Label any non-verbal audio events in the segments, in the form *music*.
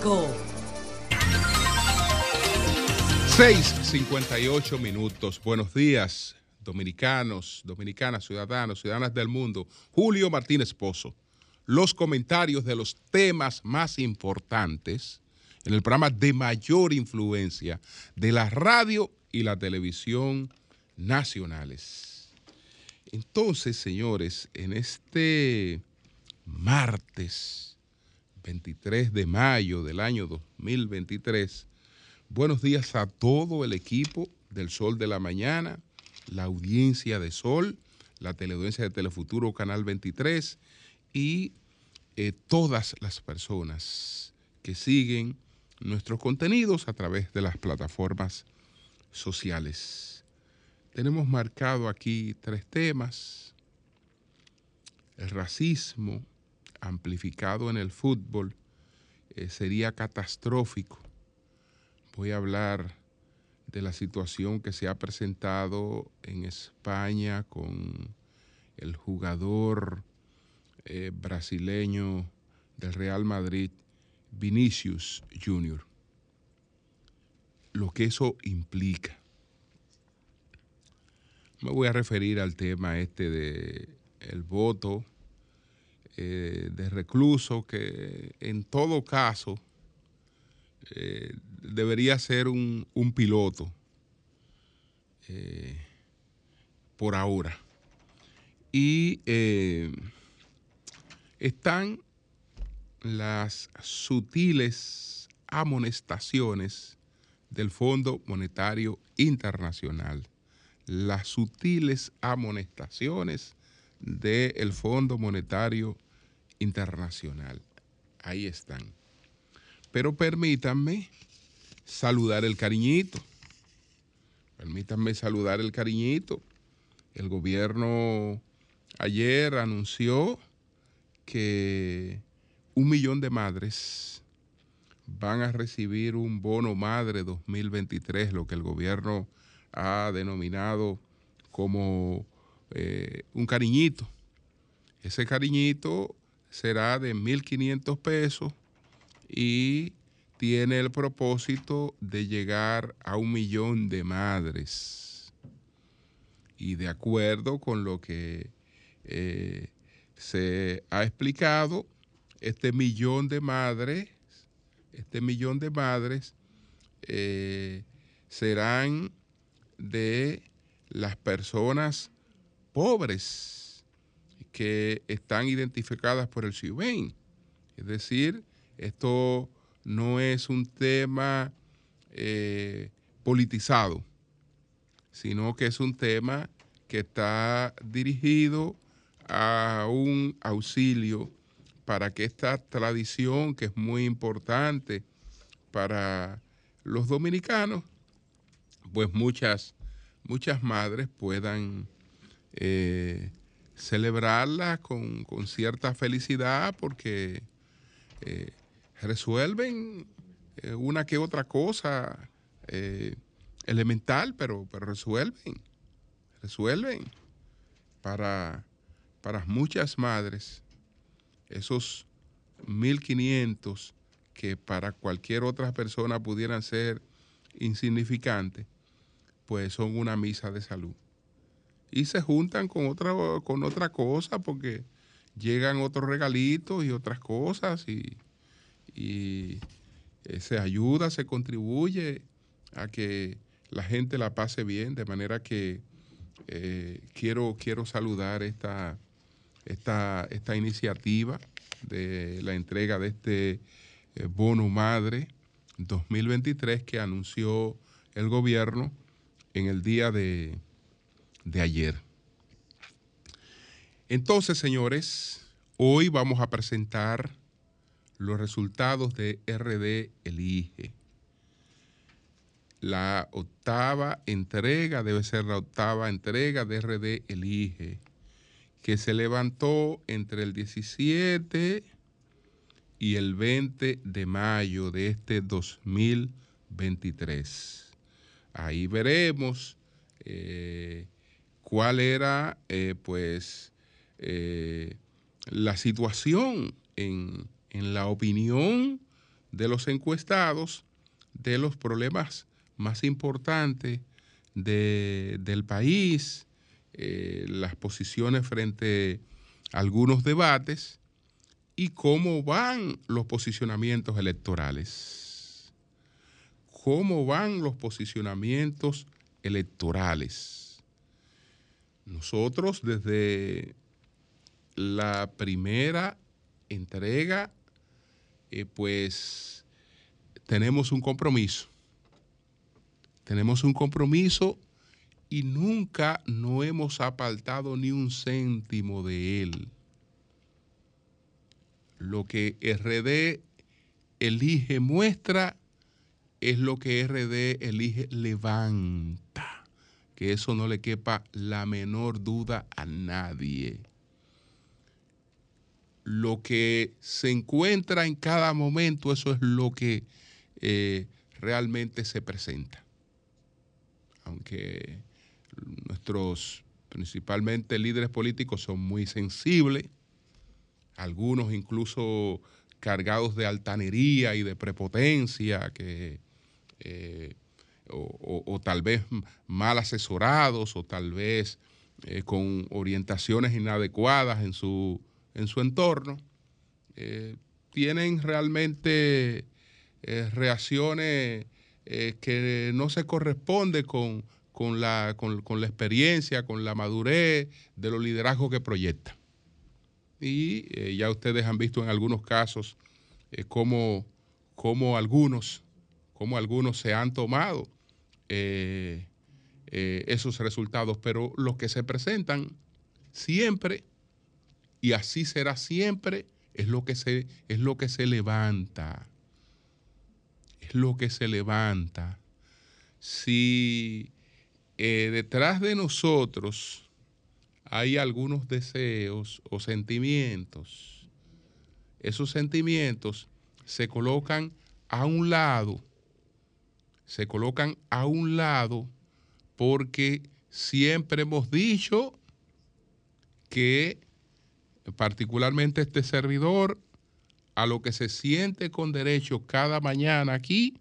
5. 6:58 minutos. Buenos días, dominicanos, dominicanas, ciudadanos, ciudadanas del mundo. Julio Martínez Pozo. Los comentarios de los temas más importantes en el programa de mayor influencia de la radio y la televisión nacionales. Entonces, señores, en este martes 23 de mayo del año 2023, buenos días a todo el equipo del Sol de la Mañana, la audiencia de Sol, la teleaudiencia de Telefuturo Canal 23 y eh, todas las personas que siguen nuestros contenidos a través de las plataformas sociales. Tenemos marcado aquí tres temas. El racismo amplificado en el fútbol eh, sería catastrófico. Voy a hablar de la situación que se ha presentado en España con el jugador eh, brasileño del Real Madrid, Vinicius Jr. Lo que eso implica. Me voy a referir al tema este de el voto eh, de recluso que en todo caso eh, debería ser un, piloto eh, por ahora. Y están las sutiles amonestaciones del Fondo Monetario Internacional. Las sutiles amonestaciones del Fondo Monetario. Ahí están. Pero permítanme saludar el cariñito. Permítanme saludar el cariñito. El gobierno ayer anunció que un millón de madres van a recibir un bono madre 2023, lo que el gobierno ha denominado como eh, un cariñito. Ese cariñito será de 1.500 pesos y tiene el propósito de llegar a un millón de madres. Y de acuerdo con lo que eh, se ha explicado, este millón de madres, este millón de madres eh, serán de las personas pobres que están identificadas por el CIUBEN. Es decir, esto no es un tema eh, politizado, sino que es un tema que está dirigido a un auxilio para que esta tradición, que es muy importante para los dominicanos, pues muchas, muchas madres puedan eh, celebrarla con, cierta felicidad porque eh, resuelven eh, una que otra cosa elemental, pero, pero resuelven, resuelven para, para muchas madres esos 1.500 que para cualquier otra persona pudieran ser insignificantes, pues son una misa de salud y se juntan con otra, con otra cosa porque llegan otros regalitos y otras cosas y, eh, se ayuda, se contribuye a que la gente la pase bien, de manera que eh, quiero, quiero saludar esta, esta, esta iniciativa de la entrega de este eh, bono madre 2023 que anunció el gobierno en el día de, de ayer. Entonces, señores, hoy vamos a presentar los resultados de RD Elige. La octava entrega debe ser la octava entrega de RD Elige, que se levantó entre el 17 y el 20 de mayo de este 2023. Ahí veremos eh, cuál era eh, pues eh, la situación en, la opinión de los encuestados de los problemas más importantes del país, eh, las posiciones frente a algunos debates y cómo van los posicionamientos electorales. ¿Cómo van los posicionamientos electorales? Nosotros desde la primera entrega, eh, pues tenemos un compromiso. Tenemos un compromiso y nunca no hemos apartado ni un céntimo de él. Lo que RD elige muestra es lo que RD elige levanta. Que eso no le quepa la menor duda a nadie. Lo que se encuentra en cada momento, eso es lo que eh, realmente se presenta. Aunque nuestros principalmente líderes políticos son muy sensibles, algunos incluso cargados de altanería y de prepotencia, que, eh, o, tal vez mal asesorados, o tal vez eh, con orientaciones inadecuadas en su, en su entorno, eh, tienen realmente reacciones que no se corresponden con, con la, con, la experiencia, con la madurez de los liderazgos que proyecta. Y eh, ya ustedes han visto en algunos casos eh, cómo, algunos, cómo algunos se han tomado eh, esos resultados, pero los que se presentan siempre, y así será siempre, es lo que se, es lo que se levanta. Es lo que se levanta. Si eh, detrás de nosotros hay algunos deseos o sentimientos. Esos sentimientos se colocan a un lado, se colocan a un lado porque siempre hemos dicho que particularmente este servidor a lo que se siente con derecho cada mañana aquí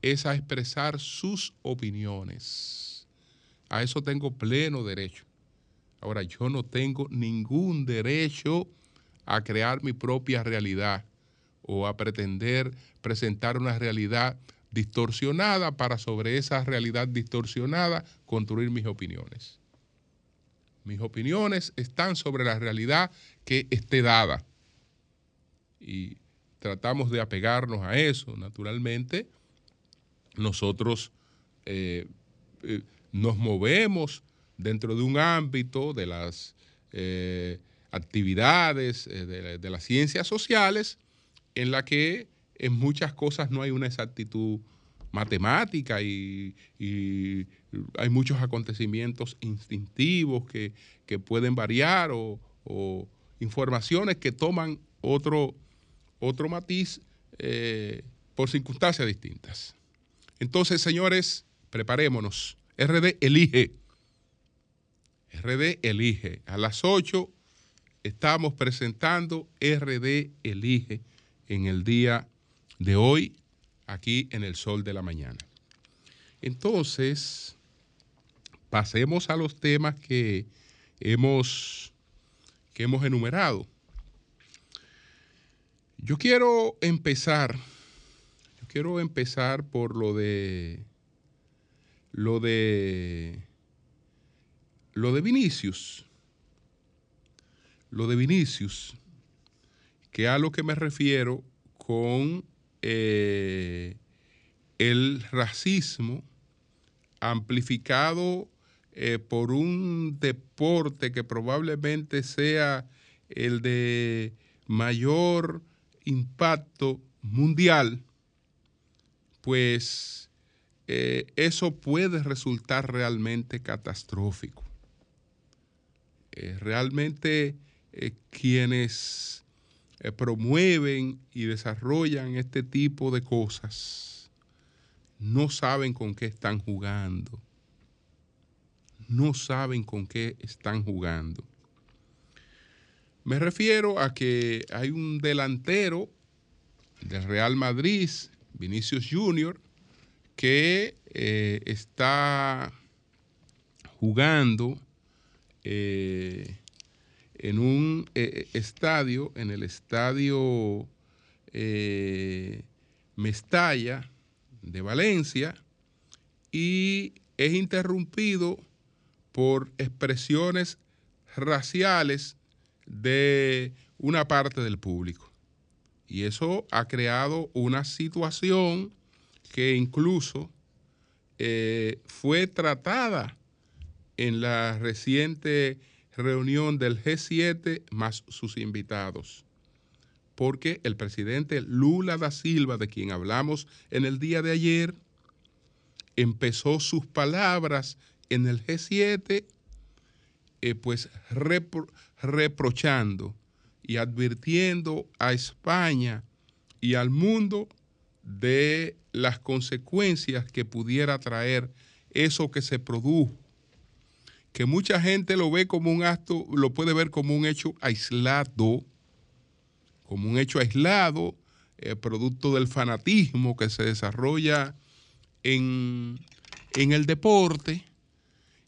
es a expresar sus opiniones. A eso tengo pleno derecho. Ahora, yo no tengo ningún derecho a crear mi propia realidad o a pretender presentar una realidad distorsionada para sobre esa realidad distorsionada construir mis opiniones. Mis opiniones están sobre la realidad que esté dada. Y tratamos de apegarnos a eso, naturalmente. Nosotros eh, eh, nos movemos dentro de un ámbito de las eh, actividades de, las ciencias sociales en la que en muchas cosas no hay una exactitud matemática y, hay muchos acontecimientos instintivos que, pueden variar o, informaciones que toman otro, otro matiz eh, por circunstancias distintas. Entonces, señores, preparémonos RD elige. RD elige. A las 8 estamos presentando RD elige en el día de hoy, aquí en el sol de la mañana. Entonces, pasemos a los temas que hemos, que hemos enumerado. Yo quiero empezar, yo quiero empezar por lo de lo de lo de Vinicius. Lo de Vinicius, que a lo que me refiero con eh, el racismo amplificado eh, por un deporte que probablemente sea el de mayor impacto mundial, pues eh, eso puede resultar realmente catastrófico. Realmente eh, promueven y desarrollan este tipo de cosas no saben con qué están jugando. No saben con qué están jugando. Me refiero a que hay un delantero del Real Madrid, Vinicius Junior, que eh, está jugando eh, en un eh, estadio, en el estadio Mestalla de Valencia, y es interrumpido por expresiones raciales de una parte del público. Y eso ha creado una situación que incluso eh, fue tratada en la reciente reunión del G7 más sus invitados, porque el presidente Lula da Silva, de quien hablamos en el día de ayer, empezó sus palabras en el G7, eh, pues reprochando y advirtiendo a España y al mundo de las consecuencias que pudiera traer eso que se produjo. Que mucha gente lo ve como un acto, lo puede ver como un hecho aislado, como un hecho aislado, eh, producto del fanatismo que se desarrolla en, en el deporte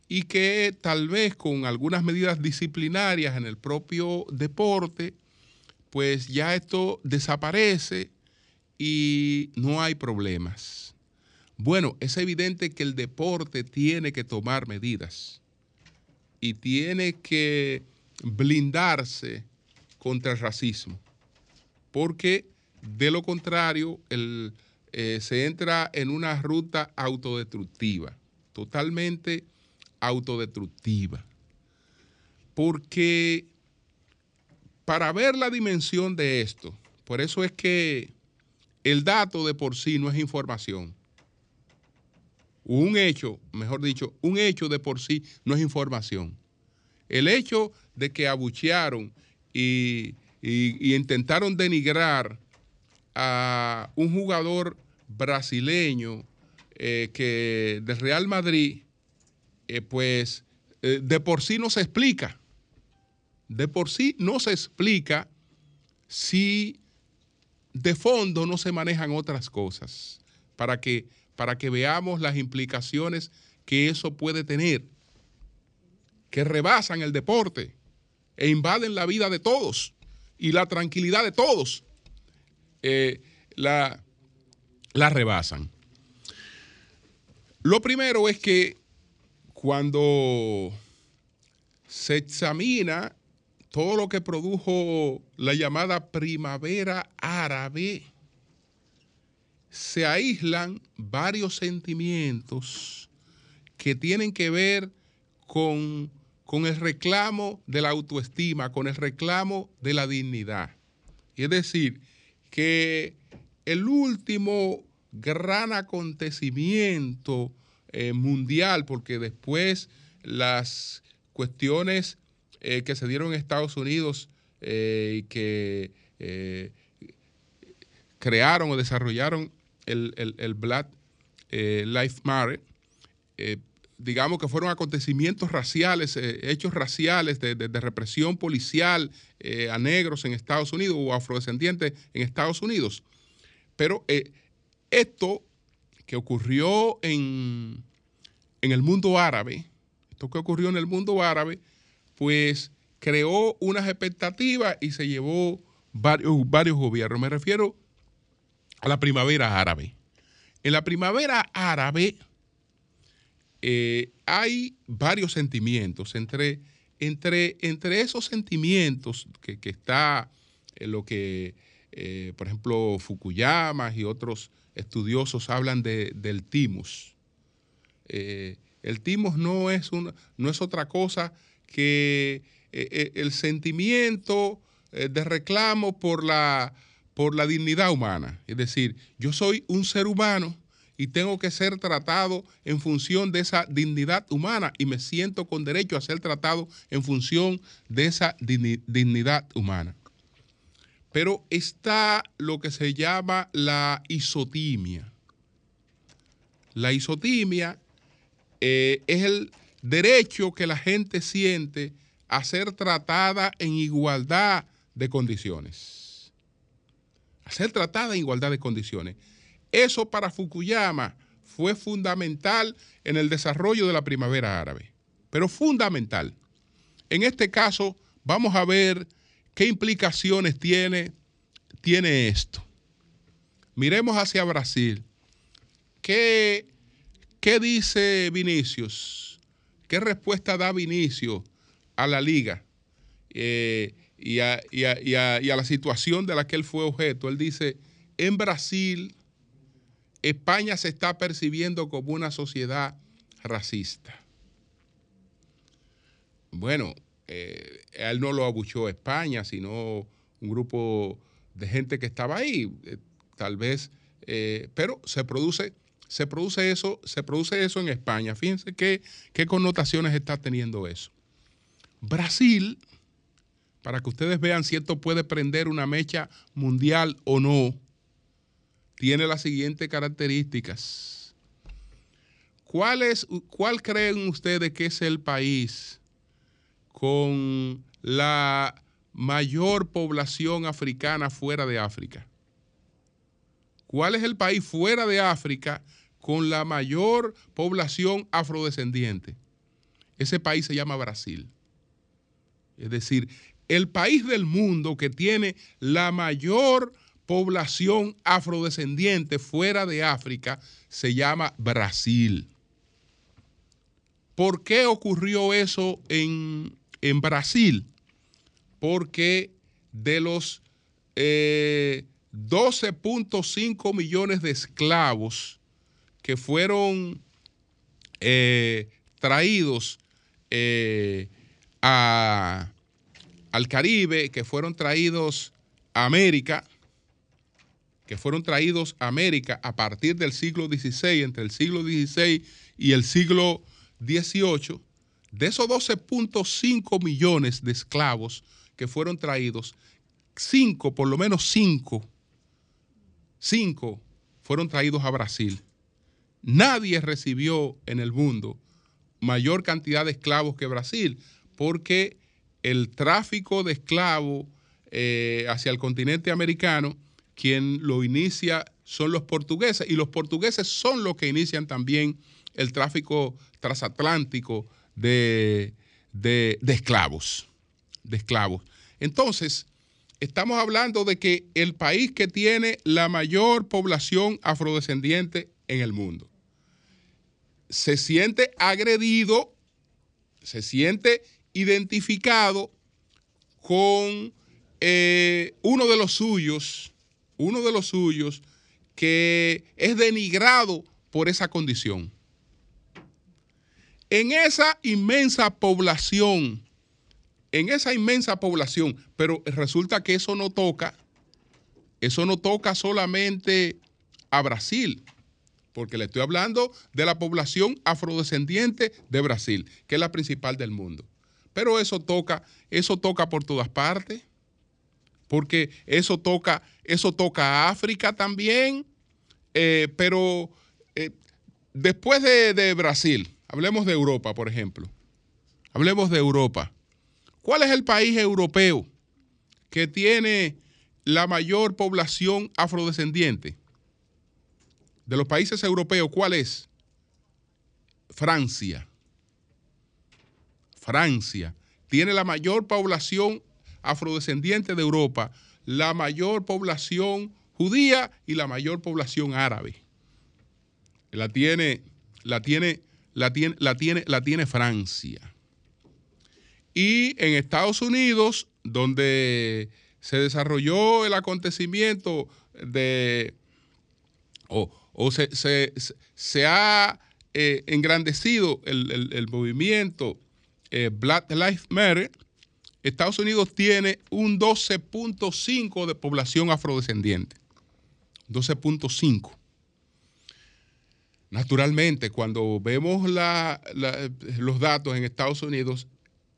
y que tal vez con algunas medidas disciplinarias en el propio deporte, pues ya esto desaparece y no hay problemas. Bueno, es evidente que el deporte tiene que tomar medidas y tiene que blindarse contra el racismo, porque de lo contrario eh, se entra en una ruta autodestructiva, totalmente autodestructiva. Porque para ver la dimensión de esto, por eso es que el dato de por sí no es información. Un hecho, mejor dicho, un hecho de por sí no es información. El hecho de que abuchearon y, intentaron denigrar a un jugador brasileño eh, que del Real Madrid, eh, pues eh, de por sí no se explica. De por sí no se explica si de fondo no se manejan otras cosas para que, para que veamos las implicaciones que eso puede tener, que rebasan el deporte e invaden la vida de todos y la tranquilidad de todos, eh, la, la rebasan. Lo primero es que cuando se examina todo lo que produjo la llamada primavera árabe, se aíslan varios sentimientos que tienen que ver con, con, el reclamo de la autoestima, con el reclamo de la dignidad. Es decir, que el último gran acontecimiento eh, mundial, porque después las cuestiones eh, que se dieron en Estados Unidos eh, y que crearon o desarrollaron el, Black Life Matter, digamos que fueron acontecimientos raciales, hechos raciales de, represión policial a negros en Estados Unidos o afrodescendientes en Estados Unidos. Pero esto que ocurrió en, en el mundo árabe, esto que ocurrió en el mundo árabe, pues creó unas expectativas y se llevó varios, varios gobiernos. Me refiero a la primavera árabe. En la primavera árabe eh, hay varios sentimientos. Entre, entre, entre esos sentimientos que, está en lo que, eh, por ejemplo, Fukuyama y otros estudiosos hablan del timus. Eh, el timus no es, no es otra cosa que eh, eh, el sentimiento eh, de reclamo por la, por la dignidad humana. Es decir, yo soy un ser humano y tengo que ser tratado en función de esa dignidad humana y me siento con derecho a ser tratado en función de esa dignidad humana. Pero está lo que se llama la isotimia. La isotimia es el derecho que la gente siente a ser tratada en igualdad de condiciones. Ser tratada en igualdad de condiciones. Eso para Fukuyama fue fundamental en el desarrollo de la primavera árabe, pero fundamental. En este caso, vamos a ver qué implicaciones tiene, tiene esto. Miremos hacia Brasil. ¿Qué, ¿Qué dice Vinicius? ¿Qué respuesta da Vinicius a la liga eh, y, a, y, a, y a la situación de la que él fue objeto? Él dice, en Brasil España se está percibiendo como una sociedad racista. Bueno, eh, él no lo abuchó España, sino un grupo de gente que estaba ahí, eh, tal vez, eh, pero se produce, se produce eso, se produce eso en España. Fíjense qué, qué connotaciones está teniendo eso. Brasil, para que ustedes vean si esto puede prender una mecha mundial o no, tiene las siguientes características. ¿Cuál, es, ¿Cuál creen ustedes que es el país con la mayor población africana fuera de África? ¿Cuál es el país fuera de África con la mayor población afrodescendiente? Ese país se llama Brasil. Es decir, el país del mundo que tiene la mayor población afrodescendiente fuera de África se llama Brasil. ¿Por qué ocurrió eso en, Brasil? Porque de los 12.5 eh, millones de esclavos que fueron eh, traídos eh, al Caribe, que fueron traídos a América, que fueron traídos a América a partir del siglo XVI, entre el siglo XVI y el siglo XVIII, de esos 12.5 millones de esclavos que fueron traídos, 5, por lo menos 5, 5 fueron traídos a Brasil. Nadie recibió en el mundo mayor cantidad de esclavos que Brasil, porque el tráfico de esclavos eh, hacia el continente americano quien lo inicia son los portugueses y los portugueses son los que inician también el tráfico transatlántico de, esclavos, de esclavos. Entonces, estamos hablando de que el país que tiene la mayor población afrodescendiente en el mundo se siente agredido, se siente identificado con eh, uno de los suyos, uno de los suyos, que es denigrado por esa condición. En esa inmensa población, en esa inmensa población, pero resulta que eso no toca, eso no toca solamente a Brasil, porque le estoy hablando de la población afrodescendiente de Brasil, que es la principal del mundo. Pero eso toca, eso toca por todas partes porque eso toca, eso toca a África también, eh, pero eh, después de, Brasil, hablemos de Europa, por ejemplo, hablemos de Europa. ¿Cuál es el país europeo que tiene la mayor población afrodescendiente? De los países europeos, ¿cuál es? Francia. Francia tiene la mayor población afrodescendientes de Europa la mayor población judía y la mayor población árabe. La tiene, la tiene, la tiene, la tiene, la tiene Francia. Y en Estados Unidos, donde se desarrolló el acontecimiento de, o, se, ha eh, engrandecido el, movimiento eh, Black Lives Matter, Estados Unidos tiene un 12.5 de población afrodescendiente. 12.5. Naturalmente, cuando vemos los datos en Estados Unidos,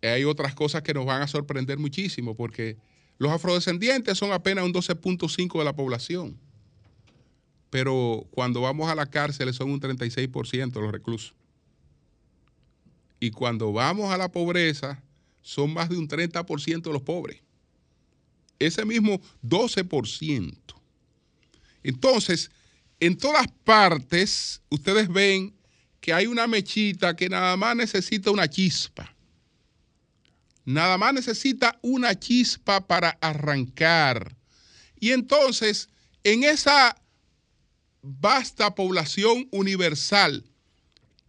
hay otras cosas que nos van a sorprender muchísimo, porque los afrodescendientes son apenas un 12.5 de la población. Pero cuando vamos a la cárcel son un 36% de los reclusos. Y cuando vamos a la pobreza, son más de un 30% de los pobres. Ese mismo 12%, Entonces, en todas partes, ustedes ven que hay una mechita que nada más necesita una chispa. Nada más necesita una chispa para arrancar. Y entonces, en esa vasta población universal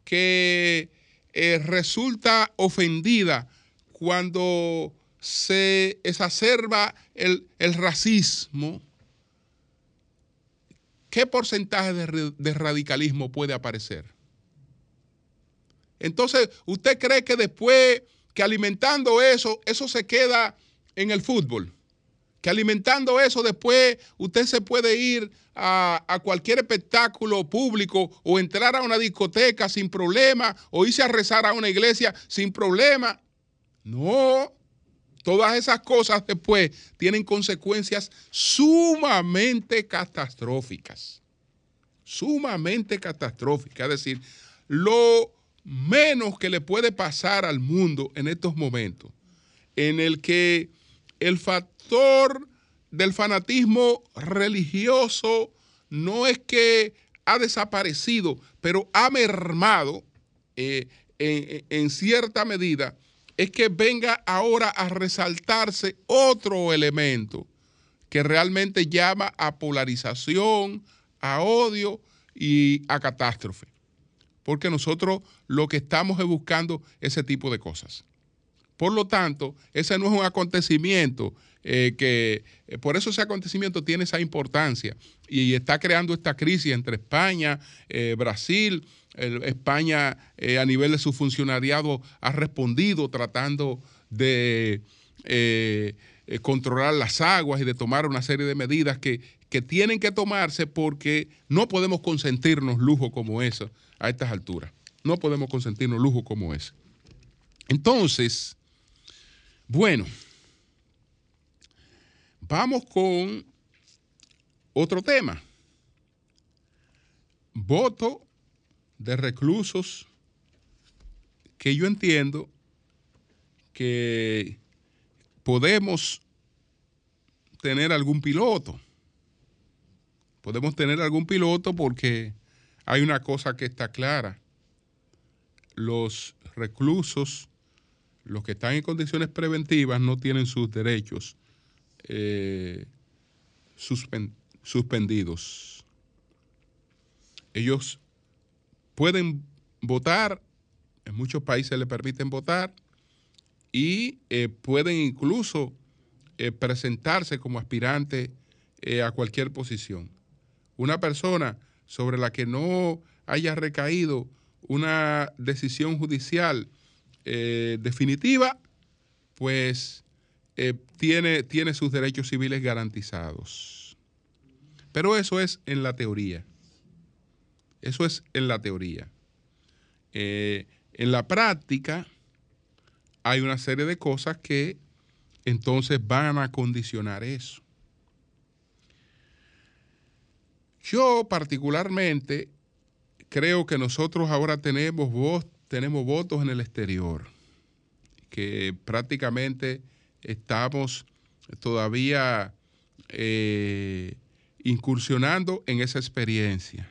que eh, resulta ofendida cuando se exacerba el, racismo, ¿qué porcentaje de, radicalismo puede aparecer? Entonces, ¿usted cree que después que alimentando eso, eso se queda en el fútbol? Que alimentando eso después usted se puede ir a, a, cualquier espectáculo público o entrar a una discoteca sin problema o irse a rezar a una iglesia sin problema. No, Todas esas cosas después tienen consecuencias sumamente catastróficas. Sumamente catastróficas. Es decir, lo menos que le puede pasar al mundo en estos momentos, en el que el factor del fanatismo religioso no es que ha desaparecido, pero ha mermado eh, en cierta medida es que venga ahora a resaltarse otro elemento que realmente llama a polarización, a odio y a catástrofe. Porque nosotros lo que estamos es buscando ese tipo de cosas. Por lo tanto, ese no es un acontecimiento eh, que, eh, por eso ese acontecimiento tiene esa importancia y está creando esta crisis entre España, eh, Brasil, España a nivel de su funcionariado ha respondido tratando de controlar las aguas y de tomar una serie de medidas que, que, tienen que tomarse porque no podemos consentirnos lujo como ese a estas alturas. No podemos consentirnos lujo como ese. Entonces, bueno, vamos con otro tema. Voto de reclusos que yo entiendo que podemos tener algún piloto. Podemos tener algún piloto porque hay una cosa que está clara. Los reclusos, los que están en condiciones preventivas, no tienen sus derechos eh, suspendidos. Ellos pueden votar, en muchos países le permiten votar y eh, pueden incluso eh, presentarse como aspirante a cualquier posición. Una persona sobre la que no haya recaído una decisión judicial definitiva, pues tiene, tiene sus derechos civiles garantizados. Pero eso es en la teoría. Eso es en la teoría. Eh, en la práctica hay una serie de cosas que entonces van a condicionar eso. Yo particularmente creo que nosotros ahora tenemos, tenemos votos en el exterior, que prácticamente estamos todavía eh, incursionando en esa experiencia.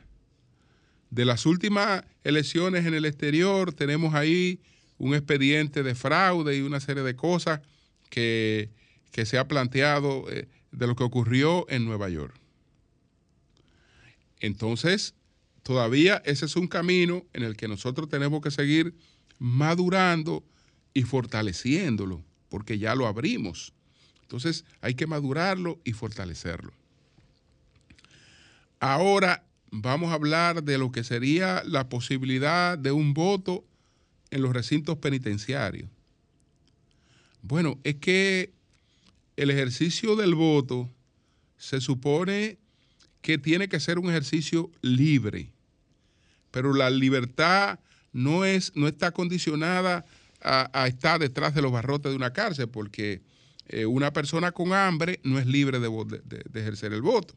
De las últimas elecciones en el exterior tenemos ahí un expediente de fraude y una serie de cosas que, se ha planteado eh, de lo que ocurrió en Nueva York. Entonces, todavía ese es un camino en el que nosotros tenemos que seguir madurando y fortaleciéndolo, porque ya lo abrimos. Entonces, hay que madurarlo y fortalecerlo. Ahora, vamos a hablar de lo que sería la posibilidad de un voto en los recintos penitenciarios. Bueno, es que el ejercicio del voto se supone que tiene que ser un ejercicio libre, pero la libertad no, es, no está condicionada a, estar detrás de los barrotes de una cárcel, porque eh, una persona con hambre no es libre de ejercer el voto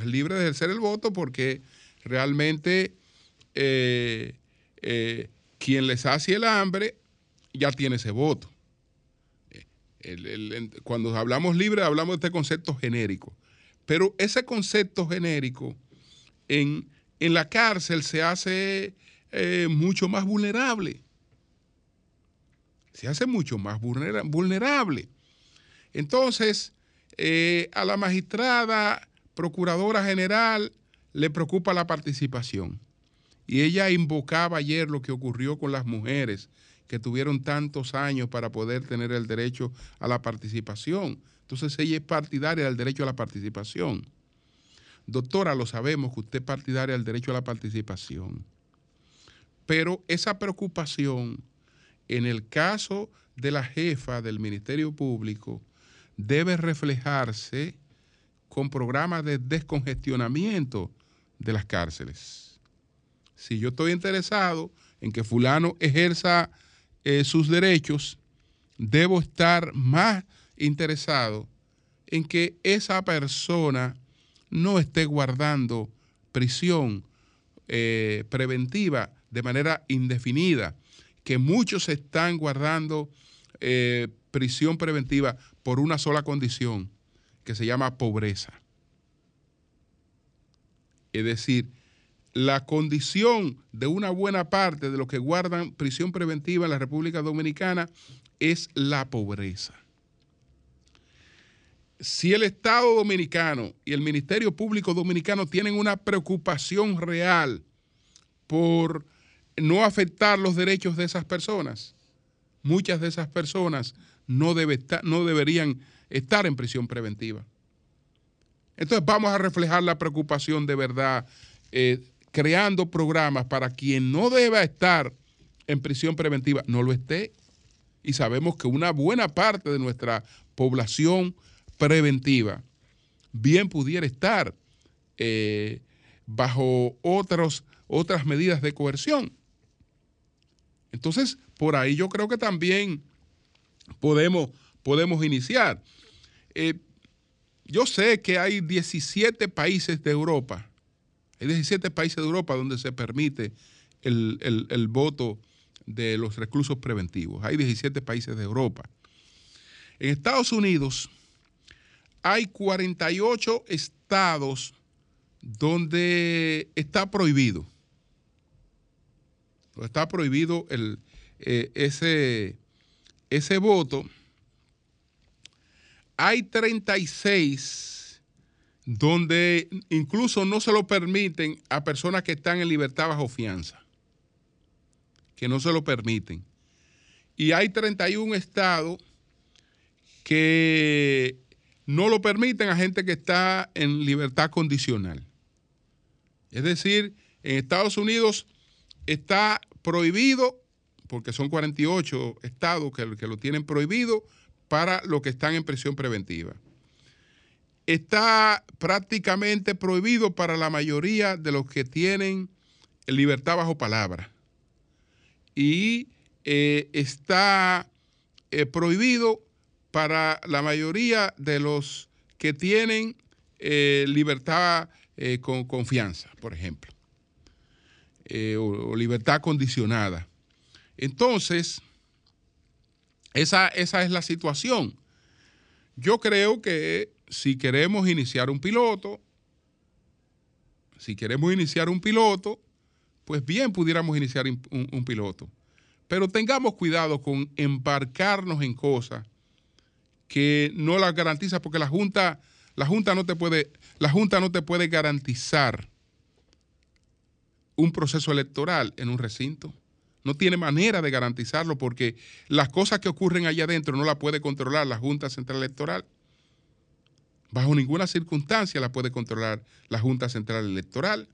es libre de ejercer el voto porque realmente eh, eh, quien les hace el hambre ya tiene ese voto. cuando hablamos libre hablamos de este concepto genérico. Pero ese concepto genérico en, la cárcel se hace eh, mucho más vulnerable. Se hace mucho más vulnerable. Entonces, eh, a la magistrada procuradora general le preocupa la participación. Y ella invocaba ayer lo que ocurrió con las mujeres que tuvieron tantos años para poder tener el derecho a la participación. Entonces ella es partidaria del derecho a la participación. Doctora, lo sabemos que usted es partidaria del derecho a la participación. Pero esa preocupación, en el caso de la jefa del Ministerio Público, debe reflejarse con programas de descongestionamiento de las cárceles. Si yo estoy interesado en que fulano ejerza eh, sus derechos, debo estar más interesado en que esa persona no esté guardando prisión eh, preventiva de manera indefinida, que muchos están guardando eh, prisión preventiva por una sola condición, que se llama pobreza. Es decir, la condición de una buena parte de los que guardan prisión preventiva en la República Dominicana es la pobreza. Si el Estado dominicano y el Ministerio Público Dominicano tienen una preocupación real por no afectar los derechos de esas personas, muchas de esas personas no, no deberían estar en prisión preventiva. Entonces vamos a reflejar la preocupación de verdad, eh, creando programas para quien no deba estar en prisión preventiva, no lo esté. Y sabemos que una buena parte de nuestra población preventiva bien pudiera estar eh, bajo otras medidas de coerción. Entonces, por ahí yo creo que también podemos, podemos iniciar. Eh, yo sé que hay 17 países de Europa, hay 17 países de Europa donde se permite el, voto de los reclusos preventivos. Hay 17 países de Europa. En Estados Unidos hay 48 estados donde está prohibido. Está prohibido el, eh, ese, ese voto hay 36 donde incluso no se lo permiten a personas que están en libertad bajo fianza, que no se lo permiten. Y hay 31 estados que no lo permiten a gente que está en libertad condicional. Es decir, en Estados Unidos está prohibido, porque son 48 estados que, lo tienen prohibido, para los que están en prisión preventiva. Está prácticamente prohibido para la mayoría de los que tienen libertad bajo palabra. Y eh, está eh, prohibido para la mayoría de los que tienen eh, libertad con confianza, por ejemplo, o libertad condicionada. Entonces, esa, es la situación. Yo creo que si queremos iniciar un piloto, si queremos iniciar un piloto, pues bien pudiéramos iniciar un, piloto. Pero tengamos cuidado con embarcarnos en cosas que no las garantiza, porque la Junta, la Junta no te puede, la Junta no te puede garantizar un proceso electoral en un recinto no tiene manera de garantizarlo porque las cosas que ocurren allá adentro no las puede controlar la Junta Central Electoral. Bajo ninguna circunstancia la puede controlar la Junta Central Electoral.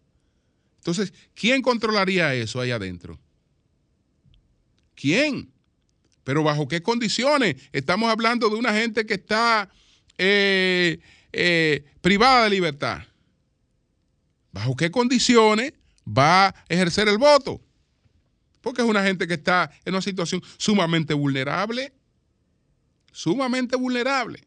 Entonces, ¿quién controlaría eso allá adentro? ¿Quién? Pero bajo qué condiciones? Estamos hablando de una gente que está eh, eh, privada de libertad. ¿Bajo qué condiciones va a ejercer el voto? Porque es una gente que está en una situación sumamente vulnerable. Sumamente vulnerable.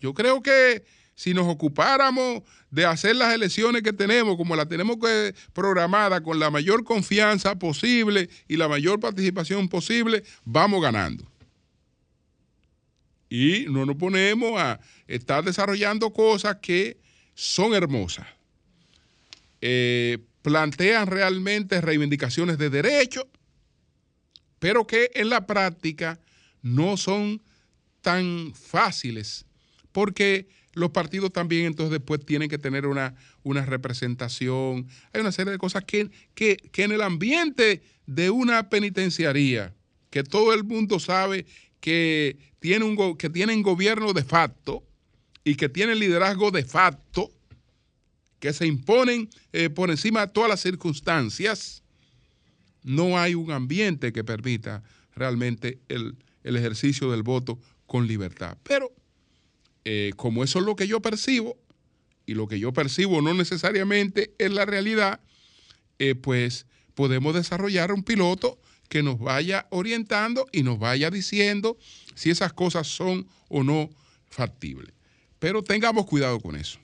Yo creo que si nos ocupáramos de hacer las elecciones que tenemos, como las tenemos que programada con la mayor confianza posible y la mayor participación posible, vamos ganando. Y no nos ponemos a estar desarrollando cosas que son hermosas. Eh, plantean realmente reivindicaciones de derechos, pero que en la práctica no son tan fáciles, porque los partidos también entonces después tienen que tener una, una representación. Hay una serie de cosas que, que, en el ambiente de una penitenciaría, que todo el mundo sabe que, tiene un, que tienen gobierno de facto y que tienen liderazgo de facto, que se imponen eh, por encima de todas las circunstancias, no hay un ambiente que permita realmente el, el ejercicio del voto con libertad. Pero eh, como eso es lo que yo percibo, y lo que yo percibo no necesariamente es la realidad, eh, pues podemos desarrollar un piloto que nos vaya orientando y nos vaya diciendo si esas cosas son o no factibles. Pero tengamos cuidado con eso.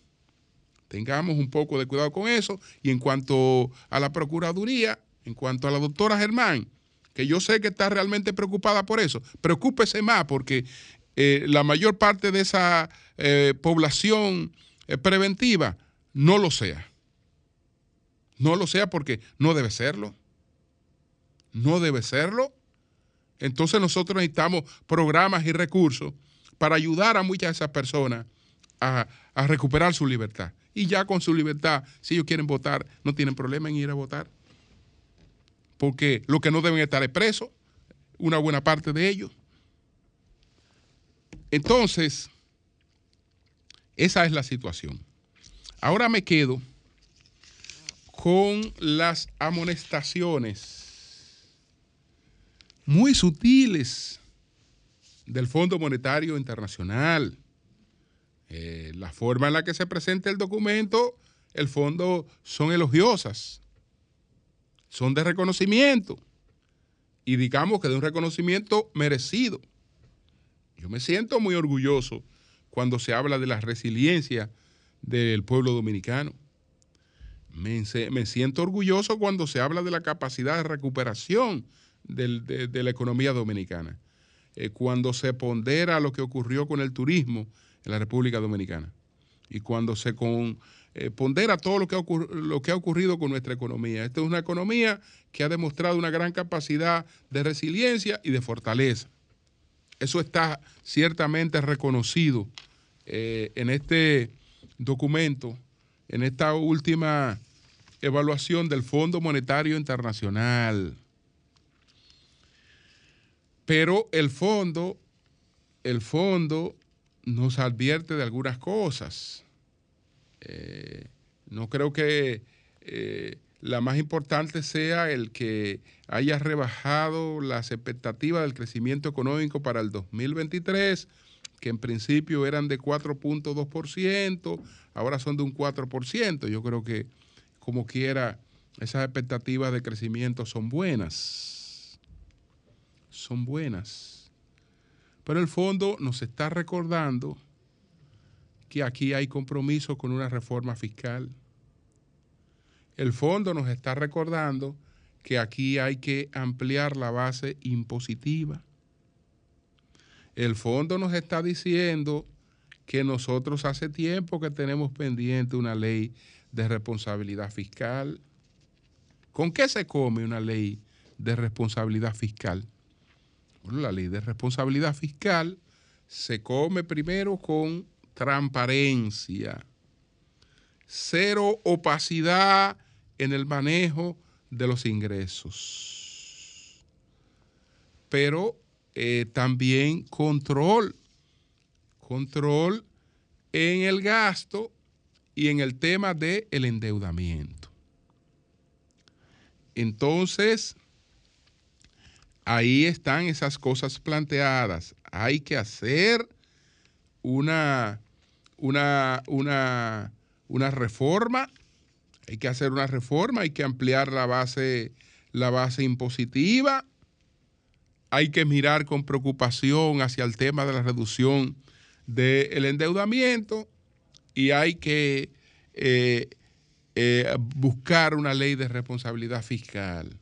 Tengamos un poco de cuidado con eso. Y en cuanto a la Procuraduría, en cuanto a la doctora Germán, que yo sé que está realmente preocupada por eso, preocúpese más porque eh, la mayor parte de esa eh, población eh, preventiva no lo sea. No lo sea porque no debe serlo. No debe serlo. Entonces nosotros necesitamos programas y recursos para ayudar a muchas de esas personas a, recuperar su libertad. Y ya con su libertad, si ellos quieren votar, no tienen problema en ir a votar. Porque lo que no deben estar es presos, una buena parte de ellos. Entonces, esa es la situación. Ahora me quedo con las amonestaciones muy sutiles del Fondo Monetario Internacional. Eh, la forma en la que se presenta el documento, el fondo son elogiosas, son de reconocimiento y digamos que de un reconocimiento merecido. Yo me siento muy orgulloso cuando se habla de la resiliencia del pueblo dominicano. Me, siento orgulloso cuando se habla de la capacidad de recuperación de, la economía dominicana, eh, cuando se pondera lo que ocurrió con el turismo en la República Dominicana y cuando se eh, pondera todo lo que, lo que ha ocurrido con nuestra economía. Esta es una economía que ha demostrado una gran capacidad de resiliencia y de fortaleza. Eso está ciertamente reconocido eh, en este documento, en esta última evaluación del Fondo Monetario Internacional. Pero el fondo, el fondo nos advierte de algunas cosas. Eh, no creo que eh, la más importante sea el que haya rebajado las expectativas del crecimiento económico para el 2023, que en principio eran de 4.2%, ahora son de un 4%. Yo creo que como quiera, esas expectativas de crecimiento son buenas. Son buenas. Pero el fondo nos está recordando que aquí hay compromiso con una reforma fiscal el fondo nos está recordando que aquí hay que ampliar la base impositiva. El fondo nos está diciendo que nosotros hace tiempo que tenemos pendiente una ley de responsabilidad fiscal. ¿Con qué se come una ley de responsabilidad fiscal? Bueno, la ley de responsabilidad fiscal se come primero con transparencia, cero opacidad en el manejo de los ingresos, pero eh, también control, control en el gasto y en el tema del el endeudamiento. Entonces, ahí están esas cosas planteadas. Hay que hacer una, una, una, una reforma hay que hacer una reforma, hay que ampliar la base, la base impositiva, hay que mirar con preocupación hacia el tema de la reducción del endeudamiento y hay que eh, eh, buscar una ley de responsabilidad fiscal.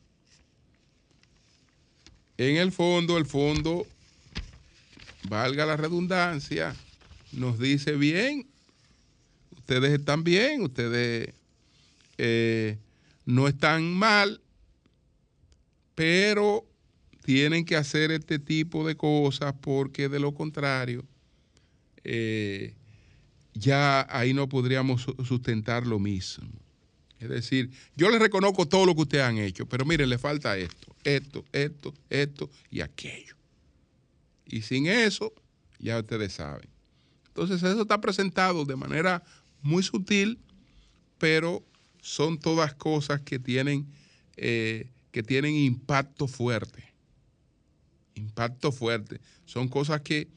En el fondo, el fondo, valga la redundancia, nos dice bien, ustedes están bien, ustedes eh, no están mal, pero tienen que hacer este tipo de cosas porque de lo contrario, eh, ya ahí no podríamos sustentar lo mismo. Es decir, yo les reconozco todo lo que ustedes han hecho, pero miren, le falta esto, esto, esto, esto y aquello. Y sin eso, ya ustedes saben. Entonces eso está presentado de manera muy sutil, pero son todas cosas que tienen, eh, que tienen impacto fuerte. Impacto fuerte. Son cosas que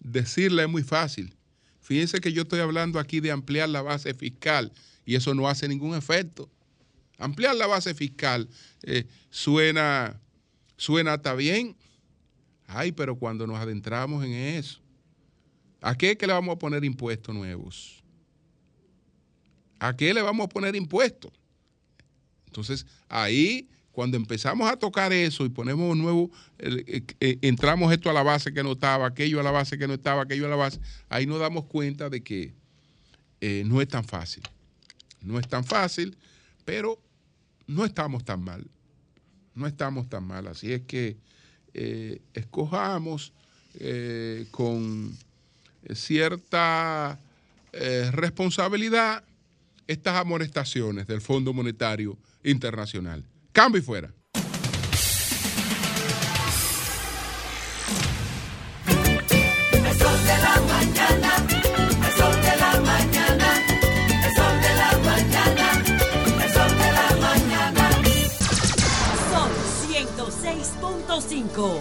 decirle es muy fácil. Fíjense que yo estoy hablando aquí de ampliar la base fiscal y eso no hace ningún efecto. Ampliar la base fiscal eh, suena, suena bien. Ay, pero cuando nos adentramos en eso, ¿A qué que le vamos a poner impuestos nuevos? ¿A qué le vamos a poner impuestos? Entonces, ahí, cuando empezamos a tocar eso y ponemos nuevo, eh, eh, entramos esto a la base que no estaba, aquello a la base que no estaba, aquello a la base, ahí nos damos cuenta de que eh, no es tan fácil. No es tan fácil, pero no estamos tan mal. No estamos tan mal. Así es que escojamos con cierta responsabilidad estas amonestaciones del Fondo Monetario Internacional. Cambio y fuera. Son 106.5.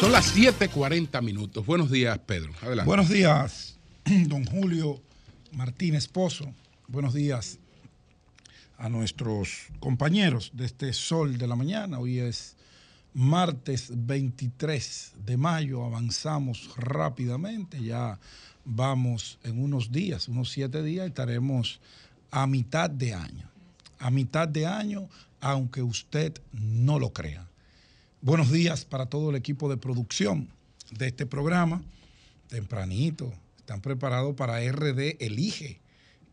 Son las 7:40 minutos. Buenos días, Pedro. Adelante. Buenos días, *clears throat* don Julio Martínez Pozo. Buenos días a nuestros compañeros de este sol de la mañana. Hoy es martes 23 de mayo. Avanzamos rápidamente. Ya vamos en unos días, unos siete días, estaremos a mitad de año. A mitad de año, aunque usted no lo crea. Buenos días para todo el equipo de producción de este programa. Tempranito, están preparados para RD Elige,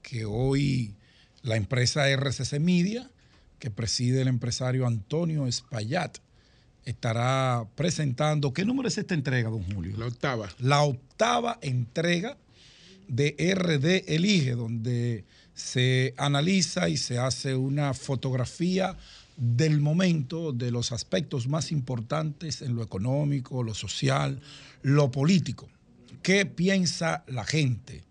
que hoy la empresa RCC Media, que preside el empresario Antonio Espaillat, estará presentando. ¿Qué número es esta entrega, don Julio? La octava. La octava entrega de RD Elige, donde se analiza y se hace una fotografía del momento, de los aspectos más importantes en lo económico, lo social, lo político. ¿Qué piensa la gente?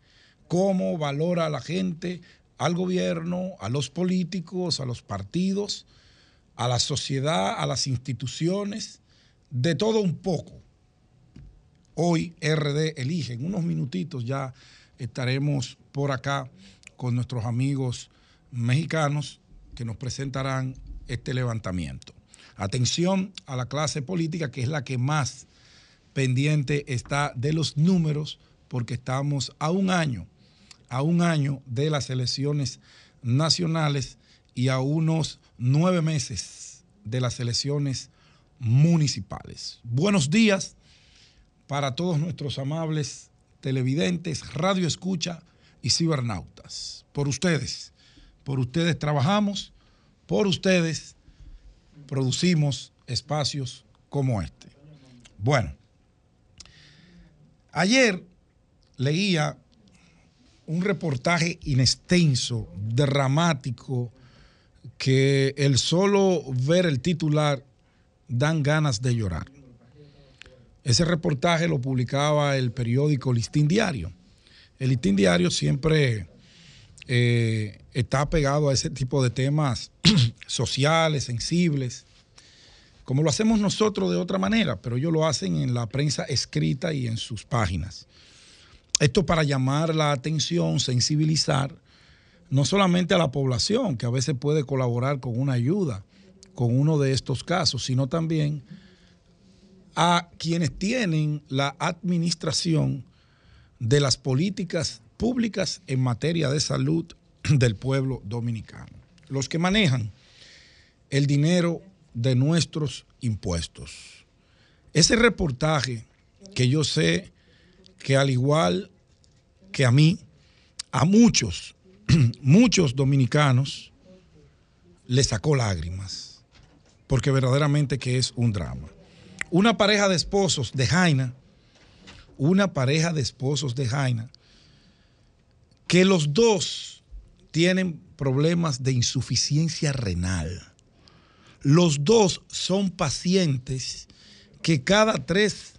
¿Cómo valora la gente al gobierno, a los políticos, a los partidos, a la sociedad, a las instituciones? De todo un poco. Hoy RD elige, en unos minutitos ya estaremos por acá con nuestros amigos mexicanos que nos presentarán este levantamiento. Atención a la clase política, que es la que más pendiente está de los números, porque estamos a un año, a un año de las elecciones nacionales y a unos nueve meses de las elecciones municipales. Buenos días para todos nuestros amables televidentes, radio escucha y cibernautas. Por ustedes, por ustedes trabajamos por ustedes producimos espacios como este. Bueno, ayer leía un reportaje inextenso, dramático, que el solo ver el titular dan ganas de llorar. Ese reportaje lo publicaba el periódico Listín Diario. El Listín Diario siempre eh, está pegado a ese tipo de temas *clears throat* sociales, sensibles, como lo hacemos nosotros de otra manera, pero ellos lo hacen en la prensa escrita y en sus páginas. Esto para llamar la atención, sensibilizar, no solamente a la población, que a veces puede colaborar con una ayuda con uno de estos casos, sino también a quienes tienen la administración de las políticas públicas en materia de salud del pueblo dominicano. Los que manejan el dinero de nuestros impuestos. Ese reportaje que yo sé que al igual que a mí, a muchos, *clears throat* muchos dominicanos, le sacó lágrimas, porque verdaderamente que es un drama. Una pareja de esposos de Jaina, una pareja de esposos de Jaina, que los dos tienen problemas de insuficiencia renal. Los dos son pacientes que cada tres,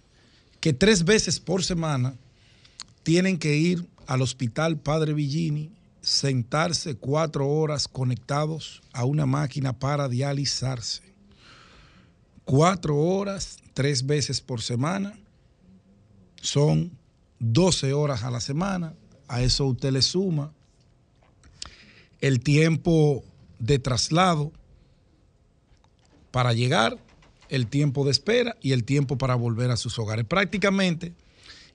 que tres veces por semana tienen que ir al hospital Padre Villini, sentarse cuatro horas conectados a una máquina para dializarse. Cuatro horas, tres veces por semana, son 12 horas a la semana. A eso usted le suma el tiempo de traslado para llegar, el tiempo de espera y el tiempo para volver a sus hogares. Prácticamente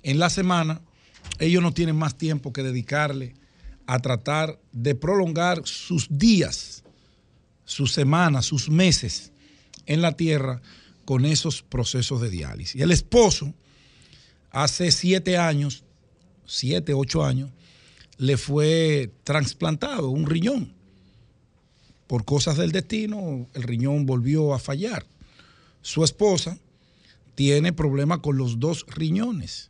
en la semana ellos no tienen más tiempo que dedicarle a tratar de prolongar sus días, sus semanas, sus meses en la tierra con esos procesos de diálisis. Y el esposo, hace siete años, siete, ocho años, le fue trasplantado un riñón. Por cosas del destino, el riñón volvió a fallar. Su esposa tiene problema con los dos riñones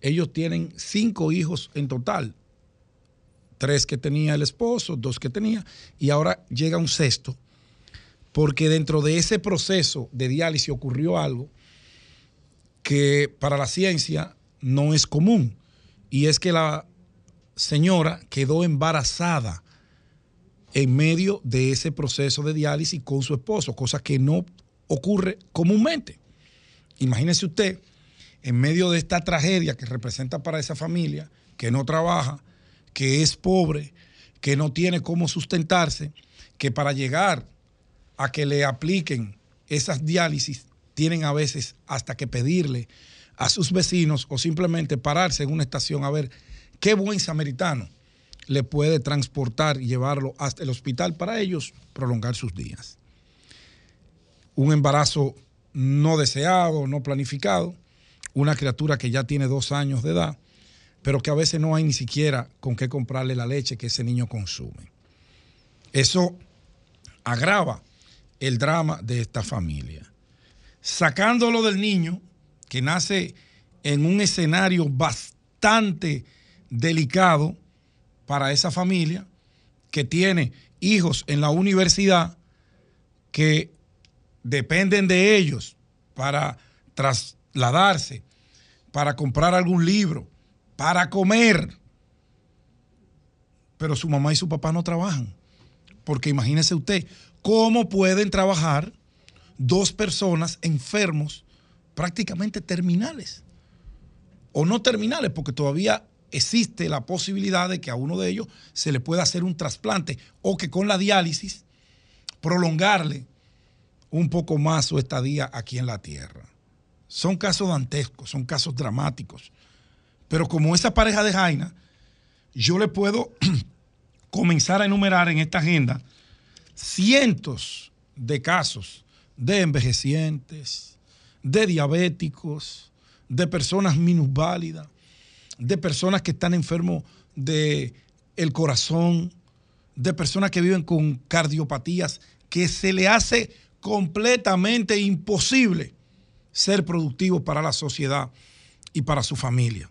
ellos tienen cinco hijos en total. Tres que tenía el esposo, dos que tenía, y ahora llega un sexto, porque dentro de ese proceso de diálisis ocurrió algo que para la ciencia no es común, y es que la señora quedó embarazada en medio de ese proceso de diálisis con su esposo, cosa que no ocurre comúnmente. Imagínese usted en medio de esta tragedia que representa para esa familia, que no trabaja, que es pobre, que no tiene cómo sustentarse, que para llegar a que le apliquen esas diálisis tienen a veces hasta que pedirle a sus vecinos o simplemente pararse en una estación a ver qué buen samaritano le puede transportar y llevarlo hasta el hospital para ellos prolongar sus días. Un embarazo no deseado, no planificado, una criatura que ya tiene dos años de edad, pero que a veces no hay ni siquiera con qué comprarle la leche que ese niño consume. Eso agrava el drama de esta familia. Sacándolo del niño, que nace en un escenario bastante delicado para esa familia, que tiene hijos en la universidad, que dependen de ellos para tras, darse para comprar algún libro, para comer. Pero su mamá y su papá no trabajan. Porque imagínese usted, ¿cómo pueden trabajar dos personas enfermos prácticamente terminales? O no terminales, porque todavía existe la posibilidad de que a uno de ellos se le pueda hacer un trasplante o que con la diálisis prolongarle un poco más su estadía aquí en la tierra. Son casos dantescos, son casos dramáticos. Pero como esa pareja de Jaina, yo le puedo *clears throat* comenzar a enumerar en esta agenda cientos de casos de envejecientes, de diabéticos, de personas minusválidas, de personas que están enfermos de el corazón, de personas que viven con cardiopatías, que se le hace completamente imposible ser productivo para la sociedad y para su familia.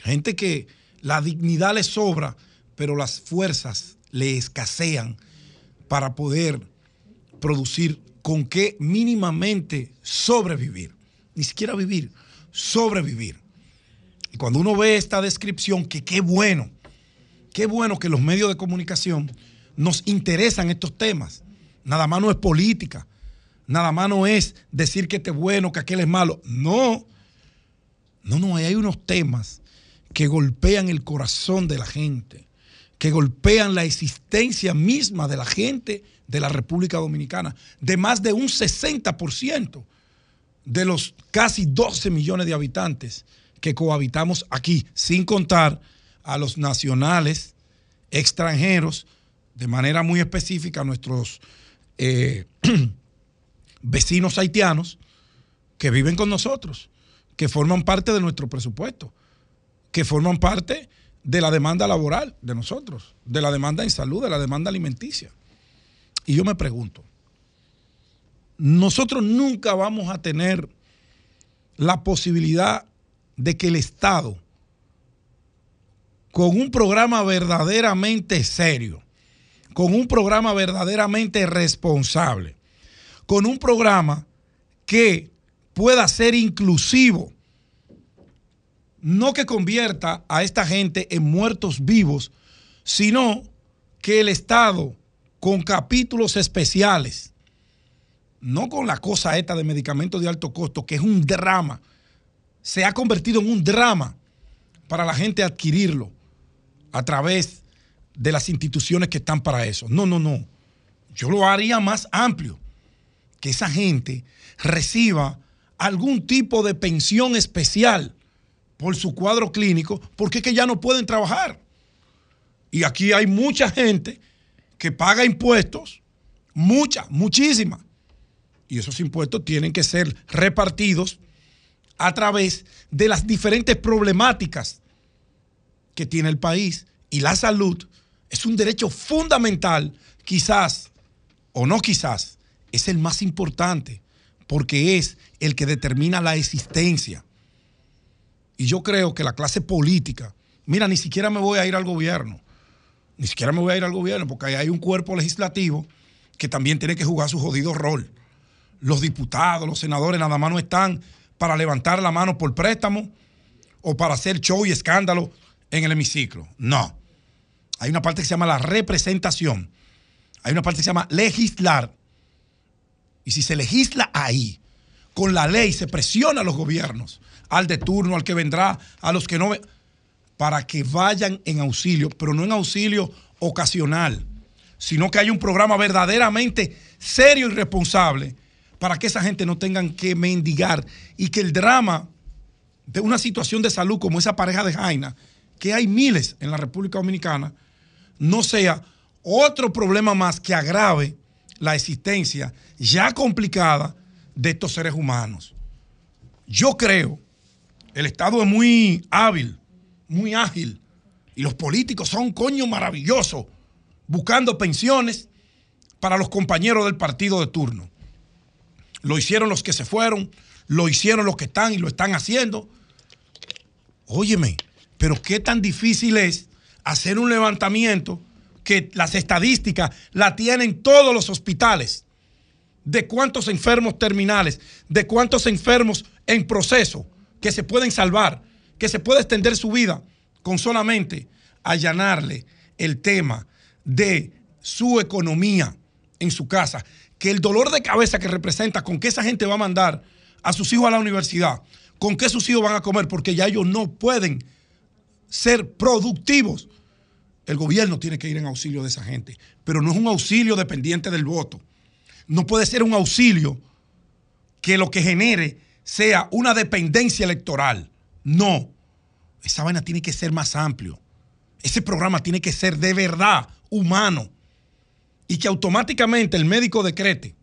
Gente que la dignidad le sobra, pero las fuerzas le escasean para poder producir con qué mínimamente sobrevivir. Ni siquiera vivir, sobrevivir. Cuando uno ve esta descripción, que qué bueno, qué bueno que los medios de comunicación nos interesan estos temas. Nada más no es política, Nada más no es decir que este es bueno, que aquel es malo. No. No, no, hay unos temas que golpean el corazón de la gente, que golpean la existencia misma de la gente de la República Dominicana, de más de un 60% de los casi 12 millones de habitantes que cohabitamos aquí, sin contar a los nacionales extranjeros, de manera muy específica, nuestros eh, *clears throat* vecinos haitianos que viven con nosotros, que forman parte de nuestro presupuesto, que forman parte de la demanda laboral de nosotros, de la demanda en salud, de la demanda alimenticia. Y yo me pregunto, nosotros nunca vamos a tener la posibilidad de que el Estado, con un programa verdaderamente serio, con un programa verdaderamente responsable, con un programa que pueda ser inclusivo, no que convierta a esta gente en muertos vivos, sino que el Estado, con capítulos especiales, no con la cosa esta de medicamentos de alto costo, que es un drama, se ha convertido en un drama para la gente adquirirlo a través de las instituciones que están para eso. No, no, no. Yo lo haría más amplio, que esa gente reciba algún tipo de pensión especial por su cuadro clínico, porque es que ya no pueden trabajar. Y aquí hay mucha gente que paga impuestos, mucha, muchísima. Y esos impuestos tienen que ser repartidos a través de las diferentes problemáticas que tiene el país. Y la salud es un derecho fundamental, quizás, o no quizás, es el más importante, porque es el que determina la existencia y yo creo que la clase política, mira, ni siquiera me voy a ir al gobierno, ni siquiera me voy a ir al gobierno, porque ahí hay un cuerpo legislativo que también tiene que jugar su jodido rol. Los diputados, los senadores nada más no están para levantar la mano por préstamo o para hacer show y escándalo en el hemiciclo. No. Hay una parte que se llama la representación. Hay una parte que se llama legislar. Y si se legisla ahí, con la ley se presiona a los gobiernos al de turno, al que vendrá, a los que no, para que vayan en auxilio, pero no en auxilio ocasional, sino que haya un programa verdaderamente serio y responsable para que esa gente no tengan que mendigar y que el drama de una situación de salud como esa pareja de Jaina, que hay miles en la República Dominicana, no sea otro problema más que agrave la existencia ya complicada de estos seres humanos. Yo creo el Estado es muy hábil, muy ágil. Y los políticos son coño maravillosos, buscando pensiones para los compañeros del partido de turno. Lo hicieron los que se fueron, lo hicieron los que están y lo están haciendo. Óyeme, pero qué tan difícil es hacer un levantamiento que las estadísticas la tienen todos los hospitales. De cuántos enfermos terminales, de cuántos enfermos en proceso que se pueden salvar, que se puede extender su vida con solamente allanarle el tema de su economía en su casa, que el dolor de cabeza que representa con que esa gente va a mandar a sus hijos a la universidad, con qué sus hijos van a comer, porque ya ellos no pueden ser productivos. El gobierno tiene que ir en auxilio de esa gente, pero no es un auxilio dependiente del voto. No puede ser un auxilio que lo que genere sea una dependencia electoral. No. Esa vaina tiene que ser más amplio. Ese programa tiene que ser de verdad humano. Y que automáticamente el médico decrete,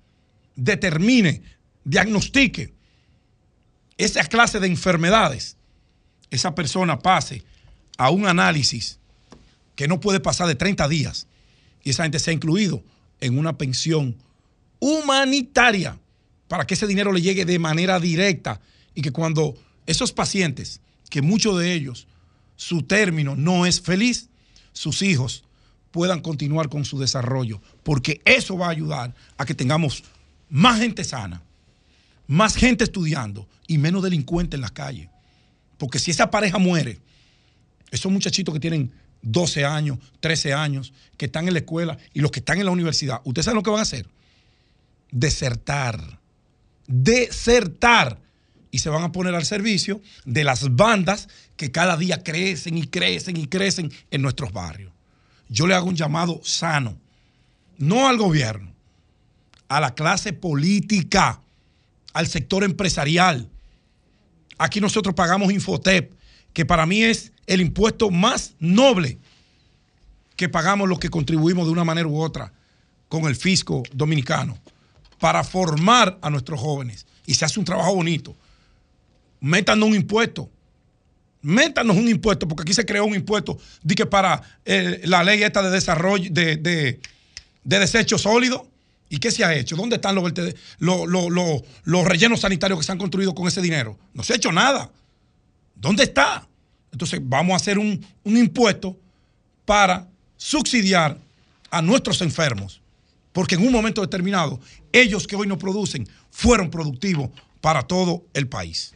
determine, diagnostique esa clase de enfermedades. Esa persona pase a un análisis que no puede pasar de 30 días. Y esa gente sea incluido en una pensión humanitaria para que ese dinero le llegue de manera directa y que cuando esos pacientes, que muchos de ellos, su término no es feliz, sus hijos puedan continuar con su desarrollo, porque eso va a ayudar a que tengamos más gente sana, más gente estudiando y menos delincuentes en las calles. Porque si esa pareja muere, esos muchachitos que tienen 12 años, 13 años, que están en la escuela y los que están en la universidad, ¿ustedes saben lo que van a hacer? Desertar desertar y se van a poner al servicio de las bandas que cada día crecen y crecen y crecen en nuestros barrios. Yo le hago un llamado sano, no al gobierno, a la clase política, al sector empresarial. Aquí nosotros pagamos Infotep, que para mí es el impuesto más noble que pagamos los que contribuimos de una manera u otra con el fisco dominicano para formar a nuestros jóvenes. Y se hace un trabajo bonito. Metan un impuesto. Métanos un impuesto, porque aquí se creó un impuesto para eh, la ley esta de desarrollo de, de, de desechos sólidos. ¿Y qué se ha hecho? ¿Dónde están los, los, los, los, rellenos sanitarios que se han construido con ese dinero? No se ha hecho nada. ¿Dónde está? Entonces vamos a hacer un, un impuesto para subsidiar a nuestros enfermos. Porque en un momento determinado, ellos que hoy no producen fueron productivos para todo el país.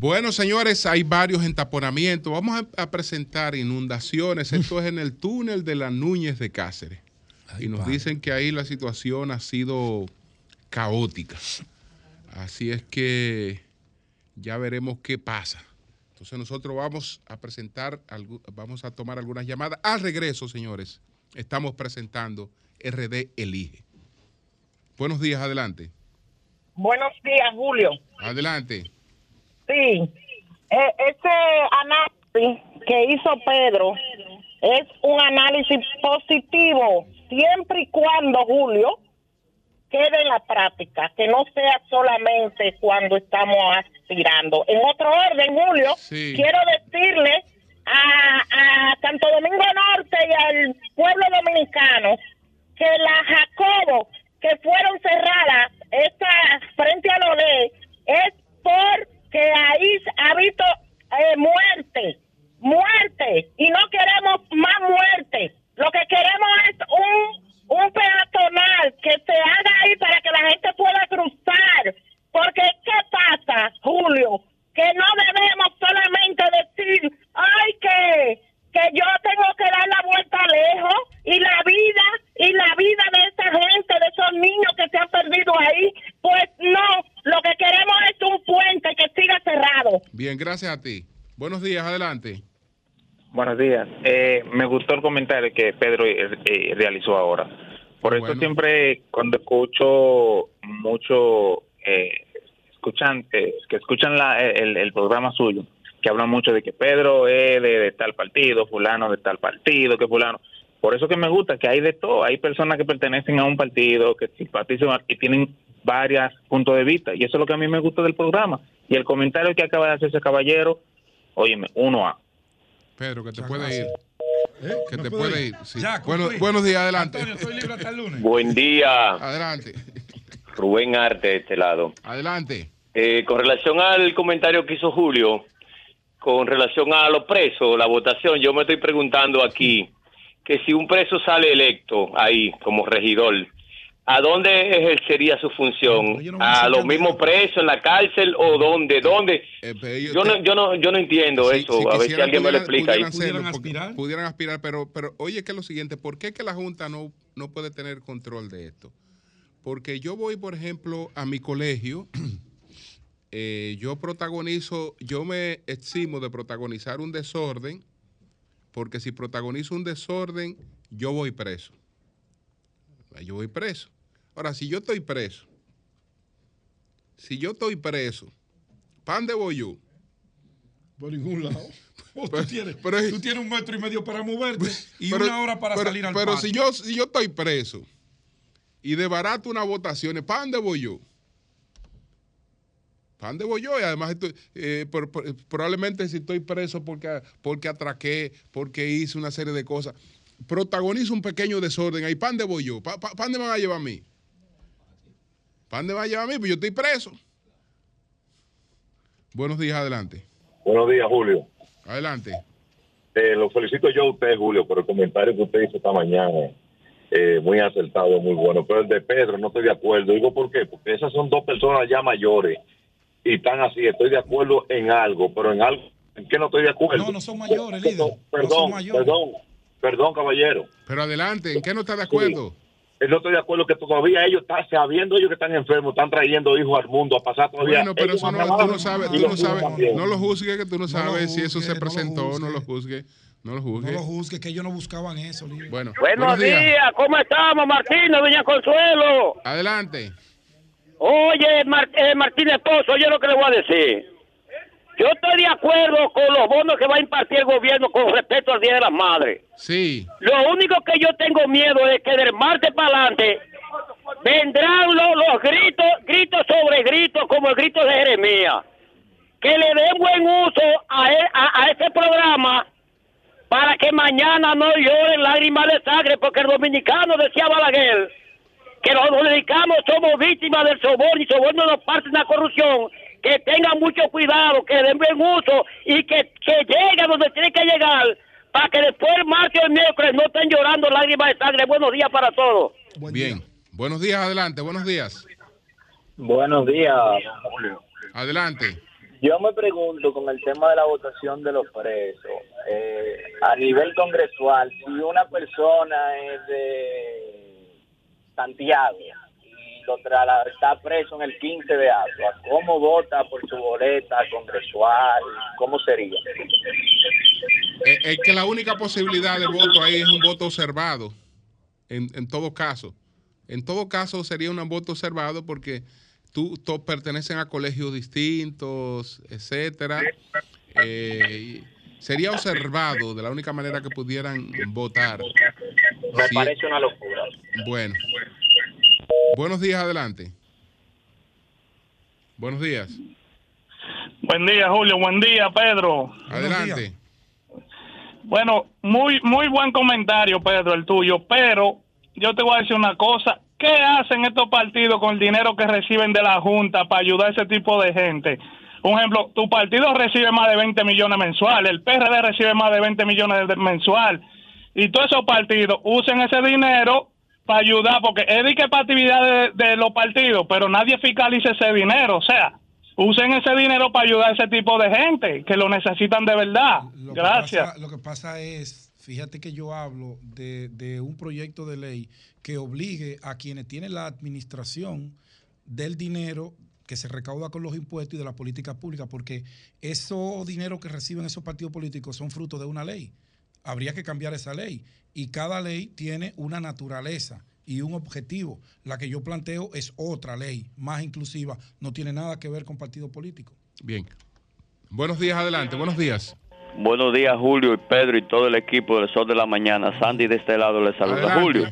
Bueno, señores, hay varios entaponamientos. Vamos a, presentar inundaciones. Esto es en el túnel de la Núñez de Cáceres. y nos dicen que ahí la situación ha sido caótica. Así es que ya veremos qué pasa. Entonces nosotros vamos a presentar, vamos a tomar algunas llamadas. Al regreso, señores, estamos presentando RD Elige. Buenos días, adelante. Buenos días, Julio. Adelante. Sí, eh, ese análisis que hizo Pedro es un análisis positivo, siempre y cuando, Julio, quede en la práctica, que no sea solamente cuando estamos aspirando. En otro orden, Julio, quiero decirle a, a Santo Domingo Norte y al pueblo dominicano que la Jacobo que fueron cerradas esta frente a ley es porque ahí ha habido eh, muerte, muerte, y no queremos más muerte. Lo que queremos es un un peatonal que se haga ahí para que la gente pueda cruzar. Porque, ¿qué pasa, Julio? Que no debemos solamente decir, ay, que, que yo tengo que dar la vuelta lejos y la vida, y la vida de esa gente, de esos niños que se han perdido ahí, pues no, lo que queremos es un puente que siga cerrado. Bien, gracias a ti. Buenos días, adelante. Buenos días. Eh, me gustó el comentario que Pedro eh, eh, realizó ahora. Por eso siempre cuando escucho mucho eh, escuchantes que escuchan el, programa suyo, que hablan mucho de que Pedro es de, tal partido, fulano de tal partido, que fulano. Por eso que me gusta que hay de todo. Hay personas que pertenecen a un partido, que simpatizan y tienen varios puntos de vista. Y eso es lo que a mí me gusta del programa. Y el comentario que acaba de hacer ese caballero, óyeme, uno a Pedro, que te puede ir. ¿Eh? Que te puede ir. bueno, buenos días, adelante. Antonio, estoy libre hasta el lunes. Buen día. Adelante. Rubén Arte de este lado. Adelante. Eh, con relación al comentario que hizo Julio, con relación a los presos, la votación, yo me estoy preguntando aquí que si un preso sale electo ahí como regidor, ¿A dónde ejercería su función? ¿A los mismos presos en la cárcel o dónde? ¿Dónde? Eh, yo, no, yo, no, yo no entiendo eso. a ver si alguien me lo explica. Pudieran, ¿Pudieran aspirar? Pudieran aspirar, pero, pero oye, que es lo siguiente, ¿por qué que la Junta no, no puede tener control de esto? Porque yo voy, por ejemplo, a mi colegio, *clears throat* eh, yo protagonizo, yo me eximo de protagonizar un desorden, porque si protagonizo un desorden, yo voy preso. Yo voy preso. Ahora, si yo estoy preso, si yo estoy preso, ¿pan de voy yo? Por ningún lado. *laughs* tú, tienes, tú, tienes, un metro y medio para moverte *laughs* y una hora para salir al Pero si yo, si yo estoy preso y de barato una votación, ¿para dónde voy yo? ¿Para dónde voy yo? Y además, eh, probablemente si estoy preso porque, porque atraqué, porque hice una serie de cosas, protagonizo un pequeño desorden ahí. ¿Para dónde voy yo? ¿Para dónde me van a llevar a mí? ¿Para dónde va a llevar a mí? Pues yo estoy preso. Buenos días, adelante. Buenos días, Julio. Adelante. Eh, lo felicito yo a usted, Julio, por el comentario que usted hizo esta mañana. Eh, muy acertado, muy bueno. Pero el de Pedro no estoy de acuerdo. Digo, ¿por qué? Porque esas son dos personas ya mayores y están así. Estoy de acuerdo en algo, pero en algo en qué no estoy de acuerdo. No, no son mayores, líder. Perdón, perdón, perdón, caballero. Pero adelante, ¿en qué no está de acuerdo? no estoy de acuerdo que todavía ellos, están, sabiendo ellos que están enfermos, están trayendo hijos al mundo a pasar todavía. Bueno, pero ellos eso no, tú no sabes, tú no sabes, no lo juzgues que tú no No sabes si eso se no presentó, no lo juzgue. juzgue, no lo No juzgue. lo juzgue, que ellos no buscaban eso. Bueno, Buenos días, ¿cómo estamos, Martínez, doña Consuelo? Adelante. Oye, eh, Martínez Pozo, oye lo que le voy a decir. Yo estoy de acuerdo con los bonos que va a impartir el gobierno con respecto al Día de las Madres. Sí. Lo único que yo tengo miedo es que del martes para adelante vendrán los, los gritos, gritos sobre gritos, como el grito de Jeremías. Que le den buen uso a, e- a, a este programa para que mañana no lloren lágrimas de sangre, porque el dominicano decía Balaguer que los dominicanos somos víctimas del soborno y soborno nos parte de la corrupción, que tengan mucho cuidado, que den buen uso y que, que llegue a donde tiene que llegar para que después el martes o el miércoles no estén llorando lágrimas de sangre. Buenos días para todos. Buen día. Bien. Buenos días, adelante, buenos días. Buenos días, Julio. Adelante. Yo me pregunto con el tema de la votación de los presos, eh, a nivel congresual, si una persona es de Santiago y lo está preso en el 15 de Asua, ¿cómo vota por su boleta congresual? ¿Cómo sería? Eh, Es que la única posibilidad de voto ahí es un voto observado, en, en todo caso. En todo caso sería un voto observado porque tú, todos pertenecen a colegios distintos, etcétera. Eh, sería observado de la única manera que pudieran votar. Me Sí. parece una locura. Bueno. Buenos días, adelante. Buenos días. Buen día, Julio. Buen día, Pedro. Adelante. Bueno, muy muy buen comentario, Pedro, el tuyo, pero yo te voy a decir una cosa. ¿Qué hacen estos partidos con el dinero que reciben de la Junta para ayudar a ese tipo de gente? Un ejemplo, tu partido recibe más de 20 millones mensuales, el PRD recibe más de 20 millones de- mensual, y todos esos partidos usen ese dinero para ayudar, porque es de que para actividades de, de los partidos, pero nadie fiscaliza ese dinero, o sea, usen ese dinero para ayudar a ese tipo de gente que lo necesitan de verdad. Lo que Gracias. pasa- lo que pasa es, fíjate que yo hablo de, de un proyecto de ley que obligue a quienes tienen la administración del dinero que se recauda con los impuestos y de la política pública, porque esos dineros que reciben esos partidos políticos son fruto de una ley. Habría que cambiar esa ley. Y cada ley tiene una naturaleza y un objetivo. La que yo planteo es otra ley, más inclusiva. No tiene nada que ver con partidos políticos. Bien. Buenos días, adelante. Buenos días. Buenos días, Julio y Pedro y todo el equipo del Sol de la Mañana. Sandy de este lado les saluda. Adelante. Julio,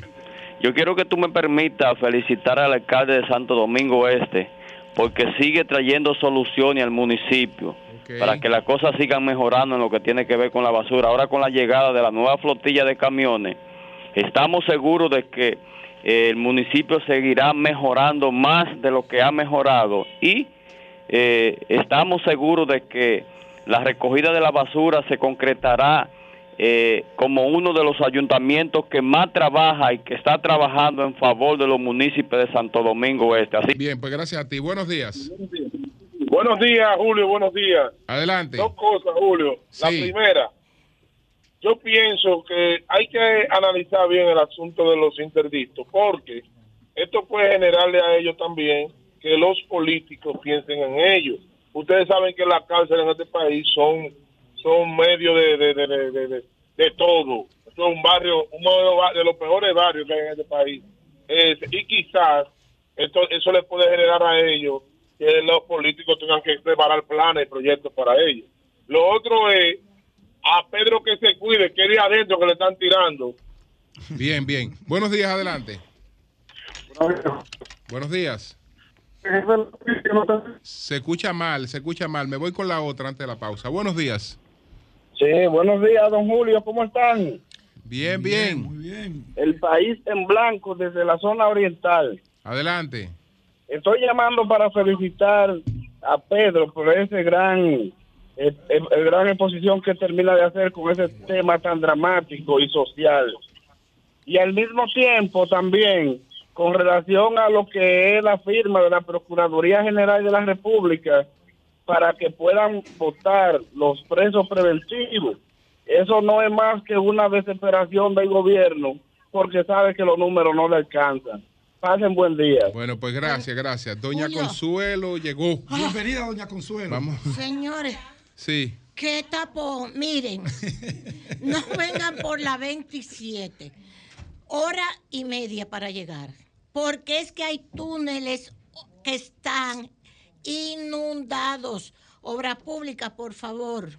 yo quiero que tú me permitas felicitar al alcalde de Santo Domingo Este porque sigue trayendo soluciones al municipio para que las cosas sigan mejorando en lo que tiene que ver con la basura. Ahora con la llegada de la nueva flotilla de camiones, estamos seguros de que eh, el municipio seguirá mejorando más de lo que ha mejorado y eh, estamos seguros de que la recogida de la basura se concretará eh, como uno de los ayuntamientos que más trabaja y que está trabajando en favor de los municipios de Santo Domingo Este. Así Bien, pues gracias a ti. Buenos días. Buenos días, Julio, buenos días. Adelante. Dos cosas, Julio. La Sí. primera, yo pienso que hay que analizar bien el asunto de los interdictos, porque esto puede generarle a ellos también que los políticos piensen en ellos. Ustedes saben que las cárceles en este país son son medio de, de, de, de, de- de- de todo. Son un barrio, uno de los, ba- de los peores barrios que hay en este país. Es- y quizás esto, eso les puede generar a ellos que los políticos tengan que preparar planes y proyectos para ellos. Lo otro es a Pedro que se cuide, que es de adentro que le están tirando. Bien, bien. Buenos días, adelante. Buenos días. Se escucha mal, se escucha mal. Me voy con la otra antes de la pausa. Buenos días. Sí, buenos días, don Julio, ¿cómo están? Bien, bien. Muy bien. El país en blanco desde la zona oriental. Adelante. Estoy llamando para felicitar a Pedro por ese gran, eh, eh, el gran exposición que termina de hacer con ese tema tan dramático y social. Y al mismo tiempo también con relación a lo que es la firma de la Procuraduría General de la República para que puedan votar los presos preventivos. Eso no es más que una desesperación del gobierno porque sabe que los números no le alcanzan. Pasen buen día. Bueno, pues gracias, gracias. Doña Julio. Consuelo llegó. Bienvenida, doña Consuelo. Vamos. Señores, Sí. ¿qué tapón? Miren, *laughs* no vengan por la 27. Hora y media para llegar. Porque es que hay túneles que están inundados. Obra pública, por favor.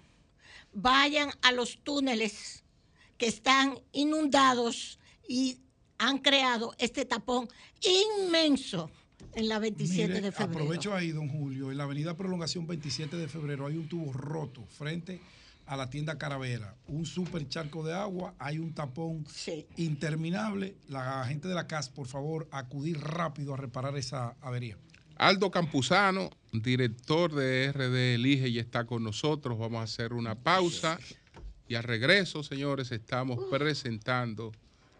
Vayan a los túneles que están inundados y han creado este tapón inmenso en la 27 Mire, de febrero. Aprovecho ahí, don Julio. En la avenida Prolongación 27 de febrero hay un tubo roto frente a la tienda Caravera. Un super charco de agua, hay un tapón interminable. La gente de la CAS, por favor, acudir rápido a reparar esa avería. Aldo Campuzano, director de RD Elige, ya está con nosotros. Vamos a hacer una pausa y al regreso, señores, estamos presentando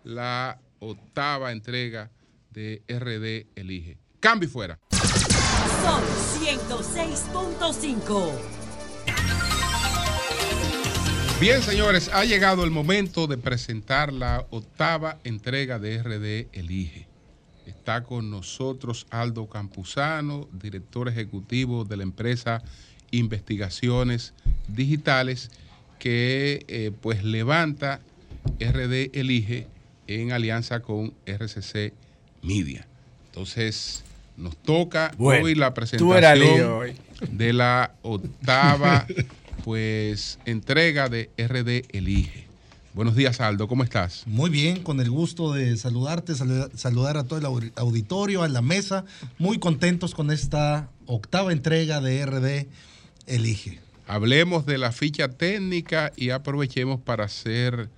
la octava entrega de RD Elige. Cambio y fuera. Sol 106.5. Bien, señores, ha llegado el momento de presentar la octava entrega de RD Elige. Está con nosotros Aldo Campuzano, director ejecutivo de la empresa Investigaciones Digitales, que eh, pues levanta RD Elige en alianza con RCC Media. Entonces, nos toca Bueno, hoy la presentación hoy. de la *laughs* octava pues entrega de RD Elige. Buenos días, Aldo, ¿cómo estás? Muy bien, con el gusto de saludarte, salu- saludar a todo el au- auditorio, a la mesa. Muy contentos con esta octava entrega de RD Elige. Hablemos de la ficha técnica y aprovechemos para hacer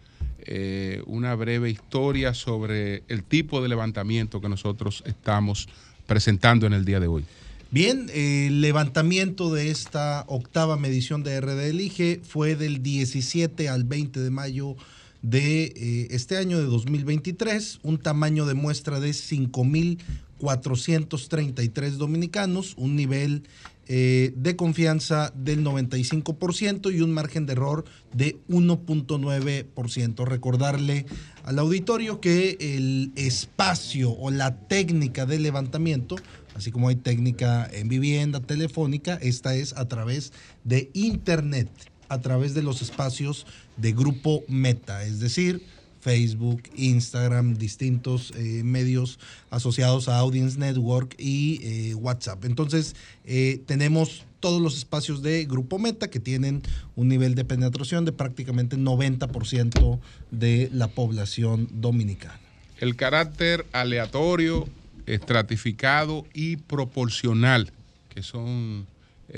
eh, una breve historia sobre el tipo de levantamiento que nosotros estamos presentando en el día de hoy. Bien, el levantamiento de esta octava medición de RD Elige fue del 17 al 20 de mayo de eh, este año de 2023, un tamaño de muestra de 5.433 dominicanos, un nivel eh, de confianza del 95% y un margen de error de 1.9%. Recordarle al auditorio que el espacio o la técnica de levantamiento, así como hay técnica en vivienda telefónica, esta es a través de Internet, a través de los espacios de grupo Meta, es decir, Facebook, Instagram, distintos eh, medios asociados a Audience Network y eh, WhatsApp. Entonces, eh, tenemos todos los espacios de Grupo Meta que tienen un nivel de penetración de prácticamente 90% de la población dominicana. El carácter aleatorio, estratificado y proporcional, que son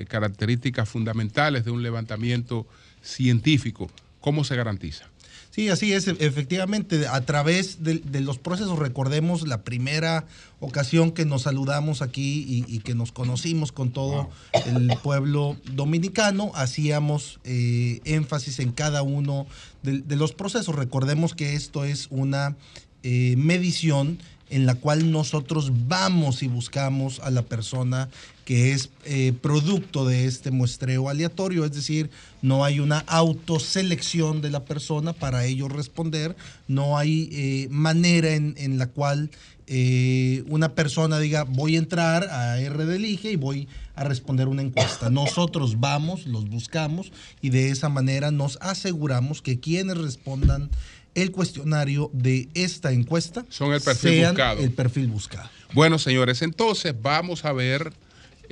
características fundamentales de un levantamiento científico, ¿cómo se garantiza? Sí, así es. Efectivamente, a través de, de los procesos, recordemos la primera ocasión que nos saludamos aquí y, y que nos conocimos con todo el pueblo dominicano, hacíamos eh, énfasis en cada uno de, de los procesos. Recordemos que esto es una eh, medición en la cual nosotros vamos y buscamos a la persona que es eh, producto de este muestreo aleatorio, es decir, no hay una autoselección de la persona para ello responder, no hay eh, manera en, en la cual eh, una persona diga voy a entrar a RD Elige y voy a responder una encuesta. Nosotros vamos, los buscamos y de esa manera nos aseguramos que quienes respondan el cuestionario de esta encuesta Son el perfil sean buscado. el perfil buscado. Bueno, señores, entonces vamos a ver,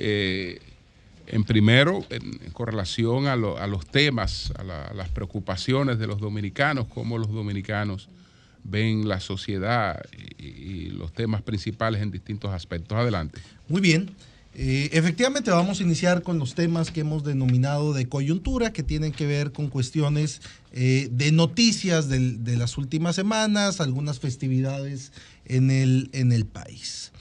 eh, en primero, en, en correlación a, lo- a los temas, a, la- a las preocupaciones de los dominicanos, cómo los dominicanos ven la sociedad y, los temas principales en distintos aspectos. Adelante. Muy bien. Eh, efectivamente vamos a iniciar con los temas que hemos denominado de coyuntura, que tienen que ver con cuestiones eh, de noticias del- de las últimas semanas, algunas festividades en el, en el país.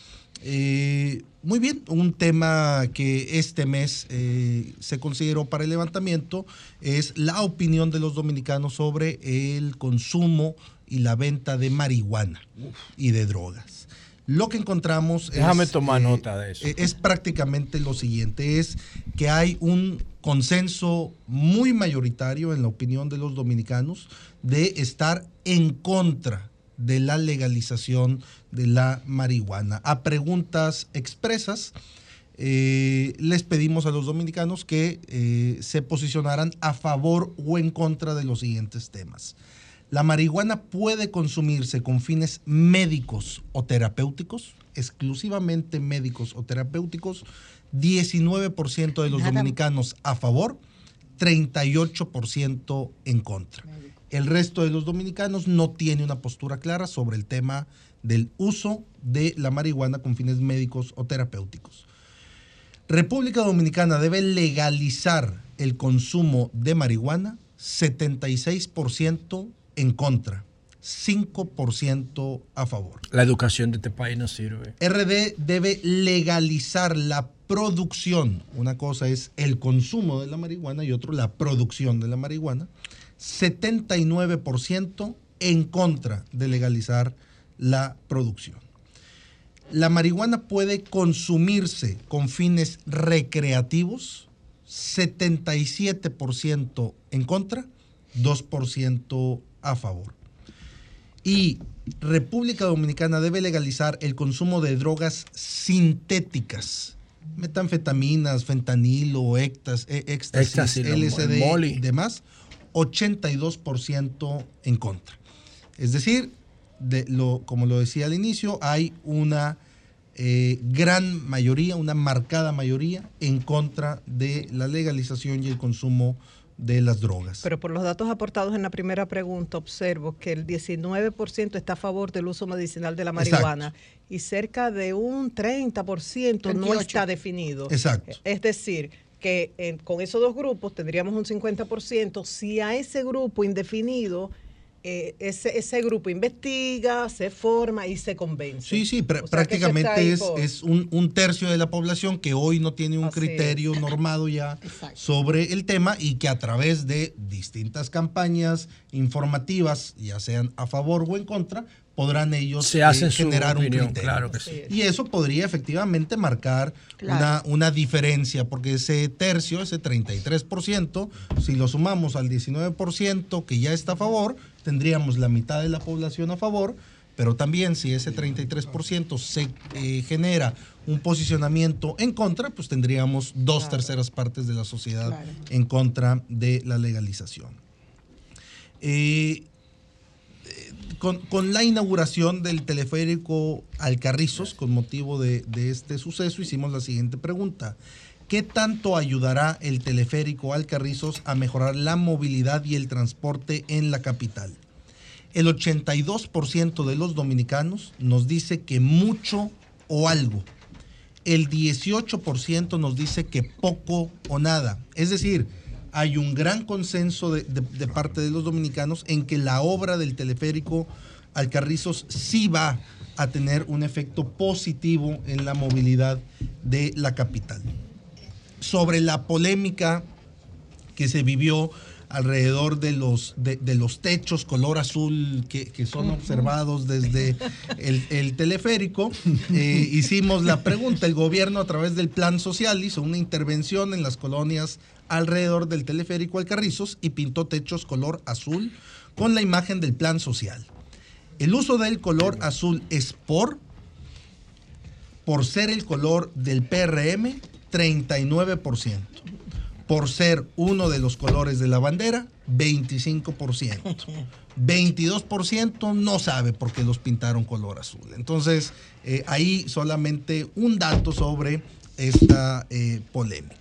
Eh, muy bien, un tema que este mes eh, se consideró para el levantamiento es la opinión de los dominicanos sobre el consumo y la venta de marihuana y de drogas. Lo que encontramos Déjame es, tomar eh, nota de eso. es prácticamente lo siguiente, es que hay un consenso muy mayoritario en la opinión de los dominicanos de estar en contra de la legalización de la marihuana. A preguntas expresas, eh, les pedimos a los dominicanos que eh, se posicionaran a favor o en contra de los siguientes temas. La marihuana puede consumirse con fines médicos o terapéuticos, exclusivamente médicos o terapéuticos, 19% de los Nada. dominicanos a favor, 38% en contra. El resto de los dominicanos no tiene una postura clara sobre el tema del uso de la marihuana con fines médicos o terapéuticos. República Dominicana debe legalizar el consumo de marihuana, 76% en contra, 5% a favor. La educación de este país no sirve. RD debe legalizar la producción. Una cosa es el consumo de la marihuana y otro la producción de la marihuana. 79% en contra de legalizar la producción. La marihuana puede consumirse con fines recreativos. 77% en contra, 2% a favor. Y República Dominicana debe legalizar el consumo de drogas sintéticas, metanfetaminas, fentanilo, eh, éxtasis, Éxtasis, LSD y demás, 82% en contra. Es decir, de lo, como lo decía al inicio, hay una eh, gran mayoría, una marcada mayoría en contra de la legalización y el consumo de las drogas. Pero por los datos aportados en la primera pregunta, observo que el 19% está a favor del uso medicinal de la marihuana y cerca de un 30% no 38. está definido. Exacto. Es decir, que eh, con esos dos grupos tendríamos un 50%. Si a ese grupo indefinido, eh, ese, ese grupo investiga, se forma y se convence. Sí, sí, pr- O sea, prácticamente es, por- es un, un tercio de la población que hoy no tiene un Así criterio normado ya *laughs* sobre el tema y que a través de distintas campañas informativas, ya sean a favor o en contra, podrán ellos Se hacen eh, generar opinión, un criterio. claro que sí. Y eso podría efectivamente marcar Claro. una, una diferencia, porque ese tercio, ese 33%, si lo sumamos al 19% que ya está a favor, tendríamos la mitad de la población a favor, pero también si ese 33% se eh, genera un posicionamiento en contra, pues tendríamos dos terceras partes de la sociedad Claro. en contra de la legalización. Eh, con, la inauguración del teleférico Alcarrizos, con motivo de, de este suceso, hicimos la siguiente pregunta. ¿Qué tanto ayudará el teleférico Alcarrizos a mejorar la movilidad y el transporte en la capital? El 82% de los dominicanos nos dice que mucho o algo. El 18% nos dice que poco o nada. Es decir, hay un gran consenso de, de- de parte de los dominicanos en que la obra del teleférico Alcarrizos sí va a tener un efecto positivo en la movilidad de la capital. Sobre la polémica que se vivió alrededor de los, de, de los techos color azul que, que son observados desde el, el teleférico. Eh, hicimos la pregunta, el gobierno a través del plan social hizo una intervención en las colonias alrededor del teleférico Alcarrizos y pintó techos color azul con la imagen del plan social. El uso del color azul es por, por ser el color del PRM, 39% por ser uno de los colores de la bandera, 25%. 22% no sabe por qué los pintaron color azul. Entonces, eh, ahí solamente un dato sobre esta eh, polémica.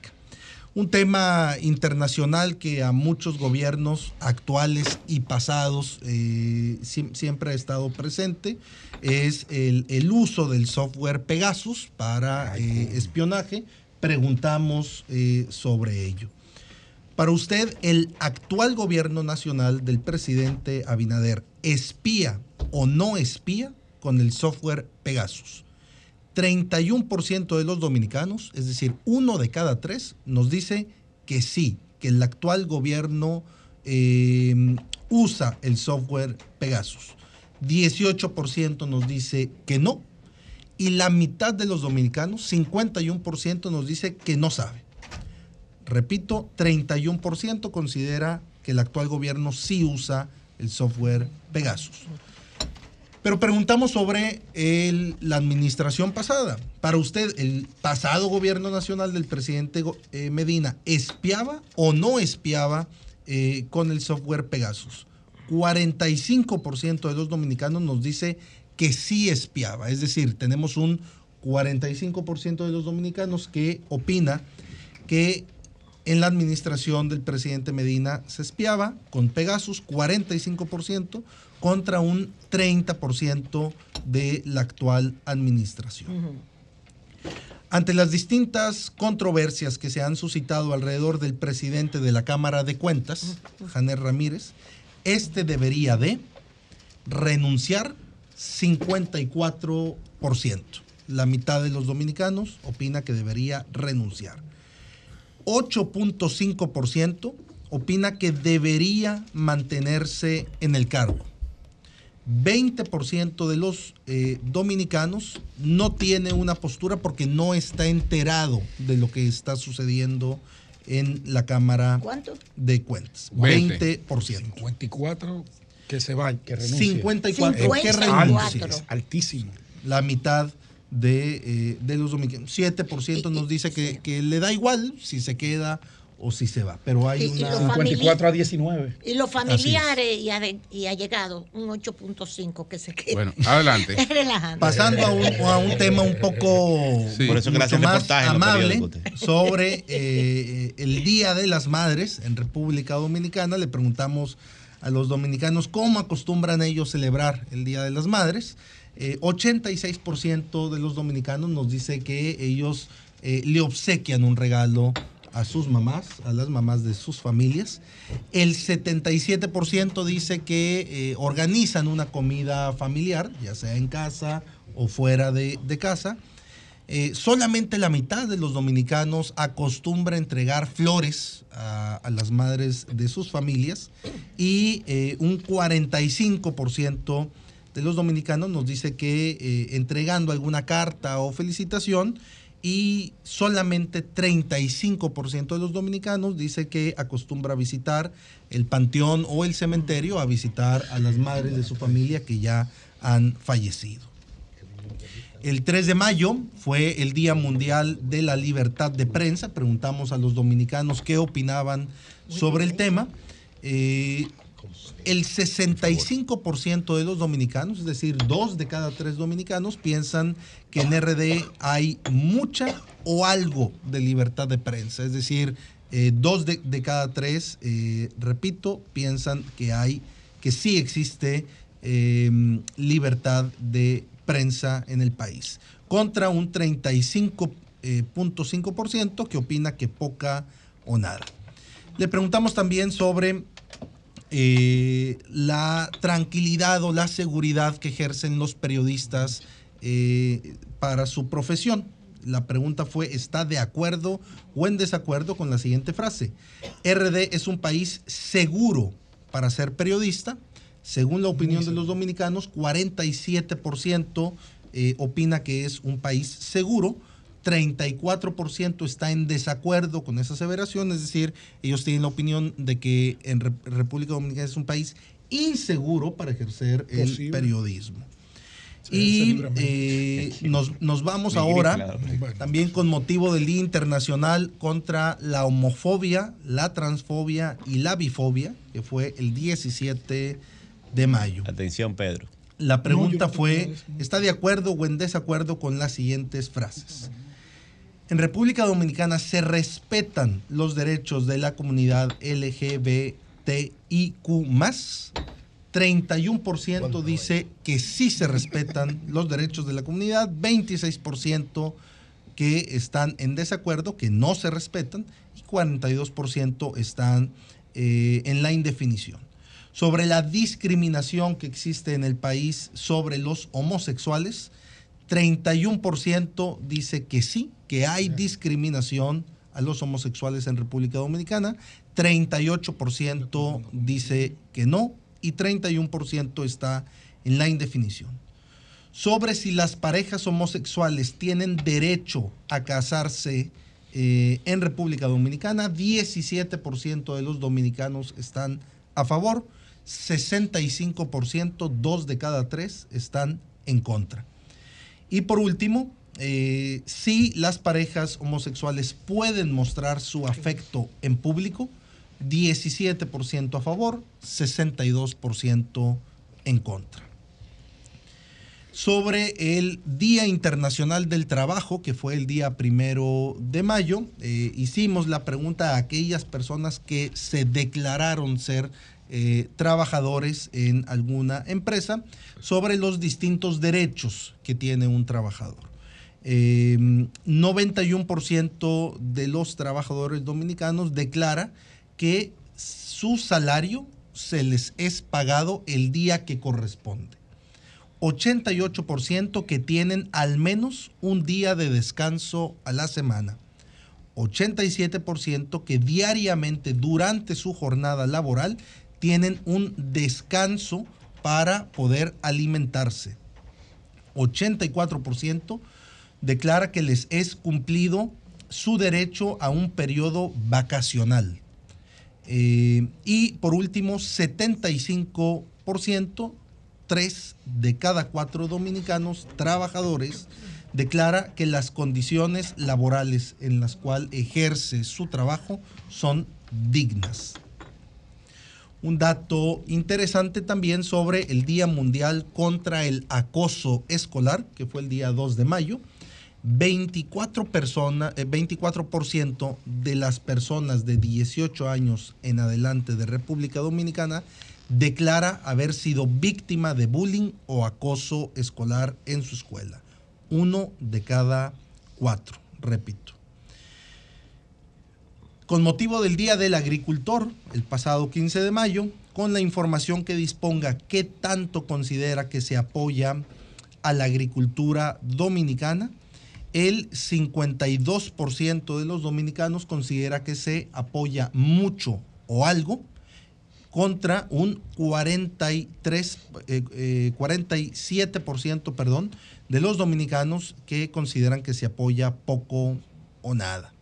Un tema internacional que a muchos gobiernos actuales y pasados eh, siem- siempre ha estado presente es el, el uso del software Pegasus para eh, espionaje. Preguntamos eh, sobre ello. Para usted, ¿el actual gobierno nacional del presidente Abinader espía o no espía con el software Pegasus? 31% de los dominicanos, es decir, uno de cada tres, nos dice que sí, que el actual gobierno eh, usa el software Pegasus. 18% nos dice que no. Y la mitad de los dominicanos, 51%, nos dice que no sabe. Repito, 31% considera que el actual gobierno sí usa el software Pegasus. Pero preguntamos sobre el- la administración pasada. Para usted, ¿el pasado gobierno nacional del presidente eh, Medina espiaba o no espiaba eh, con el software Pegasus? 45% de los dominicanos nos dice que sí espiaba. Es decir, tenemos un 45% de los dominicanos que opina que en la administración del presidente Medina se espiaba con Pegasus 45% contra un 30% de la actual administración. Ante las distintas controversias que se han suscitado alrededor del presidente de la Cámara de Cuentas, Janer Ramírez, este debería de renunciar 54%. La mitad de los dominicanos opina que debería renunciar. 8.5% opina que debería mantenerse en el cargo. 20% de los eh, dominicanos no tiene una postura porque no está enterado de lo que está sucediendo en la Cámara ¿Cuánto? de Cuentas. 20. 20%. 54 que se va, que renuncie. 54 que 54. renuncie. Es altísimo. La mitad de, eh, de los dominicanos. 7% nos dice que, que le da igual si se queda o si se va. Pero hay Y- una... los 54 a 19. Y los familiares y, y allegados, un 8.5 que se queda. Bueno, adelante. *laughs* Es relajante. Pasando a un, a un tema un poco Sí. Por eso mucho más amable sobre *laughs* eh, el Día de las Madres en República Dominicana. Le preguntamos a los dominicanos cómo acostumbran ellos celebrar el Día de las Madres. Eh, 86% de los dominicanos nos dice que ellos eh, le obsequian un regalo a sus mamás, a las mamás de sus familias. El 77% dice que eh, organizan una comida familiar, ya sea en casa o fuera de, casa. Eh, solamente la mitad de los dominicanos acostumbra entregar flores a, las madres de sus familias y eh, un 45% de los dominicanos nos dice que entregando alguna carta o felicitación y solamente 35% de los dominicanos dice que acostumbra a visitar el panteón o el cementerio a visitar a las madres de su familia que ya han fallecido. El 3 de mayo fue el Día Mundial de la Libertad de Prensa. Preguntamos a los dominicanos qué opinaban sobre el tema. Eh, el 65% de los dominicanos, es decir, dos de cada tres dominicanos, piensan que en RD hay mucha o algo de libertad de prensa. Es decir, eh, dos de, de cada tres, eh, repito, piensan que hay, que sí existe eh, libertad de prensa en el país, contra un 35.5% que opina que poca o nada. Le preguntamos también sobre eh, la tranquilidad o la seguridad que ejercen los periodistas eh, para su profesión. La pregunta fue, ¿está de acuerdo o en desacuerdo con la siguiente frase? RD es un país seguro para ser periodista. Según la opinión de los dominicanos, 47% eh, opina que es un país seguro. 34% está en desacuerdo con esa aseveración, es decir, ellos tienen la opinión de que en Re- República Dominicana es un país inseguro para ejercer el periodismo. Y eh, nos, nos vamos ahora también con motivo del Día Internacional contra la homofobia, la transfobia y la bifobia, que fue el 17 de mayo. Atención, Pedro. La pregunta No, fue, ¿está de acuerdo o en desacuerdo con las siguientes frases? En República Dominicana se respetan los derechos de la comunidad LGBTIQ+. 31% dice que sí se respetan los derechos de la comunidad, 26% que están en desacuerdo, que no se respetan, y 42% están eh, en la indefinición. Sobre la discriminación que existe en el país sobre los homosexuales, 31% dice que sí, que hay discriminación a los homosexuales en República Dominicana, 38% dice que no y 31% está en la indefinición. Sobre si las parejas homosexuales tienen derecho a casarse eh, en República Dominicana, 17% de los dominicanos están a favor, 65%, dos de cada tres están en contra. Y por último, eh, si las parejas homosexuales pueden mostrar su afecto en público, 17% a favor, 62% en contra. Sobre el Día Internacional del Trabajo, que fue el día primero de mayo, eh, hicimos la pregunta a aquellas personas que se declararon ser eh, trabajadores en alguna empresa sobre los distintos derechos que tiene un trabajador. Eh, 91% de los trabajadores dominicanos declara que su salario se les es pagado el día que corresponde. 88% que tienen al menos un día de descanso a la semana. 87% que diariamente durante su jornada laboral tienen un descanso para poder alimentarse. 84% declara que les es cumplido su derecho a un periodo vacacional. Eh, y por último, 75%, 3 de cada 4 dominicanos trabajadores declara que las condiciones laborales en las cuales ejerce su trabajo son dignas. Un dato interesante también sobre el Día Mundial contra el Acoso Escolar, que fue el día 2 de mayo. 24 personas, eh, 24% de las personas de 18 años en adelante de República Dominicana declara haber sido víctima de bullying o acoso escolar en su escuela. Uno de cada cuatro, repito. Con motivo del Día del Agricultor, el pasado 15 de mayo, con la información que disponga qué tanto considera que se apoya a la agricultura dominicana, el 52% de los dominicanos considera que se apoya mucho o algo contra un 43, eh, eh, 47% perdón, de los dominicanos que consideran que se apoya poco o nada.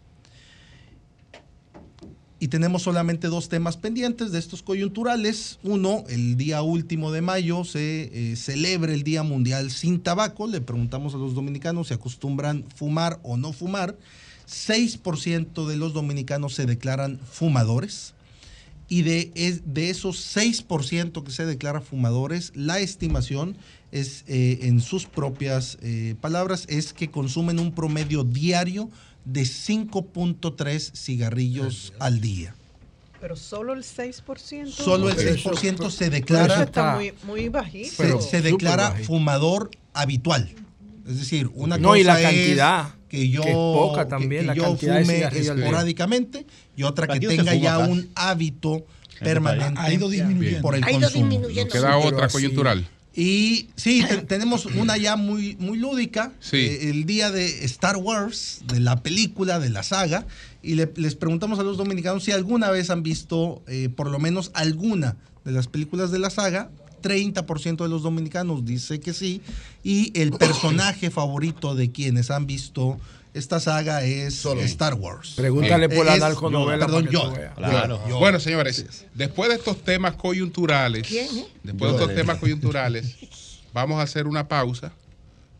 Y tenemos solamente dos temas pendientes de estos coyunturales. Uno, el día último de mayo se eh, celebra el Día Mundial sin Tabaco. Le preguntamos a los dominicanos si acostumbran fumar o no fumar. 6% de los dominicanos se declaran fumadores. Y de, es- de esos 6% que se declaran fumadores, la estimación es, eh, en sus propias eh, palabras, es que consumen un promedio diario de 5.3 cigarrillos al día. Pero solo el 6%. Solo el 6% se declara- Eso está muy, muy bajito. Se, se declara fumador habitual. Es decir, una No, cosa y la es cantidad, que yo, que es poca también, que- la que yo cantidad fume esporádicamente y otra que tenga ya un hábito permanente Ha ido disminuyendo. por el Ha ido consumo. disminuyendo. Nos queda otra coyuntural. Y sí, te- tenemos una ya muy, muy lúdica, Sí. eh, el día de Star Wars, de la película, de la saga, y le- les preguntamos a los dominicanos si alguna vez han visto eh, por lo menos alguna de las películas de la saga. 30% de los dominicanos dice que sí, y el *coughs* personaje favorito de quienes han visto esta saga es Star Wars. Pregúntale por la Es- narconovela Perdón, yo. Claro. Bueno, señores, después de estos temas coyunturales, ¿Quién, eh? después de estos eh. temas coyunturales, *laughs* vamos a hacer una pausa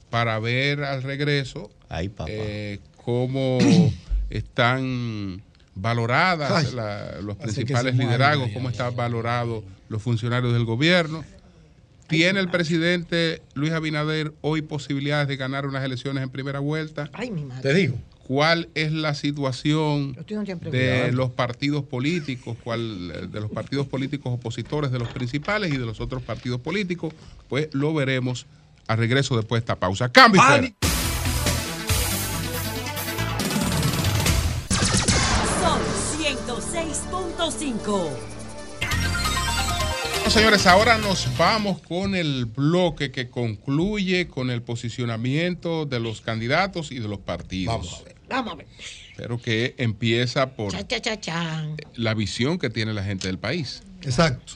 para ver al regreso eh, cómo están valoradas Ay, la- los principales liderazgos, cómo están valorados los funcionarios del gobierno. ¿Tiene el presidente Luis Abinader hoy posibilidades de ganar unas elecciones en primera vuelta? Ay, mi madre. Te digo. ¿Cuál es la situación de los partidos políticos, cuál, eh, de los partidos políticos opositores de los principales y de los otros partidos políticos? Pues lo veremos al regreso después de esta pausa. ¡Cambio! Sol 106.5. Señores, ahora nos vamos con el bloque que concluye con el posicionamiento de los candidatos y de los partidos. Vamos a ver. Pero que empieza por Cha, cha, cha, cha. la visión que tiene la gente del país. Exacto.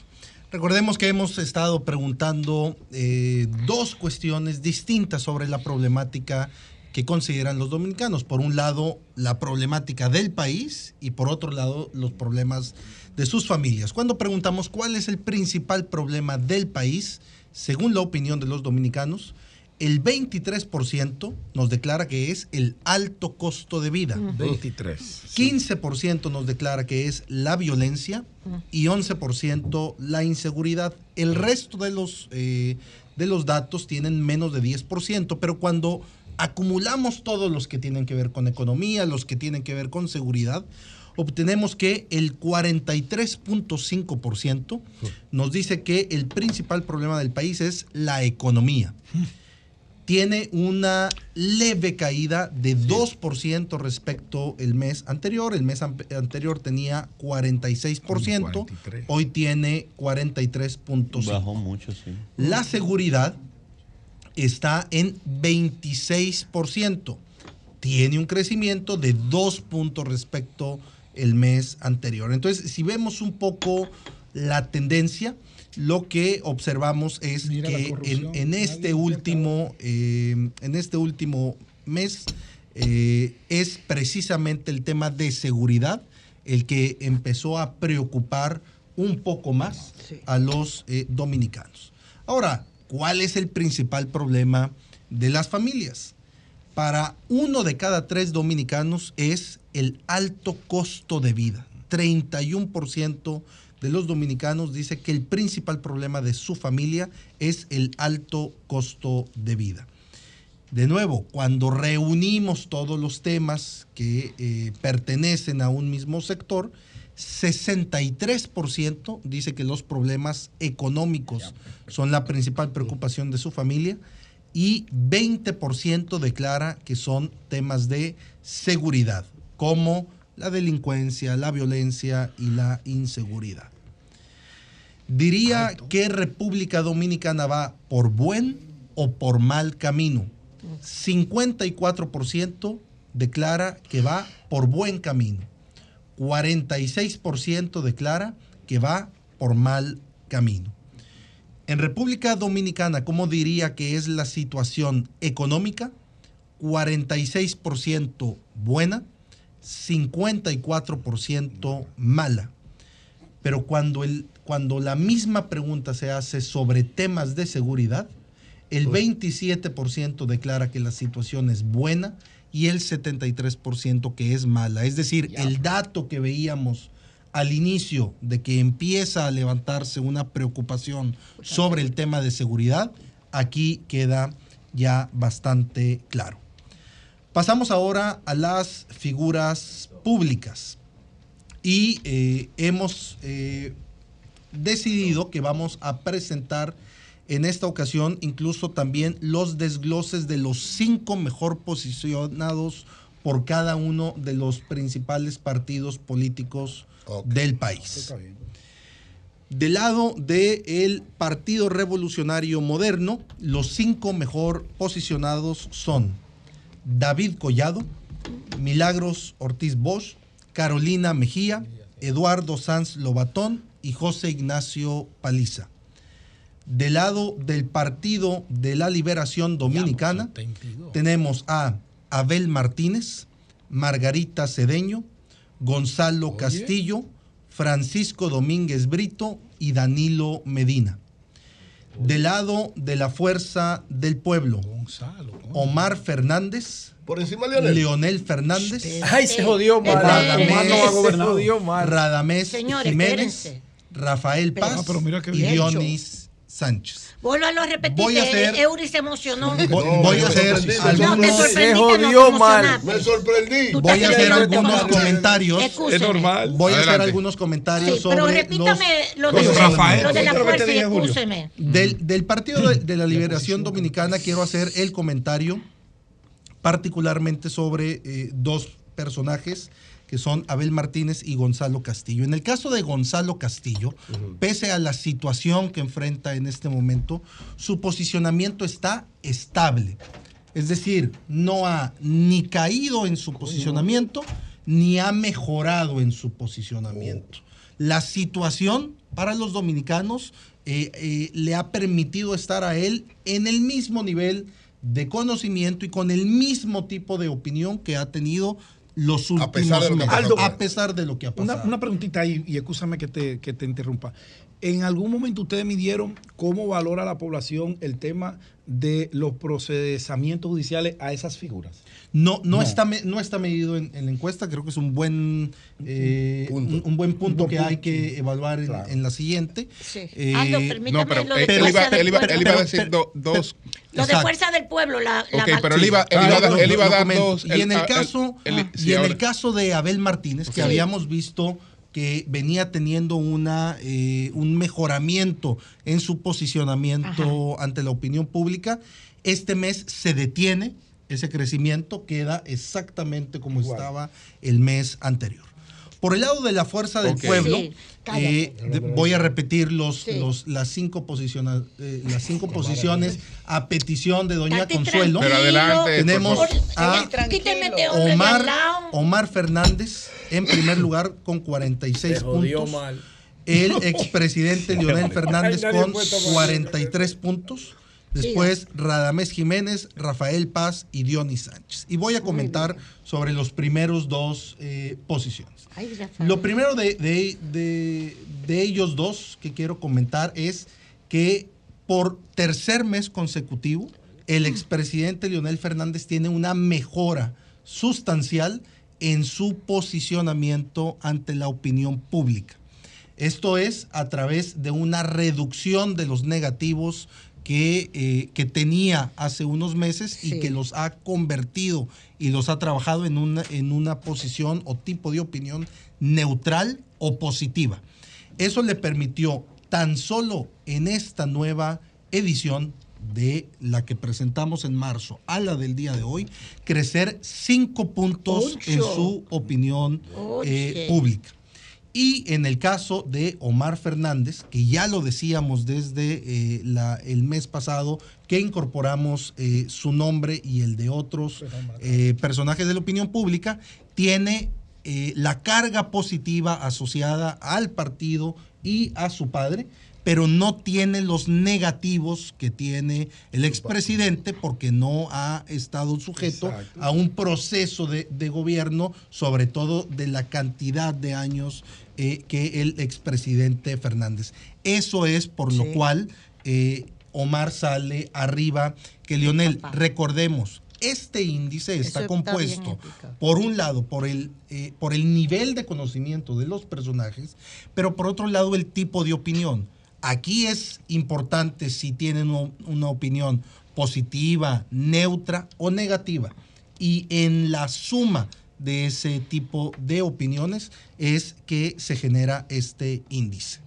Recordemos que hemos estado preguntando eh, dos cuestiones distintas sobre la problemática que consideran los dominicanos. Por un lado, la problemática del país y por otro lado, los problemas de sus familias. Cuando preguntamos cuál es el principal problema del país, según la opinión de los dominicanos, el 23% nos declara que es el alto costo de vida. 23. 15% nos declara que es la violencia y 11% la inseguridad. El resto de los, eh, de los datos tienen menos de 10%, pero cuando acumulamos todos los que tienen que ver con economía, los que tienen que ver con seguridad, obtenemos que el 43.5% nos dice que el principal problema del país es la economía. Tiene una leve caída de 2% respecto el mes anterior. El mes anterior tenía 46%, hoy tiene 43.5%. Bajó mucho, sí. La seguridad está en 26%. Tiene un crecimiento de 2 puntos respecto el mes anterior. Entonces, si vemos un poco la tendencia, lo que observamos es Mira que en este último, eh, en este último mes eh, es precisamente el tema de seguridad el que empezó a preocupar un poco más a los eh, dominicanos. Ahora, ¿cuál es el principal problema de las familias? Para uno de cada tres dominicanos es el alto costo de vida. 31% de los dominicanos dice que el principal problema de su familia es el alto costo de vida. De nuevo, cuando reunimos todos los temas que eh, pertenecen a un mismo sector, 63% dice que los problemas económicos son la principal preocupación de su familia y 20% declara que son temas de seguridad, como la delincuencia, la violencia y la inseguridad. Diría que República Dominicana va por buen o por mal camino. 54% declara que va por buen camino. 46% declara que va por mal camino. En República Dominicana, ¿cómo diría que es la situación económica? 46% buena, 54% mala. Pero cuando, el, cuando la misma pregunta se hace sobre temas de seguridad, el 27% declara que la situación es buena y el 73% que es mala. Es decir, el dato que veíamos al inicio de que empieza a levantarse una preocupación sobre el tema de seguridad, aquí queda ya bastante claro. Pasamos ahora a las figuras públicas. Y eh, hemos eh, decidido que vamos a presentar en esta ocasión incluso también los desgloses de los cinco mejor posicionados por cada uno de los principales partidos políticos del país. Del lado del Partido Revolucionario Moderno, los cinco mejor posicionados son David Collado, Milagros Ortiz Bosch, Carolina Mejía, Eduardo Sanz Lobatón y José Ignacio Paliza. Del lado del Partido de la Liberación Dominicana, tenemos a Abel Martínez, Margarita Cedeño, Gonzalo Castillo, Francisco Domínguez Brito y Danilo Medina. Del lado de la Fuerza del Pueblo, Omar Fernández. Por encima de Leonel, Fernández. Ay, se jodió mal. Radamés, Omar no va a gobernar. Se jodió mal. Radamés Señores, Jiménez, espérense. Rafael Paz Ah, pero mira qué y bien. Dionis Sánchez. Vuélvalo a repetir, Voy a que hacer- Eury se emocionó. Voy, voy a hacer No, algunos, no. Me sorprendí. voy a hacer algunos comentarios. Excúseme. Voy a hacer algunos comentarios Sí, pero sobre repítame los, lo de, los Rafael. lo de la fuerza y. Del, del Partido de, de la Liberación Dominicana quiero hacer el comentario particularmente sobre eh, dos personajes que son Abel Martínez y Gonzalo Castillo. En el caso de Gonzalo Castillo, pese a la situación que enfrenta en este momento, su posicionamiento está estable. Es decir, no ha ni caído en su posicionamiento, ni ha mejorado en su posicionamiento. La situación para los dominicanos eh, eh, le ha permitido estar a él en el mismo nivel de conocimiento y con el mismo tipo de opinión que ha tenido los últimos pesar de lo que ha a pesar de lo que ha pasado. Una, una preguntita ahí, y escúchame que te, que te interrumpa. ¿En algún momento ustedes midieron cómo valora la población el tema de los procesamientos judiciales a esas figuras? No, no, No. Está, no está medido en, en la encuesta, creo que es un buen, eh, un, un buen punto que punto, hay que evaluar en, en la siguiente. Eh, Aldo, permítame No, pero lo de fuerza iba, del él iba- pueblo. él iba a Pero- decir do- dos. Lo de fuerza del pueblo, la, la Ok, mal- pero él iba, él Ah, iba a dar- lo- él iba a lo dar comento. dos. Y en el ah, caso, el- ah, sí, y en ahora- el caso de Abel Martínez, que Sí. habíamos visto que venía teniendo una, eh, un mejoramiento en su posicionamiento ante la opinión pública, este mes se detiene, ese crecimiento queda exactamente como estaba el mes anterior. Por el lado de la fuerza del pueblo, Sí, eh, voy a repetir los, Sí. los, las cinco, posiciona- eh, las cinco posiciones a petición de doña Consuelo. Pero adelante, Tenemos por a Omar. Omar Fernández en primer lugar con 46 Te jodió puntos. mal. El *laughs* expresidente Leonel Fernández con puede tomar 43 puntos. Después Radamés Jiménez, Rafael Paz y Dionis Sánchez. Y voy a comentar sobre los primeros dos eh, posiciones. Ay. Lo primero de, de- de- de ellos dos que quiero comentar es que por tercer mes consecutivo, el expresidente Leonel Fernández tiene una mejora sustancial en su posicionamiento ante la opinión pública. Esto es a través de una reducción de los negativos que, eh, que tenía hace unos meses y que los ha convertido y los ha trabajado en una, en una posición o tipo de opinión neutral o positiva. Eso le permitió tan solo en esta nueva edición de la que presentamos en marzo a la del día de hoy, crecer cinco puntos en su opinión eh, pública. Y en el caso de Omar Fernández, que ya lo decíamos desde eh, la- el mes pasado, que incorporamos eh, su nombre y el de otros eh, personajes de la opinión pública, tiene la carga positiva asociada al partido y a su padre, pero no tiene los negativos que tiene el expresidente porque no ha estado sujeto Exacto. a un proceso de, de gobierno, sobre todo de la cantidad de años eh, que el expresidente Fernández. Eso es por lo cual eh, Omar sale arriba que Lionel. Recordemos, este índice está está compuesto, por un lado, por el, eh, por el nivel de conocimiento de los personajes, pero por otro lado, el tipo de opinión. Aquí es importante si tienen una opinión positiva, neutra o negativa. Y en la suma de ese tipo de opiniones es que se genera este índice.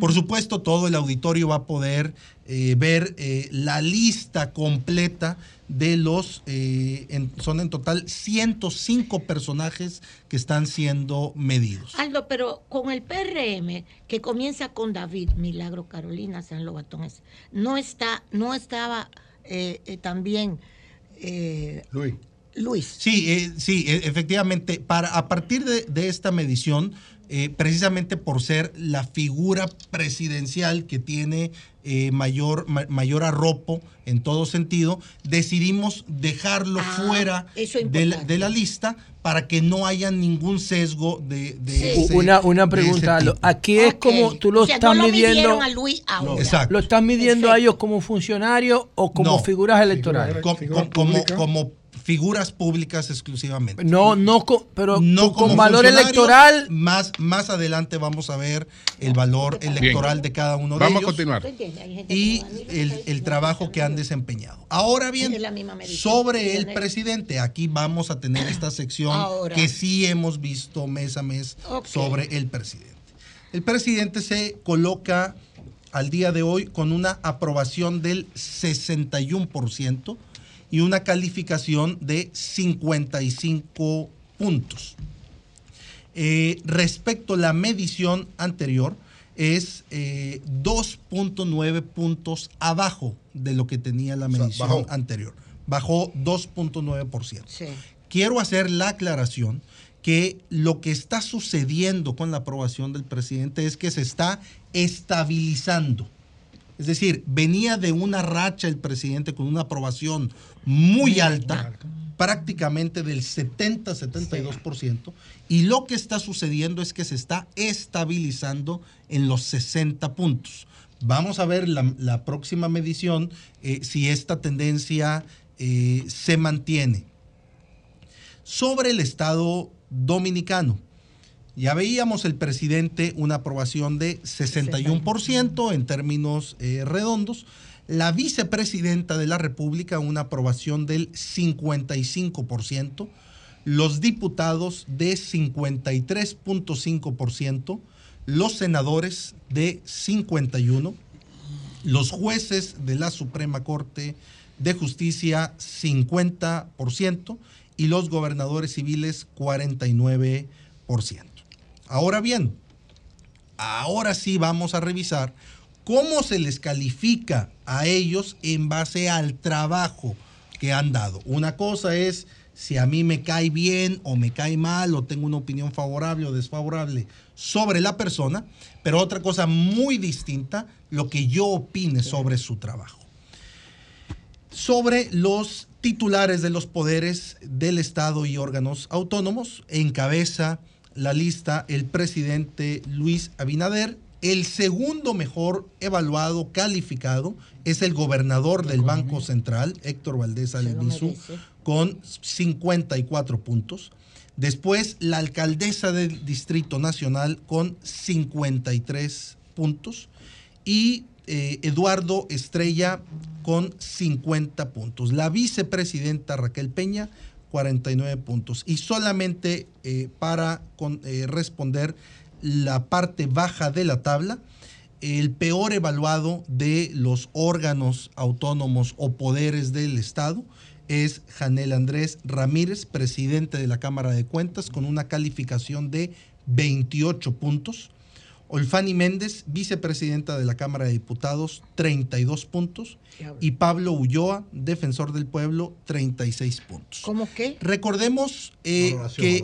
Por supuesto, todo el auditorio va a poder eh, ver eh, la lista completa de los, eh, en- son en total 105 personajes que están siendo medidos. Aldo, pero con el PRM que comienza con David Milagro Carolina San Lobatón, no está, no estaba eh, eh, también eh, Luis. Luis. Sí, eh, sí, e- efectivamente, para, a partir de, de esta medición, eh, precisamente por ser la figura presidencial que tiene eh, mayor, ma- mayor arropo en todo sentido, decidimos dejarlo Ah, fuera de la, de lista para que no haya ningún sesgo de, de Sí. ese- Una, una de pregunta, ese tipo. Aquí es como tú lo O sea, estás no lo midiendo. a Luis ahora. Exacto. ¿Lo estás midiendo a ellos como funcionarios o como No. figuras electorales? Com- com- como, como figuras públicas exclusivamente. No, no, co- pero no con valor electoral. Más, más adelante vamos a ver el valor electoral de cada uno de Vamos a ellos. continuar. Y el, el trabajo que han desempeñado. Ahora bien, sobre el presidente, aquí vamos a tener esta sección Ahora. que sí hemos visto mes a mes sobre el presidente. El presidente se coloca al día de hoy con una aprobación del 61% y una calificación de 55 puntos. Eh, respecto a la medición anterior, es eh, 2.9 puntos abajo de lo que tenía la medición bajó. anterior. Bajó 2.9%. Sí. Quiero hacer la aclaración que lo que está sucediendo con la aprobación del presidente es que se está estabilizando. Es decir, venía de una racha el presidente con una aprobación muy alta, prácticamente del 70-72%, y lo que está sucediendo es que se está estabilizando en los 60 puntos. Vamos a ver la, la próxima medición eh, si esta tendencia eh, se mantiene. Sobre el Estado dominicano, ya veíamos el presidente una aprobación de 61% en términos eh, redondos, la vicepresidenta de la República una aprobación del 55%, los diputados de 53.5%, los senadores de 51%, los jueces de la Suprema Corte de Justicia 50% y los gobernadores civiles 49%. Ahora bien, ahora sí vamos a revisar cómo se les califica a ellos en base al trabajo que han dado. Una cosa es si a mí me cae bien o me cae mal o tengo una opinión favorable o desfavorable sobre la persona, pero otra cosa muy distinta, lo que yo opine sobre su trabajo. Sobre los titulares de los poderes del Estado y órganos autónomos, encabeza la lista el presidente Luis Abinader. El segundo mejor evaluado, calificado, es el gobernador del Banco Central, Héctor Valdés Albizu, con 54 puntos. Después, la alcaldesa del Distrito Nacional con 53 puntos. Y eh, Eduardo Estrella con 50 puntos. La vicepresidenta Raquel Peña, 49 puntos. Y solamente eh, para con, eh, responder la parte baja de la tabla, el peor evaluado de los órganos autónomos o poderes del Estado es Janel Andrés Ramírez, presidente de la Cámara de Cuentas, con una calificación de 28 puntos. Olfani Méndez, vicepresidenta de la Cámara de Diputados, 32 puntos. Y Pablo Ulloa, defensor del pueblo, 36 puntos. ¿Cómo qué? Recordemos eh, que,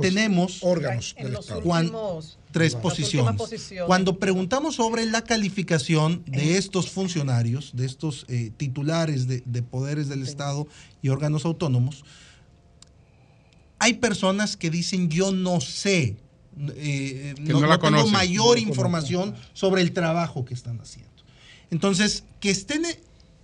tenemos órganos En del los Estado. Últimos- tres posiciones. Cuando preguntamos sobre la calificación Eh. de estos funcionarios, de estos eh, titulares de, de poderes del Estado y órganos autónomos, hay personas que dicen yo no sé, eh, Que no, no la no tengo mayor información sobre el trabajo que están haciendo. Entonces, que estén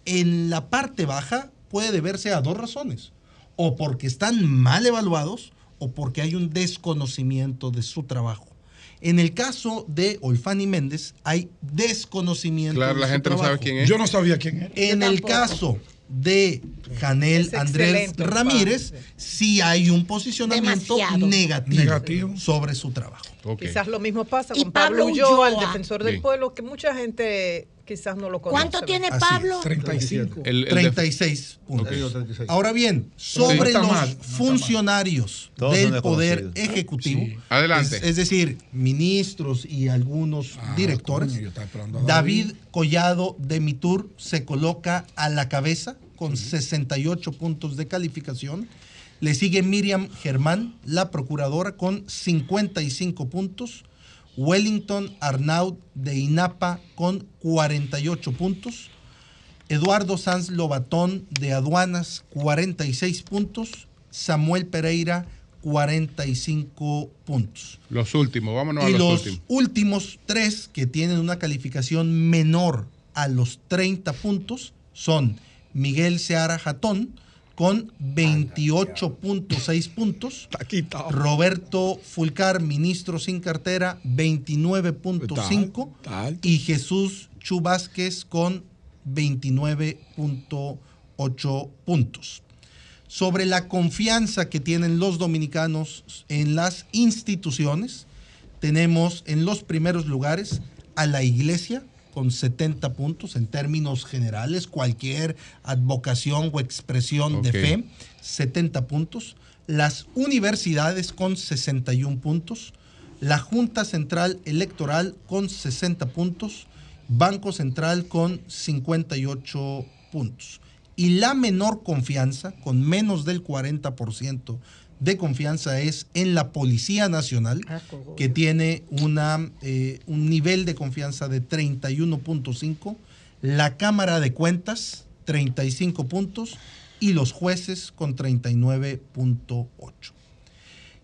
en la parte baja puede deberse a dos razones. O porque están mal evaluados o porque hay un desconocimiento de su trabajo. En el caso de Olfani Méndez hay desconocimiento Claro, de la su gente no sabe quién es. Yo no sabía quién era. En el caso de Janel Es Andrés Ramírez, sí hay un posicionamiento negativo, Negativo. sobre su trabajo. Quizás lo mismo pasa Y con Pablo Pablo Ulloa, el Ulloa. defensor del Sí. pueblo, que mucha gente quizás no lo conoce. ¿Cuánto tiene Así Pablo? 35. El- el de- 36 puntos. Ahora bien, sobre No los mal, funcionarios Todos del Poder. Ejecutivo, Sí. Adelante. es, es decir, ministros y algunos Ah, directores, coño, David Collado de Mitur se coloca a la cabeza con 68 puntos de calificación. Le sigue Miriam Germán, la procuradora, con 55 puntos. Wellington Arnaud de INAPA con 48 puntos. Eduardo Sanz Lobatón de Aduanas, 46 puntos. Samuel Pereira, 45 puntos. Los últimos, vámonos a los, los últimos. últimos tres que tienen una calificación menor a los 30 puntos son Miguel Seara Jatón con 28.6 puntos. Roberto Fulcar, ministro sin cartera, 29.5. Está alto. Y Jesús Chu Vázquez con 29.8 puntos. Sobre la confianza que tienen los dominicanos en las instituciones, tenemos en los primeros lugares a la iglesia con 70 puntos en términos generales, cualquier advocación o expresión de fe, 70 puntos. Las universidades con 61 puntos. La Junta Central Electoral con 60 puntos. Banco Central con 58 puntos. Y la menor confianza, con menos del 40% de confianza es en la Policía Nacional, que tiene una, eh, un nivel de confianza de 31.5, la Cámara de Cuentas, 35 puntos, y los jueces con 39.8.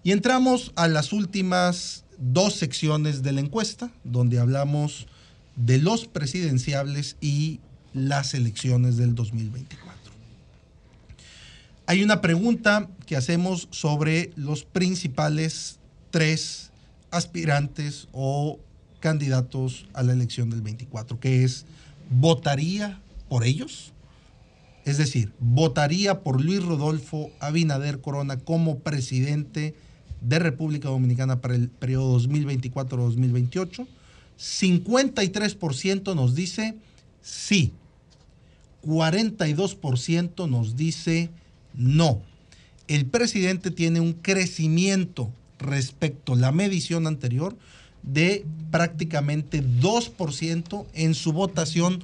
Y entramos a las últimas dos secciones de la encuesta, donde hablamos de los presidenciables y las elecciones del 2024. Hay una pregunta que hacemos sobre los principales tres aspirantes o candidatos a la elección del 24, que es, ¿votaría por ellos? Es decir, ¿votaría por Luis Rodolfo Abinader Corona como presidente de República Dominicana para el periodo 2024-2028? 53% nos dice sí, 42% nos dice no. El presidente tiene un crecimiento respecto a la medición anterior de prácticamente 2% en su votación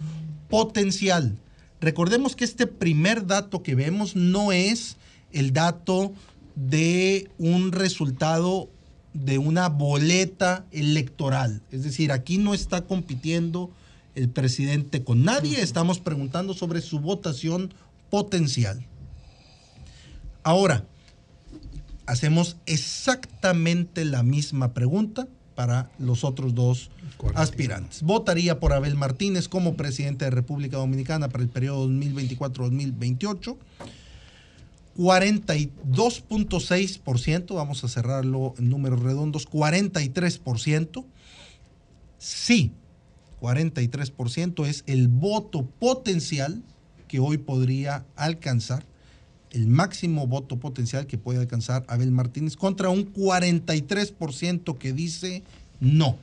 potencial. Recordemos que este primer dato que vemos no es el dato de un resultado de una boleta electoral. Es decir, aquí no está compitiendo el presidente con nadie, estamos preguntando sobre su votación potencial. Ahora, hacemos exactamente la misma pregunta para los otros dos aspirantes. Votaría por Abel Martínez como presidente de República Dominicana para el periodo 2024-2028. 42.6%, vamos a cerrarlo en números redondos, 43%. Sí, 43% es el voto potencial que hoy podría alcanzar, el máximo voto potencial que puede alcanzar Abel Martínez contra un 43% que dice no.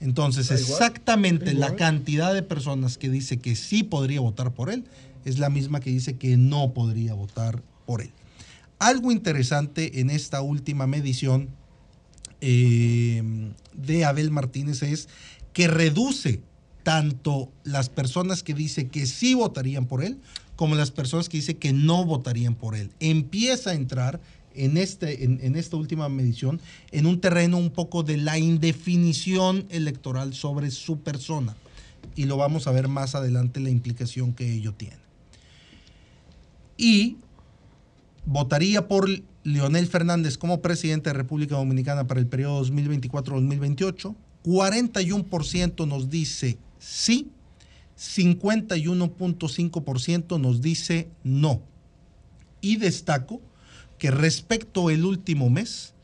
Entonces, exactamente la cantidad de personas que dice que sí podría votar por él es la misma que dice que no podría votar por él. Algo interesante en esta última medición eh, de Abel Martínez es que reduce tanto las personas que dice que sí votarían por él como las personas que dice que no votarían por él. Empieza a entrar en, este, en esta última medición en un terreno un poco de la indefinición electoral sobre su persona. Y lo vamos a ver más adelante la implicación que ello tiene. Y votaría por Leonel Fernández como presidente de República Dominicana para el periodo 2024-2028. 41% nos dice sí, 51.5% nos dice no. Y destaco que respecto al último mes,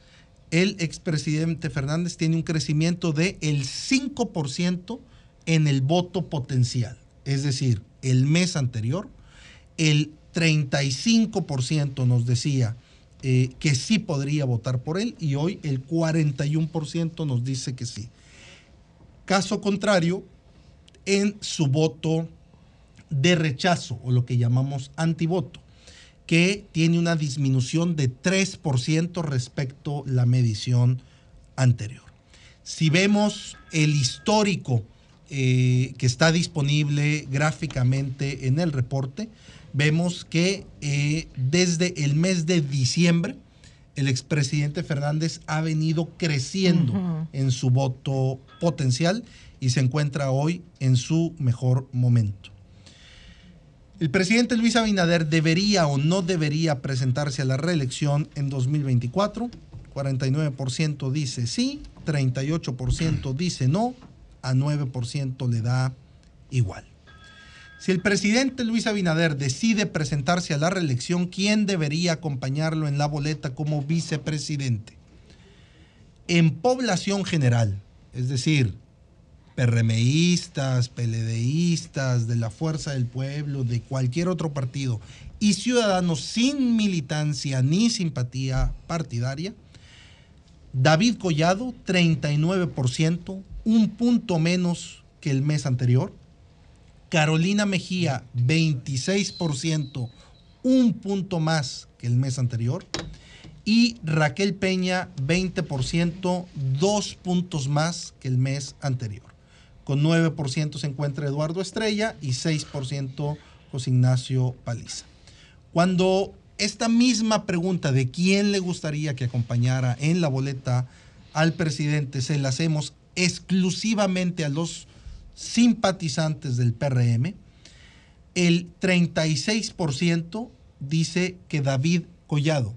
el expresidente Fernández tiene un crecimiento de el 5% en el voto potencial. Es decir, el mes anterior, el 35% nos decía eh, que sí podría votar por él y hoy el 41% nos dice que sí. Caso contrario, en su voto de rechazo o lo que llamamos antivoto, que tiene una disminución de 3% respecto a la medición anterior. Si vemos el histórico eh, que está disponible gráficamente en el reporte, vemos que eh, desde el mes de diciembre el expresidente Fernández ha venido creciendo en su voto potencial y se encuentra hoy en su mejor momento. El presidente Luis Abinader debería o no debería presentarse a la reelección en 2024. 49% dice sí, 38% dice no, a 9% le da igual. Si el presidente Luis Abinader decide presentarse a la reelección, ¿quién debería acompañarlo en la boleta como vicepresidente? En población general, es decir, PRMistas, PLDistas, de la Fuerza del Pueblo, de cualquier otro partido, y ciudadanos sin militancia ni simpatía partidaria, David Collado, 39%, un punto menos que el mes anterior. Carolina Mejía, 26%, un punto más que el mes anterior. Y Raquel Peña, 20%, dos puntos más que el mes anterior. Con 9% se encuentra Eduardo Estrella y 6% José Ignacio Paliza. Cuando esta misma pregunta de quién le gustaría que acompañara en la boleta al presidente se la hacemos exclusivamente a los simpatizantes del PRM. El 36% dice que David Collado,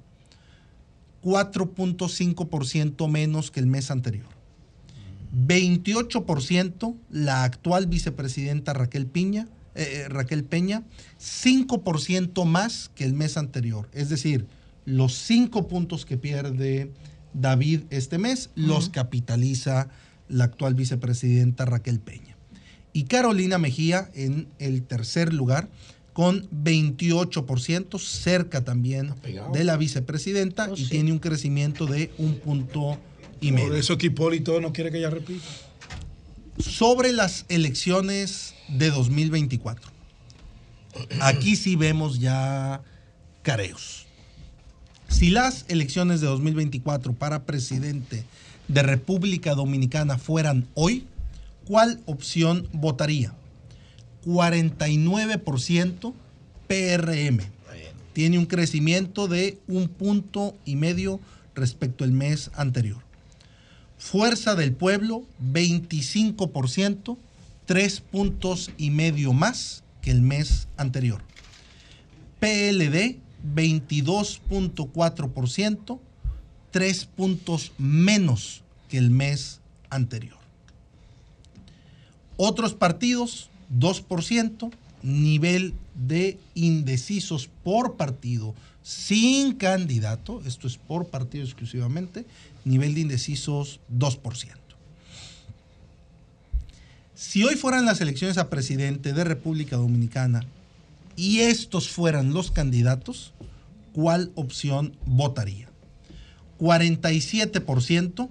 4.5% menos que el mes anterior. 28% la actual vicepresidenta Raquel Piña, eh, Raquel Peña, 5% más que el mes anterior. Es decir, los 5 puntos que pierde David este mes los capitaliza la actual vicepresidenta Raquel Peña. Y Carolina Mejía en el tercer lugar con 28%, cerca también de la vicepresidenta y tiene un crecimiento de un punto y. Por eso que Hipólito no quiere que ella repita. Sobre las elecciones de 2024, aquí sí vemos ya careos. Si las elecciones de 2024 para presidente de República Dominicana fueran hoy, ¿cuál opción votaría? 49% PRM. Tiene un crecimiento de un punto y medio respecto al mes anterior. Fuerza del Pueblo, 25%, tres puntos y medio más que el mes anterior. PLD, 22.4%, tres puntos menos que el mes anterior. Otros partidos, 2%, nivel de indecisos por partido sin candidato, esto es por partido exclusivamente, nivel de indecisos 2%. Si hoy fueran las elecciones a presidente de República Dominicana y estos fueran los candidatos, ¿cuál opción votaría? 47%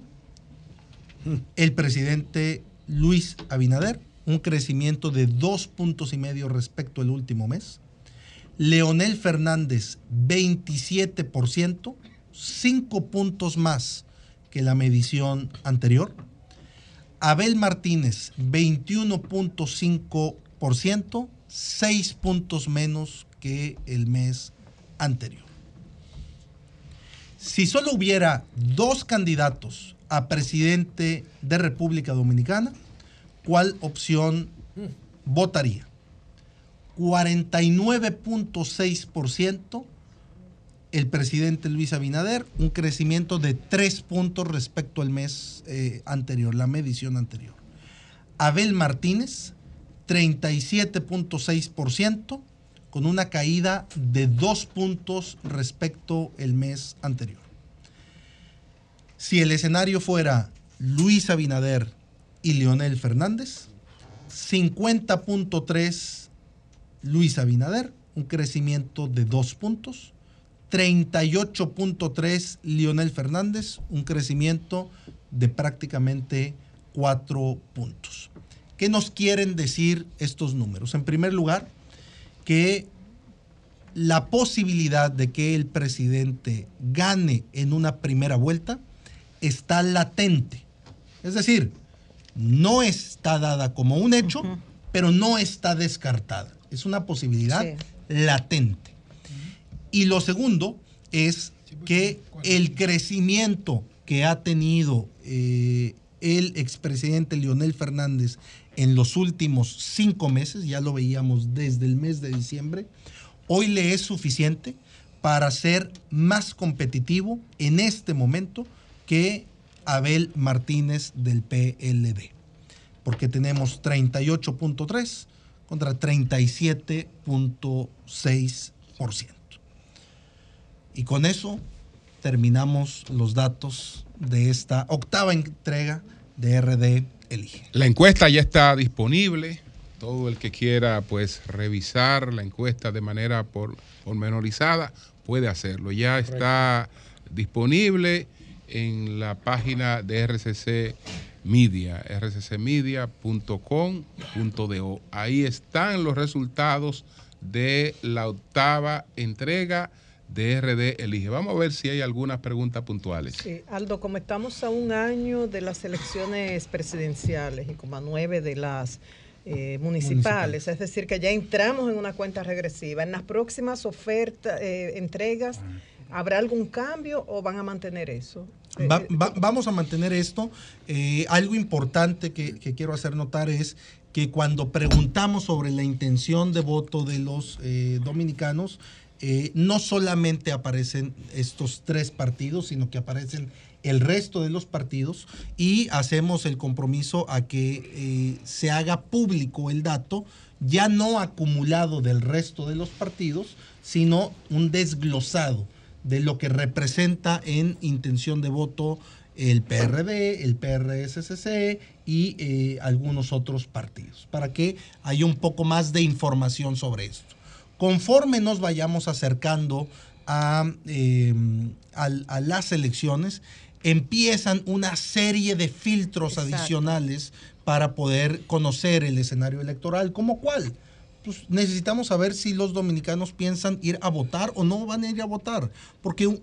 el presidente Luis Abinader, un crecimiento de dos puntos y medio respecto al último mes. Leonel Fernández, 27%, cinco puntos más que la medición anterior. Abel Martínez, 21.5%, seis puntos menos que el mes anterior. Si solo hubiera dos candidatos a presidente de República Dominicana, ¿cuál opción votaría? 49.6% el presidente Luis Abinader, un crecimiento de tres puntos respecto al mes eh, anterior, la medición anterior. Abel Martínez, 37.6%, con una caída de dos puntos respecto al mes anterior. Si el escenario fuera Luis Abinader y Leonel Fernández, 50.3 Luis Abinader, un crecimiento de dos puntos. 38.3 Leonel Fernández, un crecimiento de prácticamente cuatro puntos. ¿Qué nos quieren decir estos números? En primer lugar, que la posibilidad de que el presidente gane en una primera vuelta está latente. Es decir, no está dada como un hecho, pero no está descartada. Es una posibilidad latente. Y lo segundo es que el crecimiento que ha tenido eh, el expresidente Leonel Fernández en los últimos cinco meses, ya lo veíamos desde el mes de diciembre, hoy le es suficiente para ser más competitivo en este momento que Abel Martínez del PLD, porque tenemos 38.3 contra 37.6%. Y con eso terminamos los datos de esta octava entrega de RD Elige. La encuesta ya está disponible. Todo el que quiera pues revisar la encuesta de manera por, pormenorizada puede hacerlo. Ya está disponible en la página de RCC Media, rccmedia.com.do. Ahí están los resultados de la octava entrega de RD Elige. Vamos a ver si hay algunas preguntas puntuales. Sí, Aldo, como estamos a un año de las elecciones presidenciales y como a nueve de las eh, municipales, es decir, que ya entramos en una cuenta regresiva. En las próximas ofertas, eh, entregas, ¿habrá algún cambio o van a mantener eso? Eh, Va- va- vamos a mantener esto. Eh, algo importante que, que quiero hacer notar es que cuando preguntamos sobre la intención de voto de los eh, dominicanos, eh, no solamente aparecen estos tres partidos, sino que aparecen el resto de los partidos y hacemos el compromiso a que eh, se haga público el dato, ya no acumulado del resto de los partidos, sino un desglosado de lo que representa en intención de voto el PRD, el PRSCC y eh, algunos otros partidos, para que haya un poco más de información sobre esto. Conforme nos vayamos acercando a, eh, al- a las elecciones, empiezan una serie de filtros Exacto. adicionales para poder conocer el escenario electoral, como cuál pues necesitamos saber si los dominicanos piensan ir a votar o no van a ir a votar. Porque un,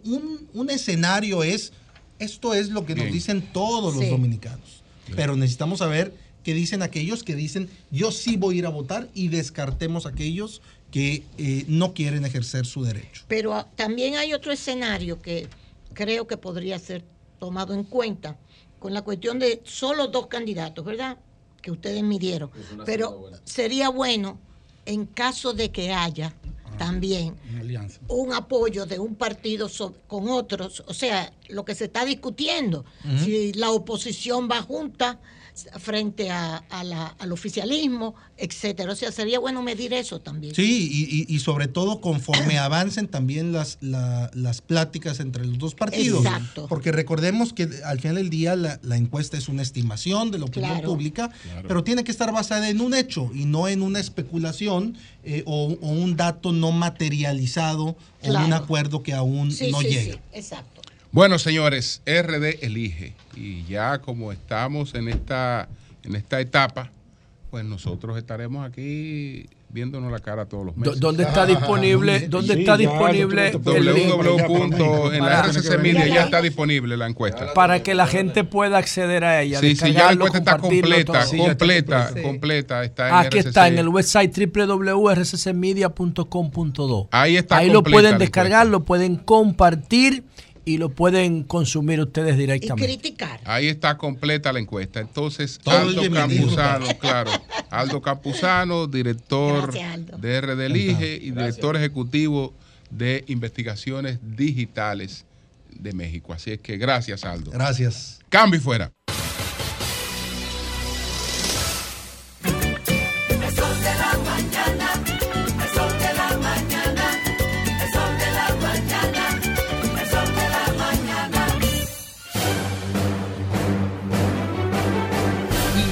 un escenario es, esto es lo que nos Bien. dicen todos los dominicanos. Pero necesitamos saber qué dicen aquellos que dicen, yo sí voy a ir a votar y descartemos aquellos que eh, no quieren ejercer su derecho. Pero ah, también hay otro escenario que creo que podría ser tomado en cuenta con la cuestión de solo dos candidatos, ¿verdad? Que ustedes midieron. Pero sería bueno, en caso de que haya también Una alianza. un apoyo de un partido con otros, o sea, lo que se está discutiendo, si la oposición va junta frente a, a la- al oficialismo, etcétera. O sea, sería bueno medir eso también. Sí, y, y- y sobre todo conforme *coughs* avancen también las, la- las pláticas entre los dos partidos. Exacto. Porque recordemos que al final del día la, la encuesta es una estimación de la opinión Claro. pública, Claro. pero tiene que estar basada en un hecho y no en una especulación eh, o, o un dato no materializado o un Claro. acuerdo que aún Sí, no sí, llega. sí, exacto. Bueno, señores, RD elige. Y ya como estamos en esta, en esta etapa, pues nosotros estaremos aquí viéndonos la cara todos los meses. ¿Dónde está disponible? *laughs* ¿Dónde está disponible el link? www. En la Para- RCC Media ya está disponible la encuesta. Para que la gente pueda acceder a ella. Sí, sí, ya la encuesta está completa, todo. completa, completa. Está en Aquí está en el website www.rccmedia.com.do. Ahí está Ahí lo pueden descargar, lo pueden compartir y lo pueden consumir ustedes directamente. criticar. Ahí está completa la encuesta. Entonces, Todo Aldo. Campuzano, claro. Aldo Campuzano, director Gracias, Aldo. de RD Elige y director ejecutivo de investigaciones digitales de México. Así es que gracias, Aldo. Gracias. Cambio y fuera.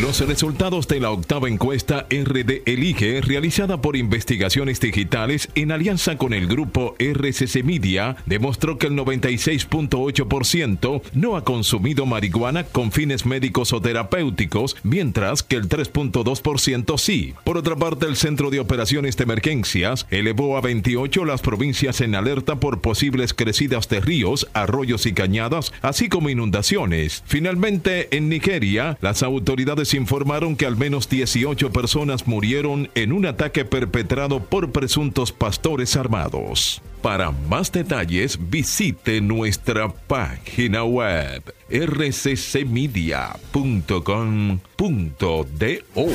Los resultados de la octava encuesta RD Elige, realizada por Investigaciones Digitales en alianza con el grupo RCC Media, demostró que el 96.8% no ha consumido marihuana con fines médicos o terapéuticos, mientras que el 3.2% sí. Por otra parte, el Centro de Operaciones de Emergencias elevó a 28 las provincias en alerta por posibles crecidas de ríos, arroyos y cañadas, así como inundaciones. Finalmente, en Nigeria, las autoridades informaron que al menos 18 personas murieron en un ataque perpetrado por presuntos pastores armados. Para más detalles, visite nuestra página web rccmedia.com.do.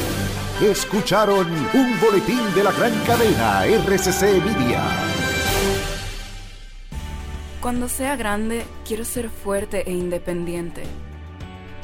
Escucharon un boletín de la gran cadena RCC Media. Cuando sea grande, quiero ser fuerte e independiente.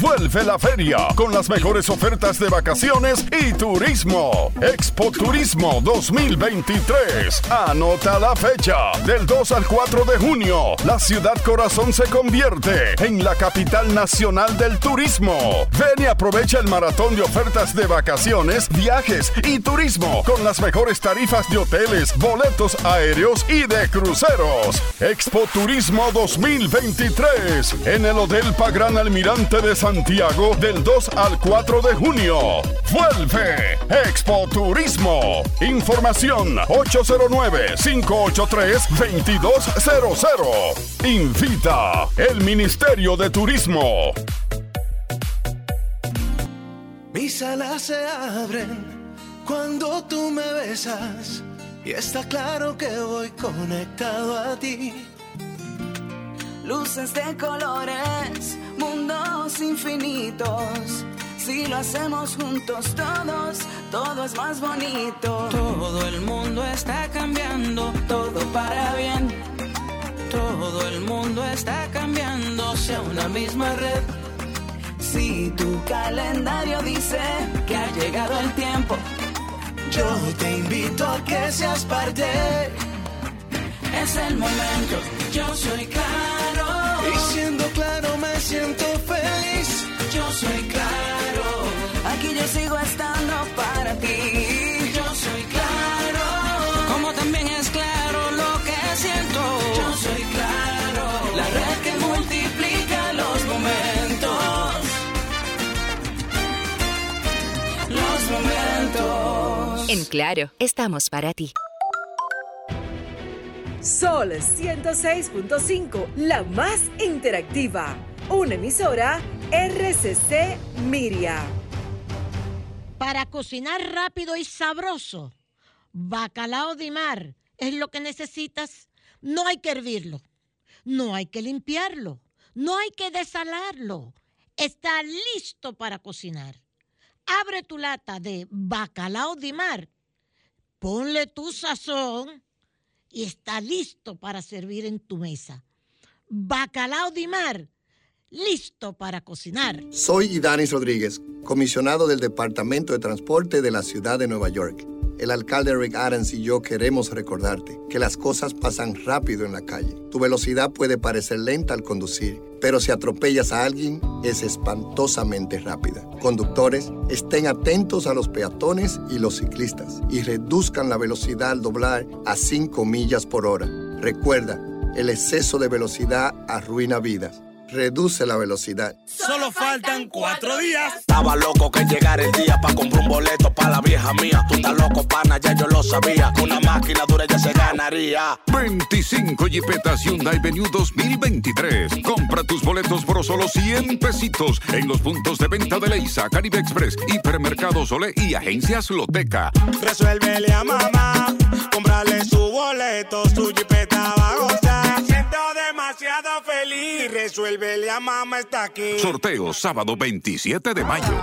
Vuelve la feria con las mejores ofertas de vacaciones y turismo. Expo Turismo 2023. Anota la fecha. Del 2 al 4 de junio, la ciudad corazón se convierte en la capital nacional del turismo. Ven y aprovecha el maratón de ofertas de vacaciones, viajes y turismo con las mejores tarifas de hoteles, boletos aéreos y de cruceros. Expo Turismo 2023 en el Hotel Pagran Almirante de Santiago del 2 al 4 de junio. Vuelve Expo Turismo. Información 809-583-2200. Invita el Ministerio de Turismo. Mis alas se abren cuando tú me besas y está claro que voy conectado a ti. Luces de colores, mundos infinitos. Si lo hacemos juntos todos, todo es más bonito. Todo el mundo está cambiando, todo para bien. Todo el mundo está cambiando, sea una misma red. Si tu calendario dice que ha llegado el tiempo, Yo te invito a que seas parte. es el momento. Yo soy claro. Y siendo claro me siento feliz. Yo soy claro. Aquí yo sigo estando para ti. Yo soy claro. Como también es claro lo que siento. Yo soy claro. La red que multiplica los momentos. Los momentos. En Claro, estamos para ti. Sol 106.5, la más interactiva. Una emisora RCC Miria. Para cocinar rápido y sabroso, bacalao de mar es lo que necesitas. No hay que hervirlo, no hay que limpiarlo, no hay que desalarlo. Está listo para cocinar. Abre tu lata de bacalao de mar, ponle tu sazón y está listo para servir en tu mesa. Bacalao de mar, listo para cocinar. Soy Idanis Rodríguez, comisionado del Departamento de Transporte de la Ciudad de Nueva York. El alcalde Rick Adams y yo queremos recordarte que las cosas pasan rápido en la calle. Tu velocidad puede parecer lenta al conducir, pero si atropellas a alguien, es espantosamente rápida. Conductores, estén atentos a los peatones y los ciclistas y reduzcan la velocidad al doblar a 5 millas por hora. Recuerda, el exceso de velocidad arruina vidas. Reduce la velocidad. Solo faltan cuatro días. Estaba loco que llegara el día para comprar un boleto para la vieja mía. Tú estás loco, pana, ya yo lo sabía. Con una máquina dura ya se ganaría. 25 Jeepetas Hyundai Venue 2023. Compra tus boletos por solo 100 pesitos en los puntos de venta de Leisa, Caribe Express, Hipermercado Sole y Agencias Loteca. Resuélvele a mamá. Comprarle su boleto, su jipeta Resuélvele a mamá, está aquí. Sorteo sábado 27 de mayo.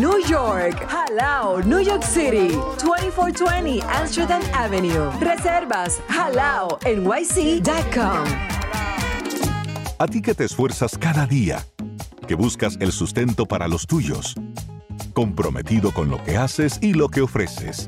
New York. Jalao, New York City. 2420 Amsterdam Avenue. Reservas jalao nyc.com. A ti que te esfuerzas cada día, que buscas el sustento para los tuyos, comprometido con lo que haces y lo que ofreces.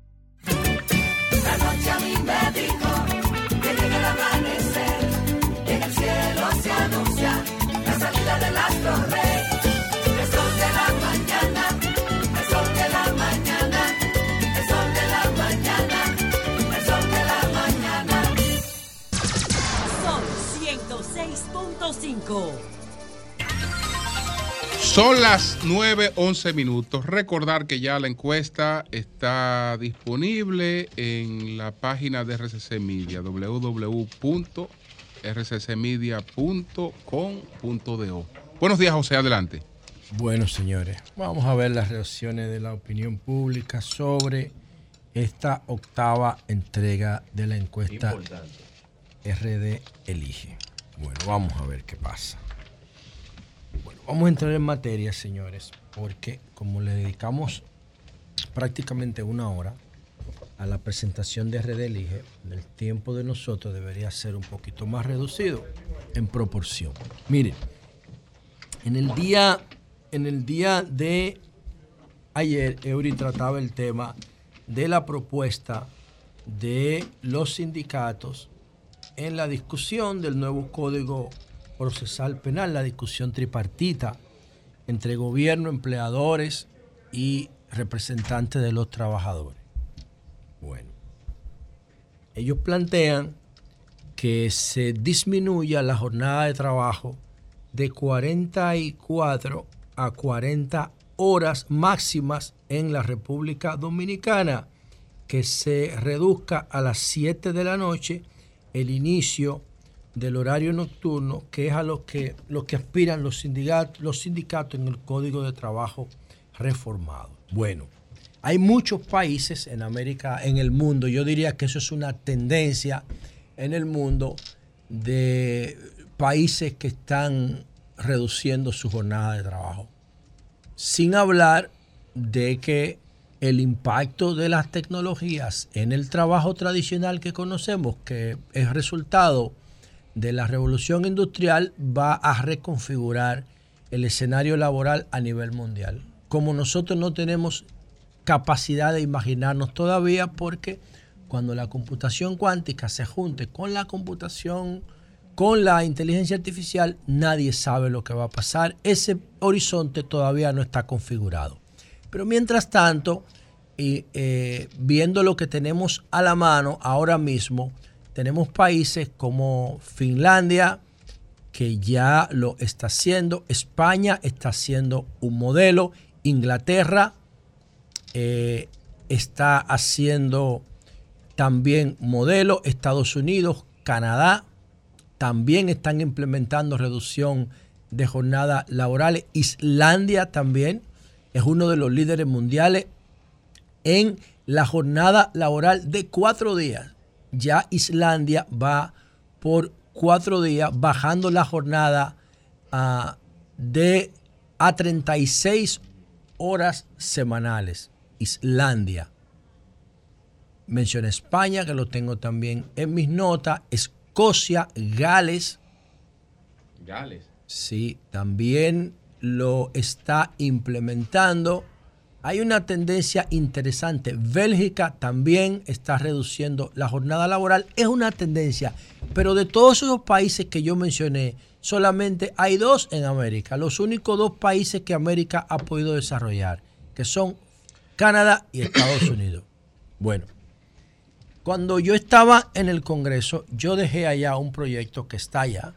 Son las 9.11 minutos. Recordar que ya la encuesta está disponible en la página de RCC Media, www.rccmedia.com.do. Buenos días, José, adelante. Bueno, señores, vamos a ver las reacciones de la opinión pública sobre esta octava entrega de la encuesta RD Elige. Bueno, vamos a ver qué pasa. Vamos a entrar en materia, señores, porque como le dedicamos prácticamente una hora a la presentación de RD Elige, el tiempo de nosotros debería ser un poquito más reducido en proporción. Miren, en el día, en el día de ayer, Eury trataba el tema de la propuesta de los sindicatos en la discusión del nuevo Código Procesal Penal, la discusión tripartita entre gobierno, empleadores y representantes de los trabajadores. Bueno, ellos plantean que se disminuya la jornada de trabajo de 44 a 40 horas máximas en la República Dominicana, que se reduzca a las 7 de la noche el inicio del horario nocturno, que es a lo que, lo que aspiran los los sindicatos en el Código de Trabajo reformado. Bueno, hay muchos países en América, en el mundo, yo diría que eso es una tendencia en el mundo de países que están reduciendo su jornada de trabajo. Sin hablar de que el impacto de las tecnologías en el trabajo tradicional que conocemos, que es resultado de la revolución industrial, va a reconfigurar el escenario laboral a nivel mundial. Como nosotros no tenemos capacidad de imaginarnos todavía, porque cuando la computación cuántica se junte con la computación, con la inteligencia artificial, nadie sabe lo que va a pasar. Ese horizonte todavía no está configurado. Pero mientras tanto, y eh, viendo lo que tenemos a la mano ahora mismo, tenemos países como Finlandia, que ya lo está haciendo, España está haciendo un modelo, Inglaterra eh, está haciendo también modelo, Estados Unidos, Canadá, también están implementando reducción de jornadas laborales, Islandia también es uno de los líderes mundiales en la jornada laboral de cuatro días. Ya Islandia va por cuatro días bajando la jornada a, de a 36 horas semanales. Islandia. Mencioné España, que lo tengo también en mis notas. Escocia, Gales. Gales. Sí, también lo está implementando. Hay una tendencia interesante. Bélgica también está reduciendo la jornada laboral. Es una tendencia. Pero de todos esos países que yo mencioné, solamente hay dos en América. Los únicos dos países que América ha podido desarrollar, que son Canadá y Estados *coughs* Unidos. Bueno, cuando yo estaba en el Congreso, yo dejé allá un proyecto que está allá,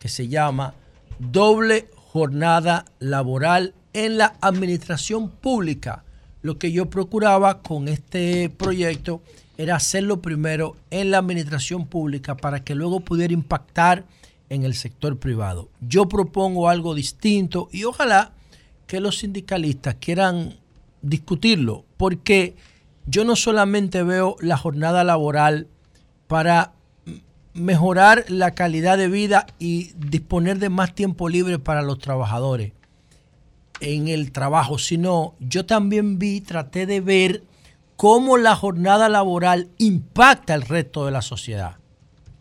que se llama Doble Jornada Laboral en la Administración Pública. Lo que yo procuraba con este proyecto era hacerlo primero en la administración pública para que luego pudiera impactar en el sector privado. Yo propongo algo distinto y ojalá que los sindicalistas quieran discutirlo, porque yo no solamente veo la jornada laboral para mejorar la calidad de vida y disponer de más tiempo libre para los trabajadores en el trabajo, sino yo también vi, traté de ver cómo la jornada laboral impacta el resto de la sociedad.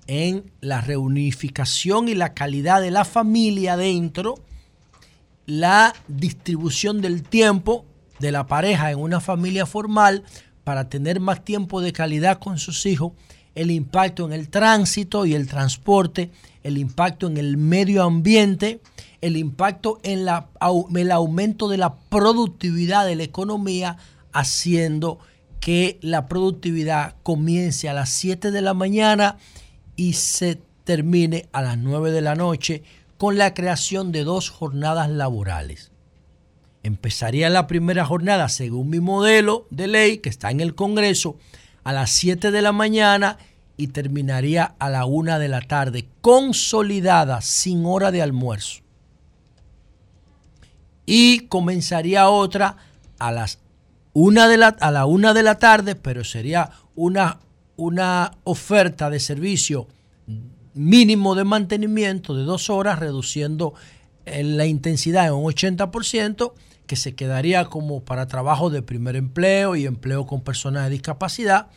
En la reunificación y la calidad de la familia dentro, la distribución del tiempo de la pareja en una familia formal para tener más tiempo de calidad con sus hijos, el impacto en el tránsito y el transporte, el impacto en el medio ambiente, el impacto en la, el aumento de la productividad de la economía, haciendo que la productividad comience a las 7 de la mañana y se termine a las 9 de la noche con la creación de dos jornadas laborales. Empezaría la primera jornada, según mi modelo de ley que está en el Congreso, a las 7 de la mañana y terminaría a la 1 de la tarde, consolidada, sin hora de almuerzo. Y comenzaría otra a las 1 de la, a la 1 de la tarde, pero sería una, una oferta de servicio mínimo de mantenimiento de dos horas, reduciendo la intensidad en un 80%, que se quedaría como para trabajo de primer empleo y empleo con personas de discapacidad,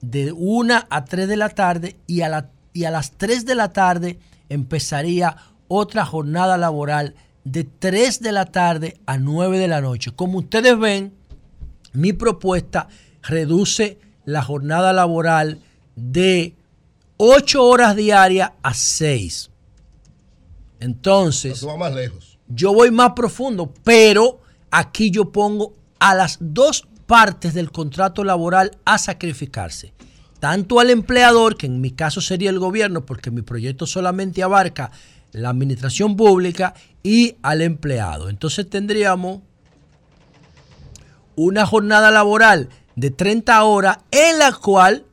de 1 a 3 de la tarde y a, la- y a las 3 de la tarde empezaría otra jornada laboral de 3 de la tarde a 9 de la noche. Como ustedes ven, mi propuesta reduce la jornada laboral de 8 horas diarias a 6. Entonces, vas más lejos. yo voy más profundo, pero aquí yo pongo a las dos partes del contrato laboral a sacrificarse. Tanto al empleador, que en mi caso sería el gobierno, porque mi proyecto solamente abarca la administración pública, y al empleado. Entonces tendríamos una jornada laboral de 30 horas en la cual,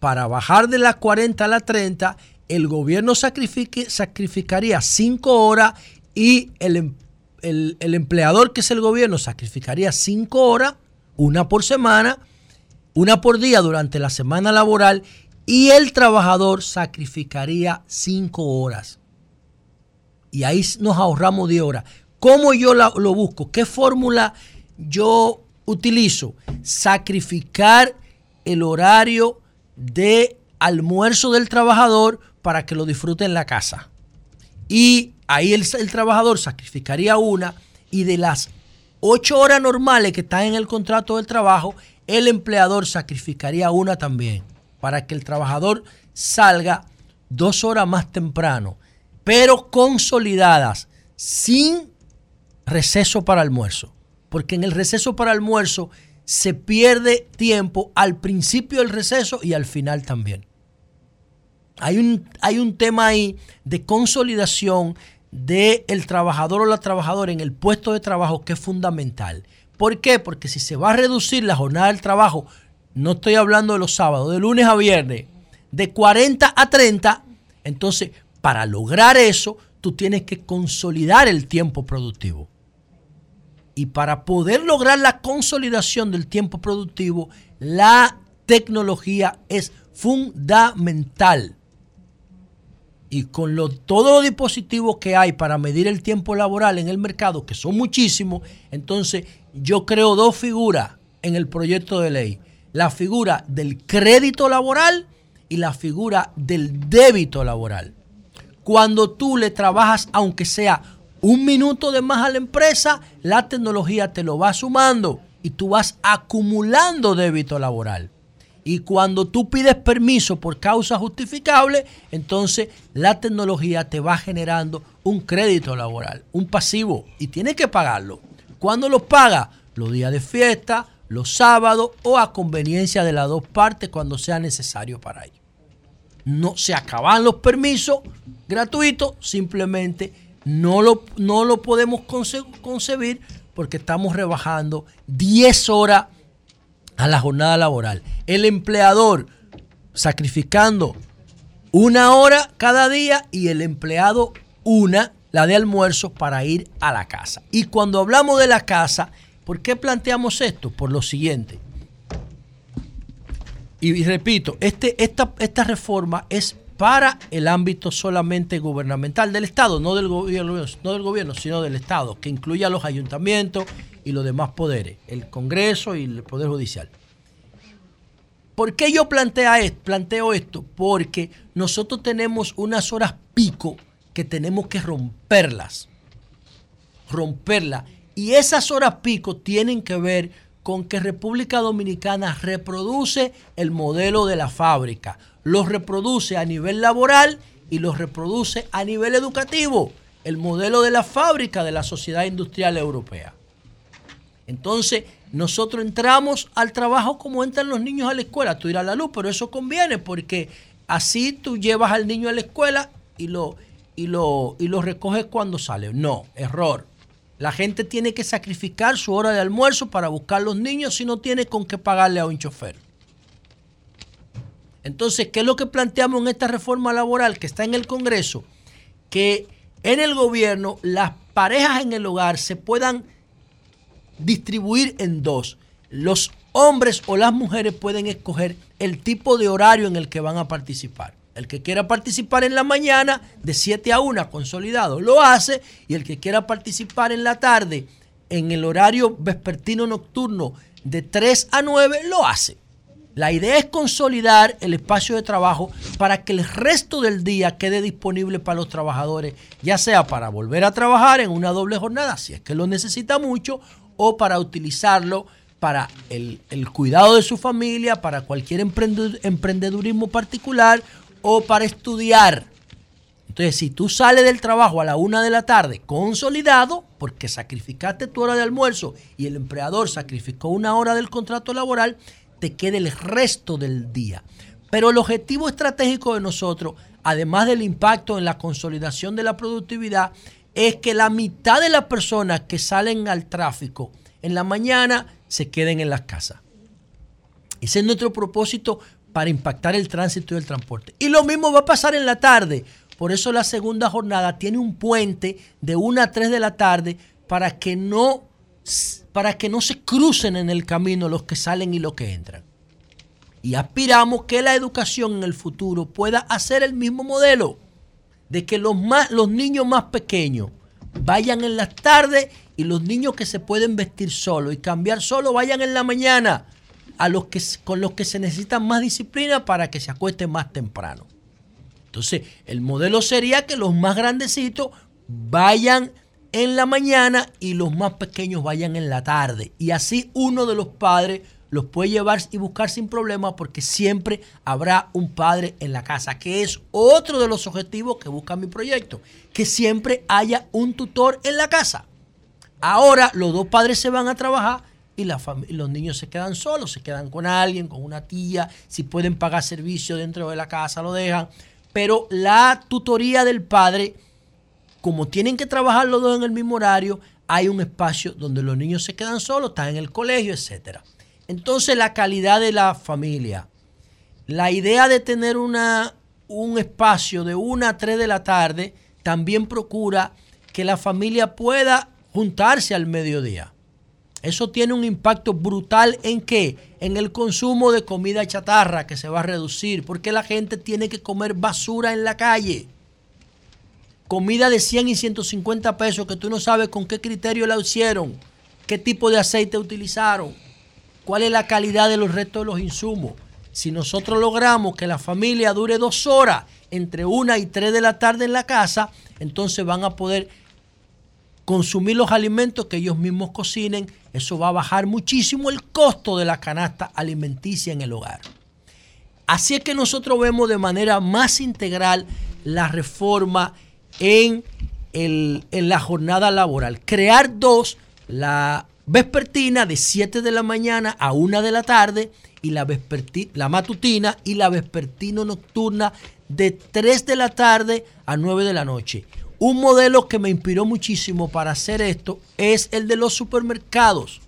para bajar de las 40 a las 30, el gobierno sacrificaría 5 horas y el, em- el- el empleador, que es el gobierno, sacrificaría 5 horas, una por semana, una por día durante la semana laboral, y el trabajador sacrificaría 5 horas. Y ahí nos ahorramos 10 horas. ¿Cómo yo lo busco? ¿Qué fórmula yo utilizo? Sacrificar el horario de almuerzo del trabajador para que lo disfrute en la casa. Y ahí el, el trabajador sacrificaría una y de las ocho horas normales que están en el contrato del trabajo, el empleador sacrificaría una también para que el trabajador salga dos horas más temprano, pero consolidadas, sin receso para almuerzo. Porque en el receso para almuerzo se pierde tiempo al principio del receso y al final también. Hay un, hay un tema ahí de consolidación del trabajador o la trabajadora en el puesto de trabajo que es fundamental. ¿Por qué? Porque si se va a reducir la jornada del trabajo, no estoy hablando de los sábados, de lunes a viernes, de 40 a 30, entonces para lograr eso, tú tienes que consolidar el tiempo productivo. Y para poder lograr la consolidación del tiempo productivo, la tecnología es fundamental. Y con lo- todos los dispositivos que hay para medir el tiempo laboral en el mercado, que son muchísimos, entonces yo creo dos figuras en el proyecto de ley. La figura del crédito laboral y la figura del débito laboral. Cuando tú le trabajas, aunque sea un minuto de más a la empresa, la tecnología te lo va sumando y tú vas acumulando débito laboral. Y cuando tú pides permiso por causa justificable, entonces la tecnología te va generando un crédito laboral, un pasivo, y tienes que pagarlo. ¿Cuándo lo paga? Los días de fiesta, los sábados o a conveniencia de las dos partes cuando sea necesario para ello. No se acaban los permisos gratuitos, simplemente no lo, no lo podemos conce- concebir porque estamos rebajando 10 horas a la jornada laboral. El empleador sacrificando una hora cada día y el empleado una, la de almuerzo, para ir a la casa. Y cuando hablamos de la casa, ¿por qué planteamos esto? Por lo siguiente. Y, repito, este, esta, esta reforma es para el ámbito solamente gubernamental del Estado, no del, gobierno, no del gobierno, sino del Estado, que incluye a los ayuntamientos y los demás poderes, el Congreso y el Poder Judicial. ¿Por qué yo plantea esto, planteo esto? Porque nosotros tenemos unas horas pico que tenemos que romperlas. Romperlas. Y esas horas pico tienen que ver con que República Dominicana reproduce el modelo de la fábrica. Los reproduce a nivel laboral y los reproduce a nivel educativo. el modelo de la fábrica de la sociedad industrial europea. Entonces, nosotros entramos al trabajo como entran los niños a la escuela. Tú irás a la luz, pero eso conviene porque así tú llevas al niño a la escuela y lo, y lo, y lo recoges cuando sale. No, error. La gente tiene que sacrificar su hora de almuerzo para buscar los niños si no tiene con qué pagarle a un chofer. Entonces, ¿qué es lo que planteamos en esta reforma laboral que está en el Congreso? Que en el gobierno las parejas en el hogar se puedan distribuir en dos. Los hombres o las mujeres pueden escoger el tipo de horario en el que van a participar. El que quiera participar en la mañana de 7 a 1 consolidado lo hace y el que quiera participar en la tarde en el horario vespertino nocturno de 3 a 9 lo hace. La idea es consolidar el espacio de trabajo para que el resto del día quede disponible para los trabajadores, ya sea para volver a trabajar en una doble jornada, si es que lo necesita mucho, o para utilizarlo para el, el cuidado de su familia, para cualquier emprende- emprendedurismo particular o para estudiar. Entonces, si tú sales del trabajo a la una de la tarde consolidado, porque sacrificaste tu hora de almuerzo y el empleador sacrificó una hora del contrato laboral, te queda el resto del día. Pero el objetivo estratégico de nosotros, además del impacto en la consolidación de la productividad, es que la mitad de las personas que salen al tráfico en la mañana se queden en las casas. Ese es nuestro propósito para impactar el tránsito y el transporte. Y lo mismo va a pasar en la tarde. Por eso la segunda jornada tiene un puente de 1 a 3 de la tarde para que no, para que no se crucen en el camino los que salen y los que entran. Y aspiramos que la educación en el futuro pueda hacer el mismo modelo, de que los, más, los niños más pequeños vayan en las tardes y los niños que se pueden vestir solo y cambiar solo vayan en la mañana a los que, con los que se necesita más disciplina para que se acuesten más temprano. Entonces, el modelo sería que los más grandecitos vayan en la mañana y los más pequeños vayan en la tarde. Y así uno de los padres los puede llevar y buscar sin problema porque siempre habrá un padre en la casa, que es otro de los objetivos que busca mi proyecto, que siempre haya un tutor en la casa. Ahora los dos padres se van a trabajar y los niños se quedan solos, se quedan con alguien, con una tía, si pueden pagar servicio dentro de la casa lo dejan, pero la tutoría del padre, como tienen que trabajar los dos en el mismo horario, hay un espacio donde los niños se quedan solos, están en el colegio, etcétera. Entonces la calidad de la familia, la idea de tener una, un espacio de 1 a 3 de la tarde también procura que la familia pueda juntarse al mediodía. Eso tiene un impacto brutal en qué? En el consumo de comida chatarra que se va a reducir, porque la gente tiene que comer basura en la calle. Comida de 100 y 150 pesos que tú no sabes con qué criterio la hicieron, qué tipo de aceite utilizaron, cuál es la calidad de los restos de los insumos. Si nosotros logramos que la familia dure dos horas entre una y tres de la tarde en la casa, entonces van a poder consumir los alimentos que ellos mismos cocinen. Eso va a bajar muchísimo el costo de la canasta alimenticia en el hogar. Así es que nosotros vemos de manera más integral la reforma en, el- en la jornada laboral. Crear dos, la vespertina de 7 de la mañana a 1 de la tarde y la, la matutina y la vespertino nocturna de 3 de la tarde a 9 de la noche. Un modelo que me inspiró muchísimo para hacer esto es el de los supermercados.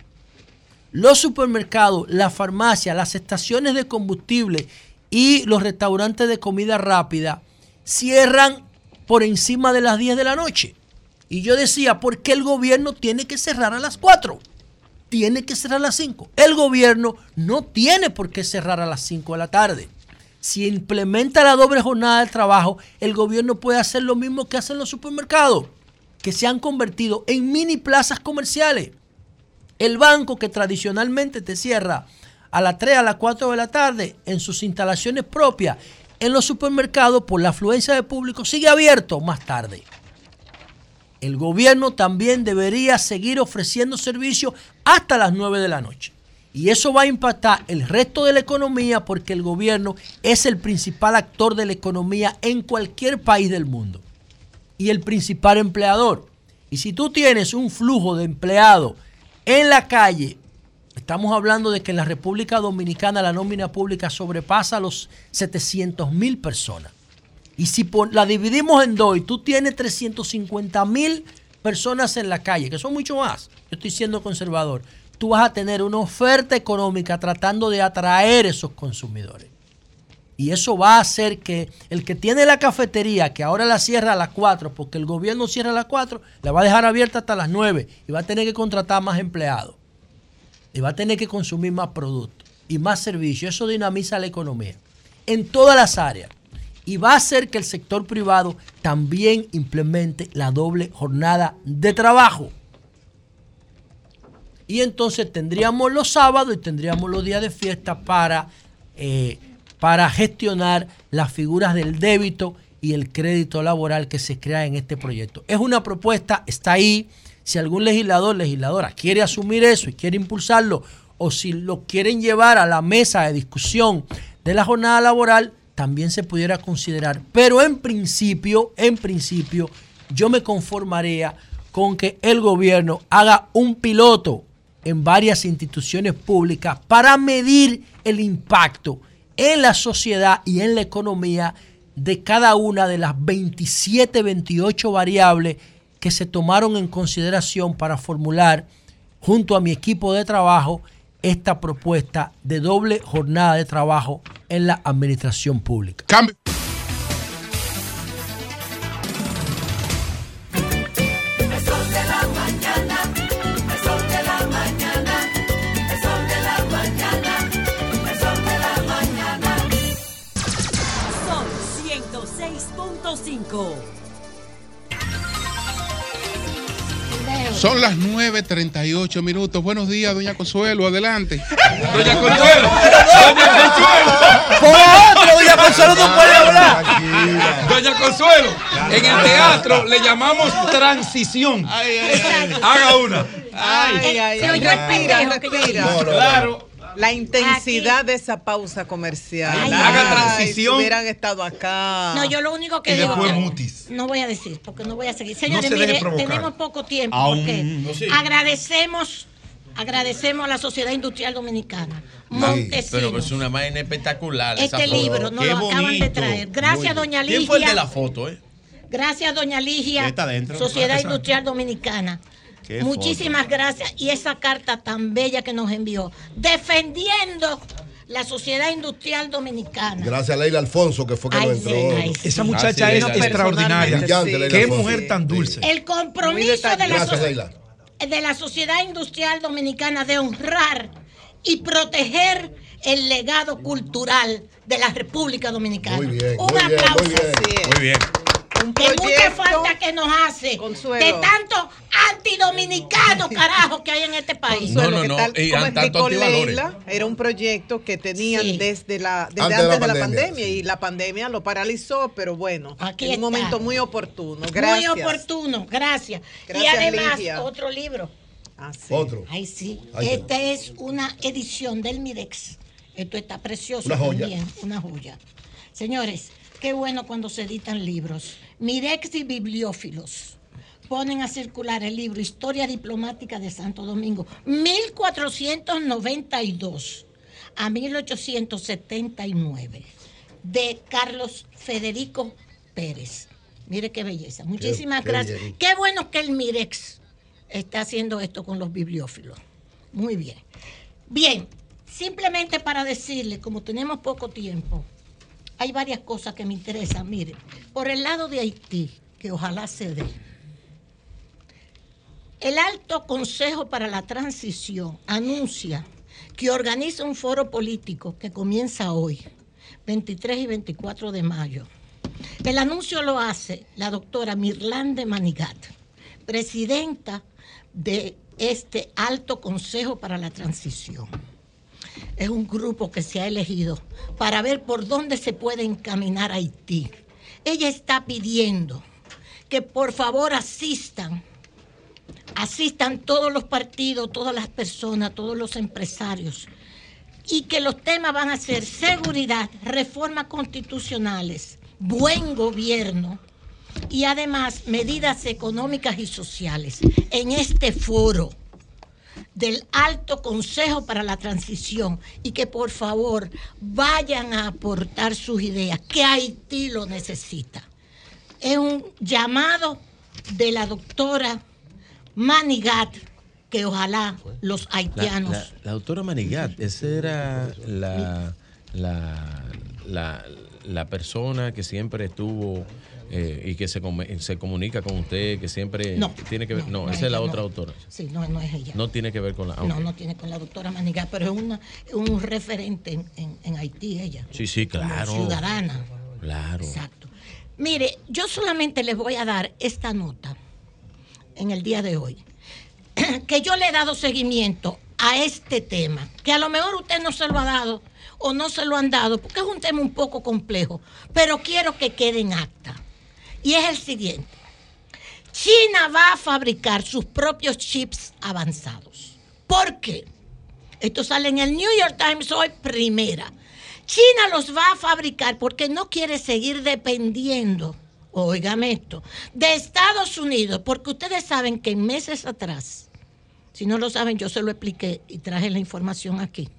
Los supermercados, las farmacias, las estaciones de combustible y los restaurantes de comida rápida cierran por encima de las 10 de la noche. Y yo decía, ¿por qué el gobierno tiene que cerrar a las 4? Tiene que cerrar a las 5. El gobierno no tiene por qué cerrar a las 5 de la tarde. Si implementa la doble jornada de trabajo, el gobierno puede hacer lo mismo que hacen los supermercados, que se han convertido en mini plazas comerciales. El banco que tradicionalmente te cierra a las 3, a las 4 de la tarde en sus instalaciones propias, en los supermercados, por la afluencia de público, sigue abierto más tarde. El gobierno también debería seguir ofreciendo servicios hasta las 9 de la noche. Y eso va a impactar el resto de la economía porque el gobierno es el principal actor de la economía en cualquier país del mundo. y el principal empleador. Y si tú tienes un flujo de empleados en la calle, estamos hablando de que en la República Dominicana la nómina pública sobrepasa los 700 mil personas. Y si la dividimos en dos y tú tienes 350 mil personas en la calle, que son mucho más, yo estoy siendo conservador, tú vas a tener una oferta económica tratando de atraer esos consumidores. Y eso va a hacer que el que tiene la cafetería, que ahora la cierra a las 4, porque el gobierno cierra a las 4, la va a dejar abierta hasta las 9 y va a tener que contratar más empleados. Y va a tener que consumir más productos y más servicios. Eso dinamiza la economía en todas las áreas. Y va a hacer que el sector privado también implemente la doble jornada de trabajo. Y entonces tendríamos los sábados y tendríamos los días de fiesta para, eh, para gestionar las figuras del débito y el crédito laboral que se crea en este proyecto. Es una propuesta, está ahí. Si algún legislador, legisladora quiere asumir eso y quiere impulsarlo, o si lo quieren llevar a la mesa de discusión de la jornada laboral, también se pudiera considerar. Pero en principio, en principio, yo me conformaría con que el gobierno haga un piloto en varias instituciones públicas para medir el impacto en la sociedad y en la economía de cada una de las 27, 28 variables que se tomaron en consideración para formular junto a mi equipo de trabajo esta propuesta de doble jornada de trabajo en la administración pública. Cambio. Sol 106.5. Son las 9.38 minutos. Buenos días, doña Consuelo. Adelante. Doña Consuelo. Doña Consuelo. Por otro, doña Consuelo no puede hablar. Doña Consuelo, en el teatro le llamamos transición. Haga una. Ay, ay, Respira, respira. Claro. La intensidad de esa pausa comercial. Ay, Haga transición. Si hubieran estado acá. No, yo lo único que Y digo después mutis. no voy a decir, porque no voy a seguir. Señores, se mire, tenemos poco tiempo Aún, porque no, sí. agradecemos, agradecemos a la Sociedad Industrial Dominicana, Sí, Montesinos, pero es una vaina espectacular. este libro nos lo acaban de traer. Gracias, doña bien. ¿Quién fue el de Ligia. la foto, eh? Gracias, doña Ligia, Está dentro. Sociedad. Industrial Dominicana. Qué Muchísimas gracias. Y esa carta tan bella que nos envió, defendiendo la Sociedad Industrial Dominicana. Gracias a Leila Alfonso, que fue que sí, entró. ay, sí. Esa muchacha es extraordinaria. Brillante, Leila Qué Alfonso. mujer tan dulce. El compromiso de la, Gracias, so- Leila. de la Sociedad Industrial Dominicana de honrar y proteger el legado cultural de la República Dominicana. Muy bien, Un muy bien, aplauso. muy bien. Muy bien. Que mucha falta que nos hace de tanto antidominicano carajo que hay en este país. Consuelo, que no, tal y como explicó. Leila, era un proyecto que tenían desde la desde Antes antes, de la de la pandemia, y la pandemia lo paralizó, pero bueno, Aquí en un momento muy oportuno. Gracias. Muy oportuno, gracias. Gracias, y además, Ligia. otro libro. Ah, sí. Otro. Ay, sí. Ay, Esta es una edición del Mirex. Esto está precioso Una joya. también, una joya. Señores, qué bueno cuando se editan libros. Mirex y bibliófilos ponen a circular el libro Historia Diplomática de Santo Domingo, 1492 a 1879, de Carlos Federico Pérez. Mire qué belleza. Muchísimas qué gracias. bien. Qué bueno que el Mirex está haciendo esto con los bibliófilos. Muy bien. Bien, simplemente para decirle, como tenemos poco tiempo, hay varias cosas que me interesan. Mire, por el lado de Haití, que ojalá se dé. El Alto Consejo para la Transición anuncia que organiza un foro político que comienza hoy, 23 y 24 de mayo. El anuncio lo hace la doctora Mirlande Manigat, presidenta de este Alto Consejo para la Transición. Es un grupo que se ha elegido para ver por dónde se puede encaminar Haití. Ella está pidiendo que por favor asistan, asistan todos los partidos, todas las personas, todos los empresarios, y que los temas van a ser seguridad, reformas constitucionales, buen gobierno, y además medidas económicas y sociales. En este foro del Alto Consejo para la Transición y que por favor vayan a aportar sus ideas, que Haití lo necesita. Es un llamado de la doctora Manigat, que ojalá los haitianos... la- la doctora Manigat, esa era la, la, la persona que siempre estuvo eh, y que se, se comunica con usted, que siempre No, tiene que ver. No, no, esa es la otra no. doctora. Sí, no, no es ella. No tiene que ver con la. ah, No, no tiene con la doctora Manigat, pero es una, un referente en, en- en Haití ella. Sí, sí, como claro. ciudadana. Claro. Exacto. Mire, yo solamente les voy a dar esta nota en el día de hoy, *clears throat* que yo le he dado seguimiento a este tema, que a lo mejor usted no se lo ha dado o no se lo han dado, porque es un tema un poco complejo, pero quiero que quede en acta. Y es el siguiente. China va a fabricar sus propios chips avanzados. ¿Por qué? Esto sale en el New York Times hoy primera. China los va a fabricar porque no quiere seguir dependiendo, óigame esto, de Estados Unidos, porque ustedes saben que meses atrás, si no lo saben, yo se lo expliqué y traje la información aquí.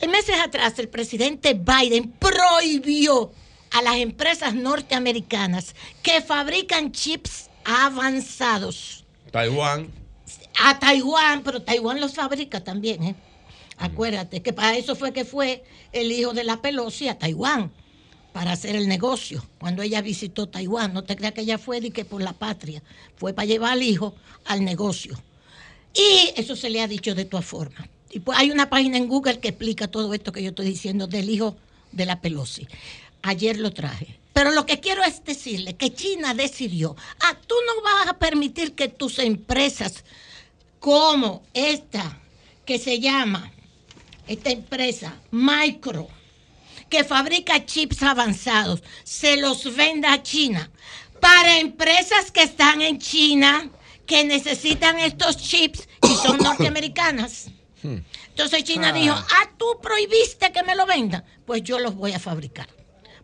En meses atrás, el presidente Biden prohibió a las empresas norteamericanas que fabrican chips avanzados Taiwán. a Taiwán, pero Taiwán los fabrica también, ¿eh? Acuérdate que para eso fue que fue el hijo de la Pelosi a Taiwán, para hacer el negocio, cuando ella visitó Taiwán. No te creas que ella fue de que por la patria, fue para llevar al hijo al negocio. Y eso se le ha dicho de todas formas. Y pues hay una página en Google que explica todo esto que yo estoy diciendo del hijo de la Pelosi. Ayer lo traje. Pero lo que quiero es decirle que China decidió, ah, tú no vas a permitir que tus empresas como esta que se llama, esta empresa, Micro, que fabrica chips avanzados, se los venda a China. Para empresas que están en China, que necesitan estos chips y son *coughs* norteamericanas. Entonces China Ah. dijo, ah, tú prohibiste que me lo vendan, pues yo los voy a fabricar,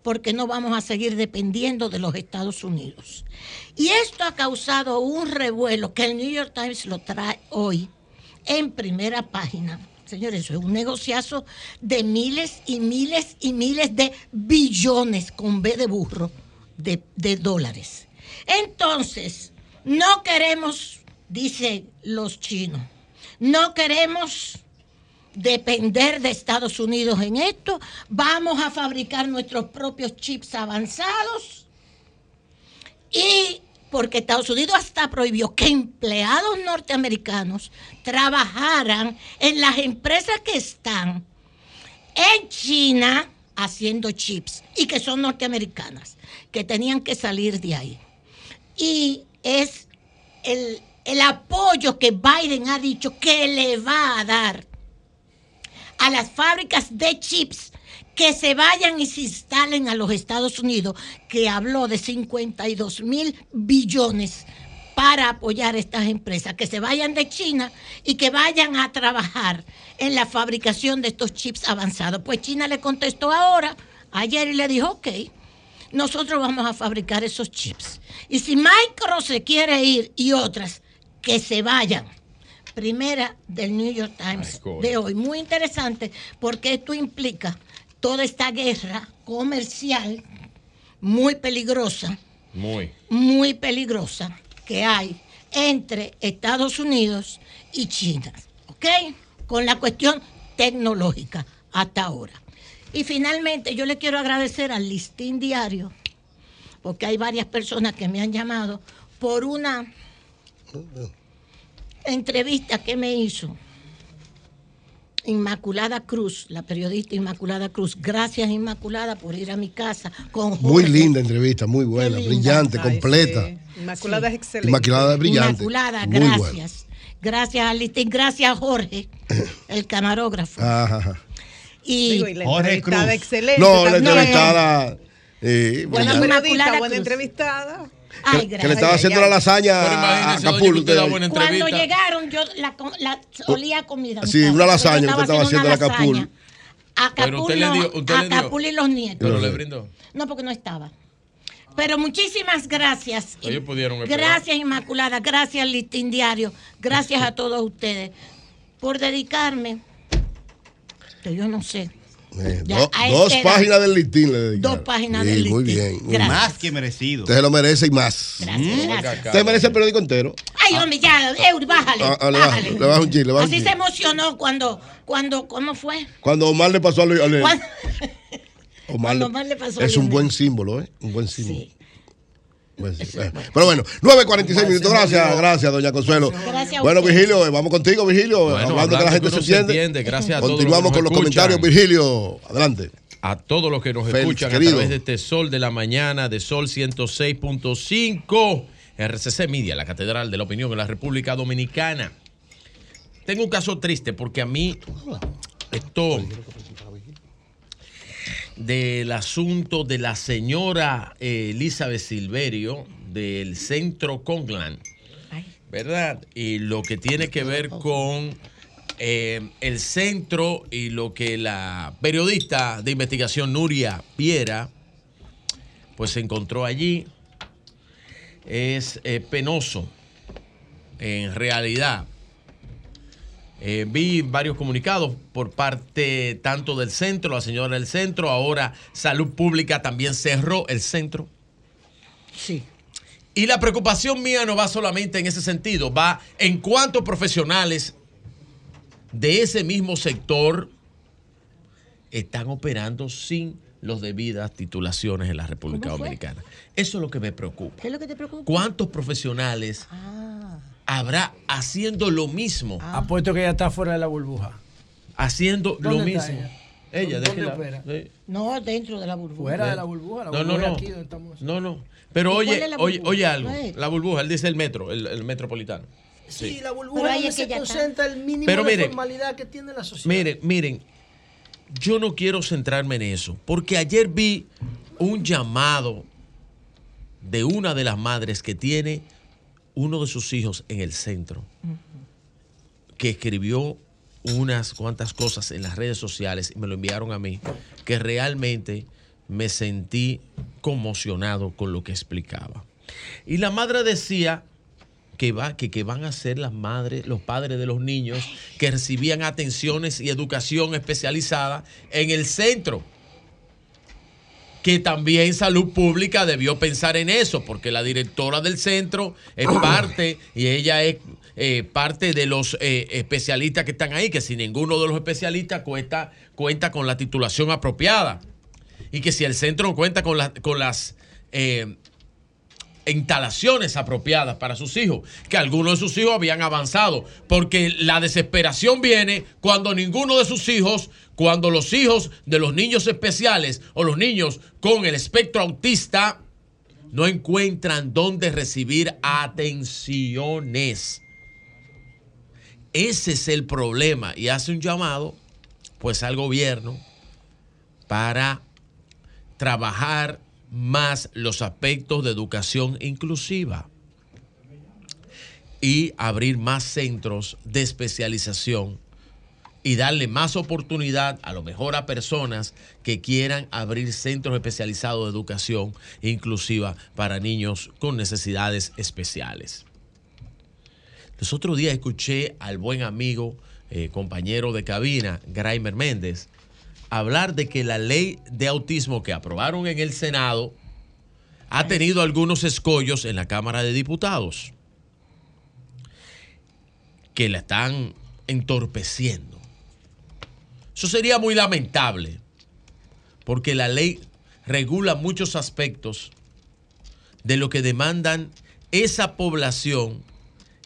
porque no vamos a seguir dependiendo de los Estados Unidos. Y esto ha causado un revuelo que el New York Times lo trae hoy en primera página. Señores, es un negociazo de miles y miles y miles de billones con B de burro de, de dólares. Entonces, no queremos, dicen los chinos, no queremos depender de Estados Unidos en esto, vamos a fabricar nuestros propios chips avanzados y porque Estados Unidos hasta prohibió que empleados norteamericanos trabajaran en las empresas que están en China haciendo chips y que son norteamericanas, que tenían que salir de ahí. Y es el, el apoyo que Biden ha dicho que le va a dar a las fábricas de chips que se vayan y se instalen a los Estados Unidos, que habló de 52 mil billones para apoyar estas empresas, que se vayan de China y que vayan a trabajar en la fabricación de estos chips avanzados. Pues China le contestó ahora, ayer, y le dijo, ok, nosotros vamos a fabricar esos chips. Y si Micro se quiere ir y otras, que se vayan. Primera del New York Times de hoy. Muy interesante porque esto implica toda esta guerra comercial muy peligrosa, Muy. muy peligrosa que hay entre Estados Unidos y China. ¿Ok? Con la cuestión tecnológica hasta ahora. Y finalmente yo le quiero agradecer al Listín Diario, porque hay varias personas que me han llamado por una entrevista que me hizo Inmaculada Cruz, la periodista Inmaculada Cruz. Gracias Inmaculada por ir a mi casa con Muy Jorge. linda entrevista, muy buena, brillante, Ay, completa. Inmaculada es excelente. Inmaculada es brillante. Inmaculada, Muy gracias. buena. Gracias a Listín, gracias Jorge, *coughs* el camarógrafo. Ajá. Y, Digo, y la entrevistada excelente. No, la entrevistada. eh, Buena buena Cruz. entrevistada. Ay, que le estaba haciendo la lasaña a, a imagínese, doña, Capul. que usted da usted- buena Cuando llegaron, yo la, la- olía comida. Sí, una lasaña, usted estaba haciendo la Capul. lasaña. A Pero Capul, usted le no, y los nietos. Pero le brindó. No, porque no estaba. Pero muchísimas gracias. Ellos pudieron. Gracias, Inmaculada. Gracias, Listín Diario. Gracias a todos ustedes por dedicarme. Que yo no sé. Eh, Ya, do- dos edad. páginas del listín le dedicaron. Dos páginas Sí, del Muy listín. bien. muy Gracias. bien. Más que merecido. Usted se lo merece y más. Gracias, gracias. Usted merece el periódico entero. Ay, hombre, ya, Eury, bájale. Ah, ah, le bajo, bájale. le bajo un chin, le bajo un Así chin. se emocionó cuando, cuando, ¿cómo fue? Cuando Omar le pasó a Luis. Luis- Omar *laughs* cuando le- Omar le pasó a es un buen símbolo, ¿eh? Un buen símbolo. Buen símbolo. Eh, Pero bueno, 9.46 minutos. Gracias, gracias, doña Consuelo. Gracias a Bueno, usted. Virgilio, eh, vamos contigo, Virgilio. Bueno, hablando que la gente que se se entiende. gracias a todos Continuamos los con los comentarios. Virgilio. Adelante. a todos los que nos Félix, escuchan querido. a través de este Sol de la Mañana, de Sol 106.5, RCC Media, la Catedral de la Opinión en la República Dominicana. Tengo un caso triste porque a mí esto del asunto de la señora eh, Elizabeth Silverio del centro Conglan, ¿verdad? Y lo que tiene que ver con eh, el centro y lo que la periodista de investigación Nuria Piera, pues se encontró allí, es eh, penoso, en realidad. Eh, vi varios comunicados por parte tanto del centro, la señora del centro, ahora Salud Pública también cerró el centro. Sí. Y la preocupación mía no va solamente en ese sentido, va en cuántos profesionales de ese mismo sector están operando sin los debidas titulaciones en la República. Dominicana. Eso es lo que me preocupa. ¿Qué es lo que te preocupa? ¿Cuántos profesionales habrá haciendo lo mismo? Apuesto que ella está fuera de la burbuja. Haciendo lo ¿Dónde está mismo. ella? Ella, ¿Dónde opera? lado. Sí. No, dentro de la burbuja. Fuera de la burbuja. La No, no, burbuja no. aquí donde estamos. No, no. Pero ¿Y cuál oye, la oye, oye algo. La burbuja, él dice el metro, el, el metropolitano. Sí, la burbuja Pero ahí es que se está. concentra el mínimo Pero de formalidad que tiene la sociedad. Miren, miren, yo no quiero centrarme en eso, porque ayer vi un llamado de una de las madres que tiene uno de sus hijos en el centro, que escribió unas cuantas cosas en las redes sociales y me lo enviaron a mí, que realmente me sentí conmocionado con lo que explicaba. Y la madre decía que, va, que, que van a ser las madres, los padres de los niños que recibían atenciones y educación especializada en el centro. Que también Salud Pública debió pensar en eso, porque la directora del centro es *clears throat* parte y ella es eh, parte de los eh, especialistas que están ahí, que si ninguno de los especialistas cuenta, cuenta con la titulación apropiada. Y que si el centro no cuenta con, la- con las eh, instalaciones apropiadas para sus hijos, que algunos de sus hijos habían avanzado, porque la desesperación viene cuando ninguno de sus hijos, cuando los hijos de los niños especiales o los niños con el espectro autista no encuentran dónde recibir atenciones. Ese es el problema y hace un llamado pues al gobierno para trabajar más los aspectos de educación inclusiva y abrir más centros de especialización y darle más oportunidad a lo mejor a personas que quieran abrir centros especializados de educación inclusiva para niños con necesidades especiales. Los otros días escuché al buen amigo, eh, compañero de cabina, Graimer Méndez, hablar de que la ley de autismo que aprobaron en el Senado ha tenido algunos escollos en la Cámara de Diputados que la están entorpeciendo. Eso sería muy lamentable, porque la ley regula muchos aspectos de lo que demandan esa población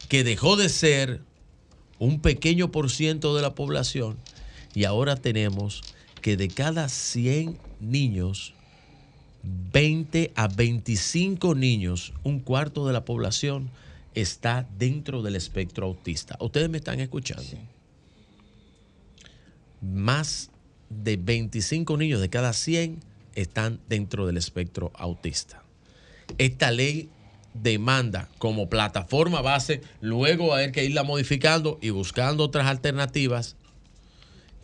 que dejó de ser un pequeño por ciento de la población y ahora tenemos que de cada 100 niños, 20 a 25 niños, un cuarto de la población, está dentro del espectro autista. Ustedes me están escuchando. Más de 25 niños de cada 100 están dentro del espectro autista. Esta ley demanda como plataforma base, luego hay que irla modificando y buscando otras alternativas,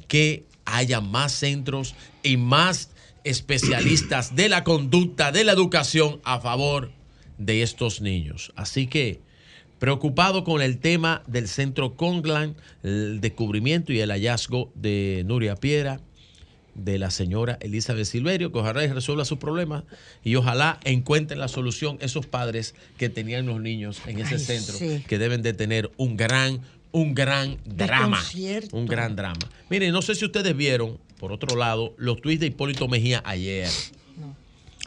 que haya más centros y más especialistas de la conducta, de la educación a favor de estos niños. Así que, preocupado con el tema del centro Conglan, el descubrimiento y el hallazgo de Nuria Piera, de la señora Elizabeth Silverio, que ojalá resuelva sus problemas y ojalá encuentren la solución esos padres que tenían los niños en ese Ay, centro, sí. que deben de tener un gran, un gran drama. Un gran drama. Miren, no sé si ustedes vieron, por otro lado, los tweets de Hipólito Mejía ayer.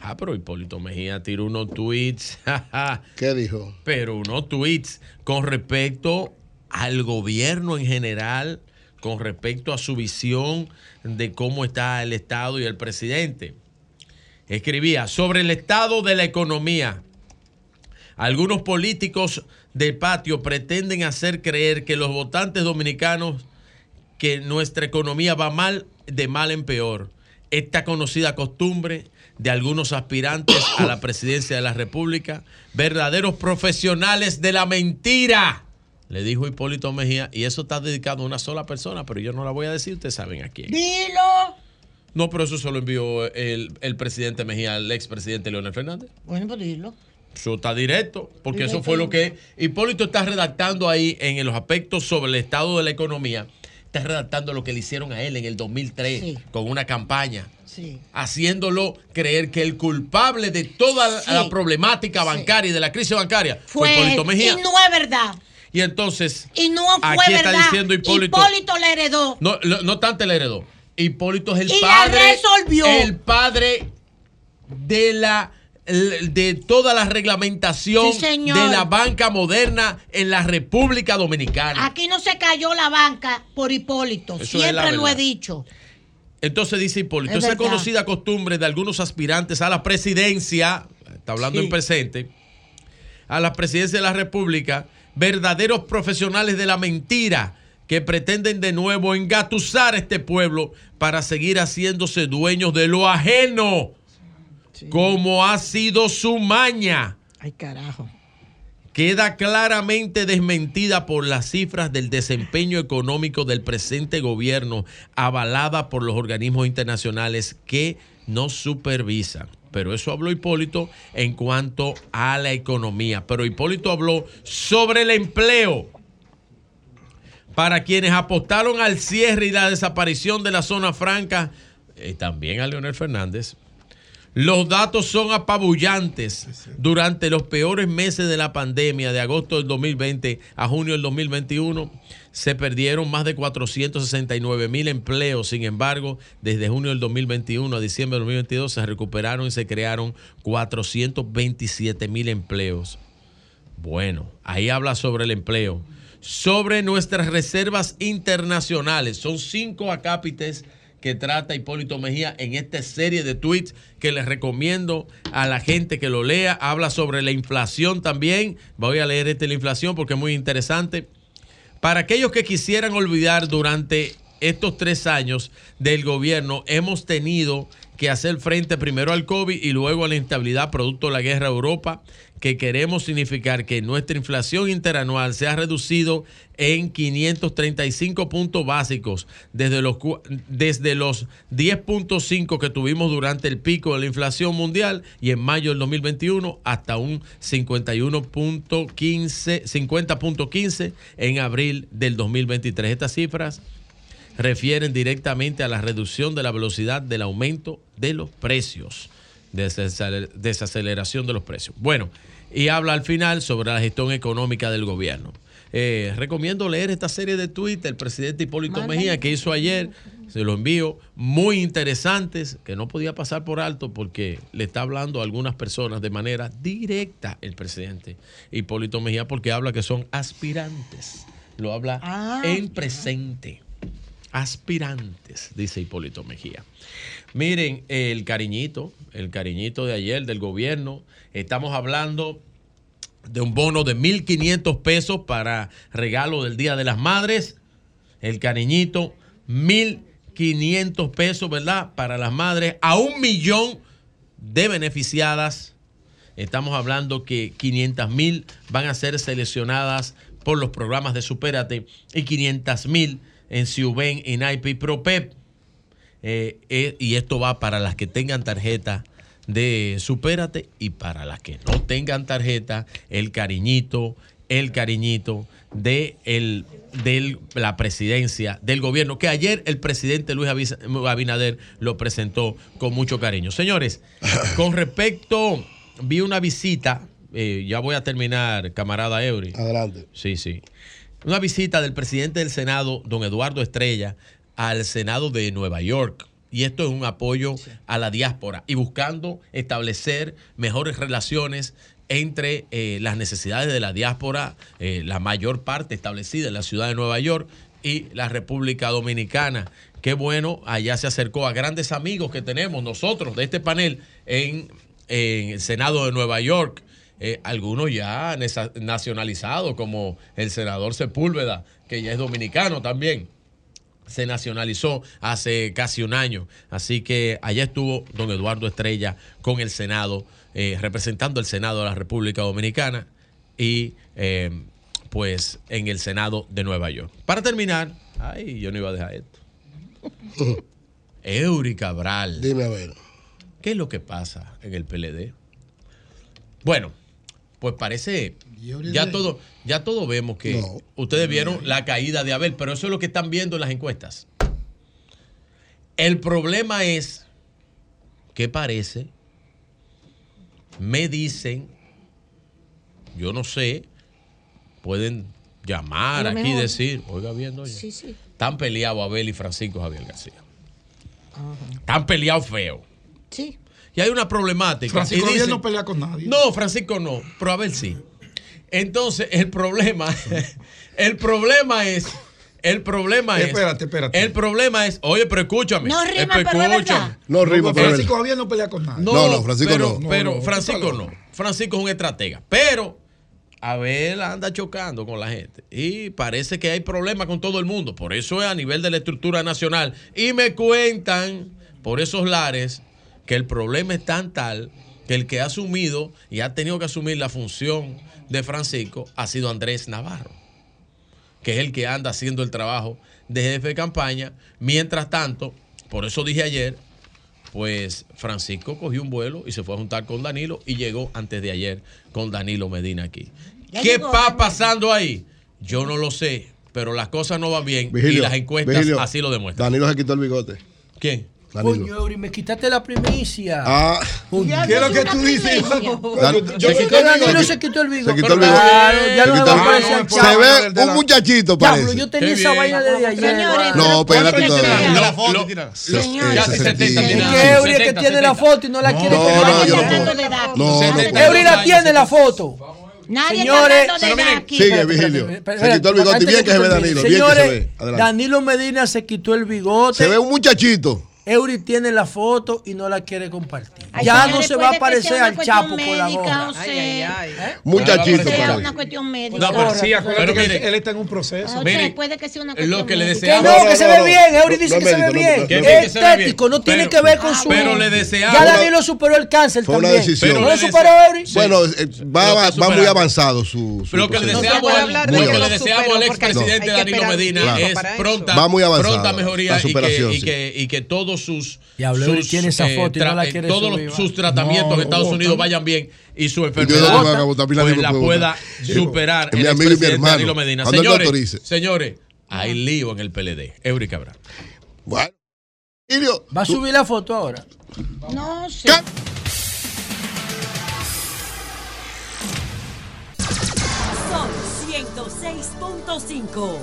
Ah, pero Hipólito Mejía tiró unos tweets. *laughs* ¿Qué dijo? Pero unos tweets con respecto al gobierno en general, con respecto a su visión de cómo está el Estado y el presidente. Escribía sobre el estado de la economía. Algunos políticos del patio pretenden hacer creer que los votantes dominicanos que nuestra economía va mal, de mal en peor. Esta conocida costumbre de algunos aspirantes a la presidencia de la República, verdaderos profesionales de la mentira, le dijo Hipólito Mejía, y eso está dedicado a una sola persona, pero yo no la voy a decir, ustedes saben a quién. Dilo. No, pero eso se lo envió el, el presidente Mejía al expresidente Leonel Fernández. Bueno, pues dilo. Eso está directo, porque eso fue lo que Hipólito está redactando ahí en los aspectos sobre el estado de la economía. Está redactando lo que le hicieron a él en el 2003 con una campaña, Sí. haciéndolo creer que el culpable de toda la- Sí. la problemática bancaria y de la crisis bancaria fue, Fue Hipólito. Mejía. Y no es verdad. Y entonces, Y no fue Aquí está diciendo Hipólito- Hipólito le heredó. no, tanto le heredó. Hipólito es el Y la padre. resolvió. El padre de la de toda la reglamentación Sí, de la banca moderna en la República Dominicana. Aquí no se cayó la banca por Hipólito. Eso Siempre lo he dicho. Entonces dice Hipólito, Es esa conocida costumbre de algunos aspirantes a la presidencia, está hablando Sí. en presente, a la presidencia de la República, verdaderos profesionales de la mentira que pretenden de nuevo engatusar a este pueblo para seguir haciéndose dueños de lo ajeno, como ha sido su maña Ay, carajo. Queda claramente desmentida por las cifras del desempeño económico del presente gobierno, avalada por los organismos internacionales que nos supervisan. Pero eso habló Hipólito en cuanto a la economía. Pero Hipólito habló sobre el empleo. Para quienes apostaron al cierre y la desaparición de la zona franca, eh, también a Leonel Fernández, los datos son apabullantes. Durante los peores meses de la pandemia, de agosto del 2020 a junio del 2021, se perdieron más de 469 mil empleos. Sin embargo, desde junio del 2021 a diciembre del 2022 se recuperaron y se crearon 427 mil empleos. Bueno, ahí habla sobre el empleo. Sobre nuestras reservas internacionales. Son cinco acápites que trata Hipólito Mejía en esta serie de tweets que les recomiendo a la gente que lo lea. Habla sobre la inflación también. Voy a leer este la inflación porque es muy interesante. Para aquellos que quisieran olvidar durante estos tres años del gobierno, hemos tenido que hacer frente primero al COVID y luego a la instabilidad producto de la guerra a Europa, que queremos significar que nuestra inflación interanual se ha reducido en 535 puntos básicos desde los, desde los 10.5 que tuvimos durante el pico de la inflación mundial y en mayo del 2021 hasta un 51.15 50.15 en abril del 2023. Estas cifras refieren directamente a la reducción de la velocidad del aumento de los precios, desaceler- desaceleración de los precios. Bueno, y habla al final sobre la gestión económica del gobierno. Eh, recomiendo leer esta serie de tweets del presidente Hipólito. Mejía que hizo ayer. Se lo envío. Muy interesantes que no podía pasar por alto porque le está hablando a algunas personas de manera directa el presidente Hipólito Mejía porque habla que son aspirantes. Lo habla Ah, en presente. Aspirantes, dice Hipólito Mejía. Miren, el cariñito, el cariñito de ayer del gobierno. Estamos hablando de un bono de 1.500 pesos para regalo del Día de las Madres. El cariñito, 1.500 pesos, ¿verdad? Para las madres, a un millón de beneficiadas. Estamos hablando que 500 mil van a ser seleccionadas por los programas de Supérate y 500 mil en Ciuben, INAIP y PROPEP. Eh, eh, y esto va para las que tengan tarjeta de Supérate y para las que no tengan tarjeta, el cariñito, el cariñito de el, de la presidencia del gobierno, que ayer el presidente Luis Abinader lo presentó con mucho cariño. Señores, *laughs* con respecto, vi una visita, eh, ya voy a terminar, camarada Eury. Adelante. Sí, sí. Una visita del presidente del Senado, don Eduardo Estrella, al Senado de Nueva York. Y esto es un apoyo a la diáspora y buscando establecer mejores relaciones entre eh, las necesidades de la diáspora, eh, la mayor parte establecida en la ciudad de Nueva York y la República Dominicana. Qué bueno, allá se acercó a grandes amigos que tenemos nosotros de este panel en, en el Senado de Nueva York. Eh, algunos ya nacionalizados, como el senador Sepúlveda, que ya es dominicano también. Se nacionalizó hace casi un año. Así que allá estuvo don Eduardo Estrella con el Senado, eh, representando el Senado de la República Dominicana y eh, pues en el Senado de Nueva York. Para terminar, ay, yo no iba a dejar esto. *laughs* Eury Cabral. Dime a ver. ¿Qué es lo que pasa en el PLD? Bueno, pues parece ya todo ya todo vemos que ustedes vieron la caída de Abel, pero eso es lo que están viendo en las encuestas. El problema es que parece me dicen yo no sé, pueden llamar aquí y decir, oiga bien, doña, Sí, sí. están peleados Abel y Francisco Javier García. Están peleados feo. Sí. Y hay una problemática. Francisco Y Javier dicen- no pelea con nadie. No, Francisco no, pero Abel sí. Entonces, el problema, *laughs* el problema es, el problema es. Espérate, espérate. El problema es, oye, pero escúchame. No rima, pero verdad. No rima, pero Francisco Javier no pelea con nadie. No, No, no, Francisco pero, no. Pero No, no, Francisco no. Francisco es un estratega. Pero Abel anda chocando con la gente. Y parece que hay problemas con todo el mundo. Por eso es a nivel de la estructura nacional. Y me cuentan por esos lares que el problema es tan tal que el que ha asumido y ha tenido que asumir la función de Francisco ha sido Andrés Navarro que es el que anda haciendo el trabajo de jefe de campaña. Mientras tanto, por eso dije ayer, pues Francisco cogió un vuelo y se fue a juntar con Danilo y llegó antes de ayer con Danilo Medina aquí. Ya ¿Qué Danilo. pasando ahí? Yo no lo sé, pero las cosas no van bien y las encuestas Vigilio, así lo demuestran. Danilo se quitó el bigote. ¿Quién? Danilo. Coño, Eury, me quitaste la primicia. Ah. ¿qué es lo que tú dices? Yo se quitó Danilo bigote. se quitó el bigote. Se quitó el bigote. Claro, ya Se no. Se ve un muchachito, parece. yo tenía esa vaina desde ayer. Señores, No, espérate pero todavía. lo- Señores. Ya, sí, 70, Es tiene- que Eury es que 70, tiene la 70. foto y no la quiere No, que no, yo no Eury la tiene la foto. Nadie Señores, está de edad aquí. Sigue, Vigilio. Se quitó el bigote. Bien que se ve. Danilo. Bien que se Señores, ve. Adelante. Danilo Medina se quitó el bigote. Se ve un muchachito. Eury tiene la foto y no la quiere compartir. Ay, ya no se va a parecer una al Chapo con la médica, gorra. o sea, Muchachito, sea parece. una cuestión médica. No, pero Sí, acuérdate que mire. él está en un proceso. O Mire, puede que sea una lo cuestión que le médica. Que deseamos- no, no, que se ve bien. Eury dice no que se ve bien. no, Que no. bien que se ve bien. Estético, no tiene Pero- que ver con su. pero le deseamos- Ya Danilo superó el cáncer Fue una también. decisión. Pero ¿No lo superó Eury? Bueno, eh, Lo va, muy avanzado su, Lo que le proceso. deseamos, al- lo lo deseamos expresidente Danilo Medina es para pronta, Va muy avanzado, pronta mejoría y que, superación, todos sus, Eury tiene esa foto y no la tra- quiere todos subir, los- sus tratamientos No, en Estados no, Unidos vayan bien y su Yo no enfermedad me van a botar, Pilar, pues la pueda superar mi el amigo y mi hermano. Medina. Cuando él lo Señores, señores, hay lío en el PLD. Eury Cabral. Bueno. Va a subir la foto ahora. No sé. ¿Qué? Son 106.5.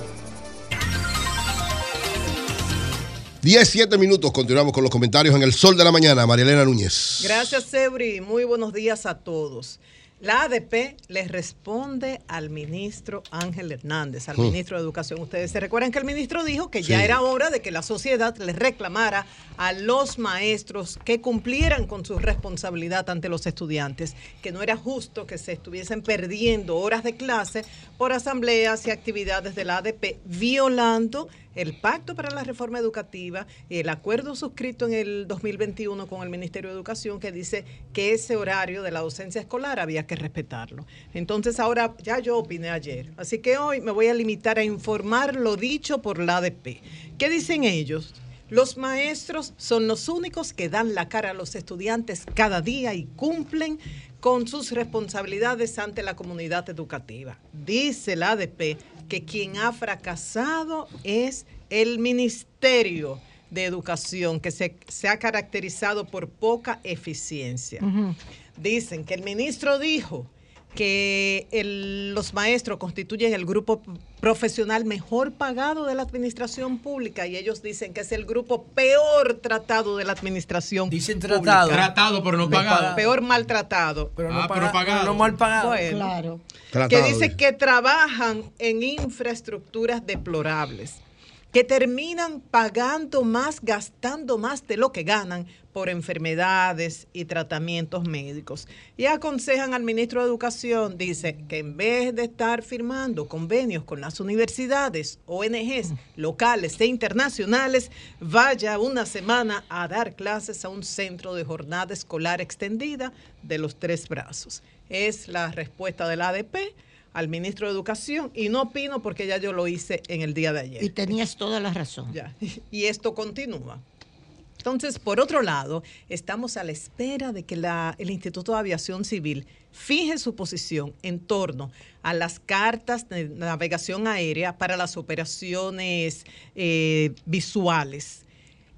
17 minutos. Continuamos con los comentarios en el sol de la mañana. María Elena Núñez. Gracias, Sebri. Muy buenos días a todos. La ADP les responde al ministro Ángel Hernández, al Hmm. ministro de Educación. Ustedes se recuerdan que el ministro dijo que ya Sí. era hora de que la sociedad les reclamara a los maestros que cumplieran con su responsabilidad ante los estudiantes, que no era justo que se estuviesen perdiendo horas de clase por asambleas y actividades de la ADP, violando el Pacto para la Reforma Educativa y el acuerdo suscrito en el 2021 con el Ministerio de Educación que dice que ese horario de la docencia escolar había que respetarlo. Entonces ahora ya yo opiné ayer, así que hoy me voy a limitar a informar lo dicho por la ADP. ¿Qué dicen ellos? Los maestros son los únicos que dan la cara a los estudiantes cada día y cumplen con sus responsabilidades ante la comunidad educativa. Dice la ADP que quien ha fracasado es el Ministerio de Educación, que se, se ha caracterizado por poca eficiencia. Dicen que el ministro dijo que el- los maestros constituyen el grupo profesional mejor pagado de la administración pública y ellos dicen que es el grupo peor tratado de la administración Dicen tratado. Tratado, pero no pagado. Peor maltratado. Pero no Ah, pero paga- pagado. no mal pagado. Bueno, Claro. que dice dice. que trabajan en infraestructuras deplorables, que terminan pagando más, gastando más de lo que ganan por enfermedades y tratamientos médicos. Y aconsejan al ministro de Educación, dice, que en vez de estar firmando convenios con las universidades, ONGs locales e internacionales, vaya una semana a dar clases a un centro de jornada escolar extendida de los tres brazos. Es la respuesta de la ADP al ministro de Educación y no opino porque ya yo lo hice en el día de ayer. Y tenías toda la razón. Ya. *laughs* Y esto continúa. Entonces, por otro lado, estamos a la espera de que la- el Instituto de Aviación Civil fije su posición en torno a las cartas de navegación aérea para las operaciones eh, visuales.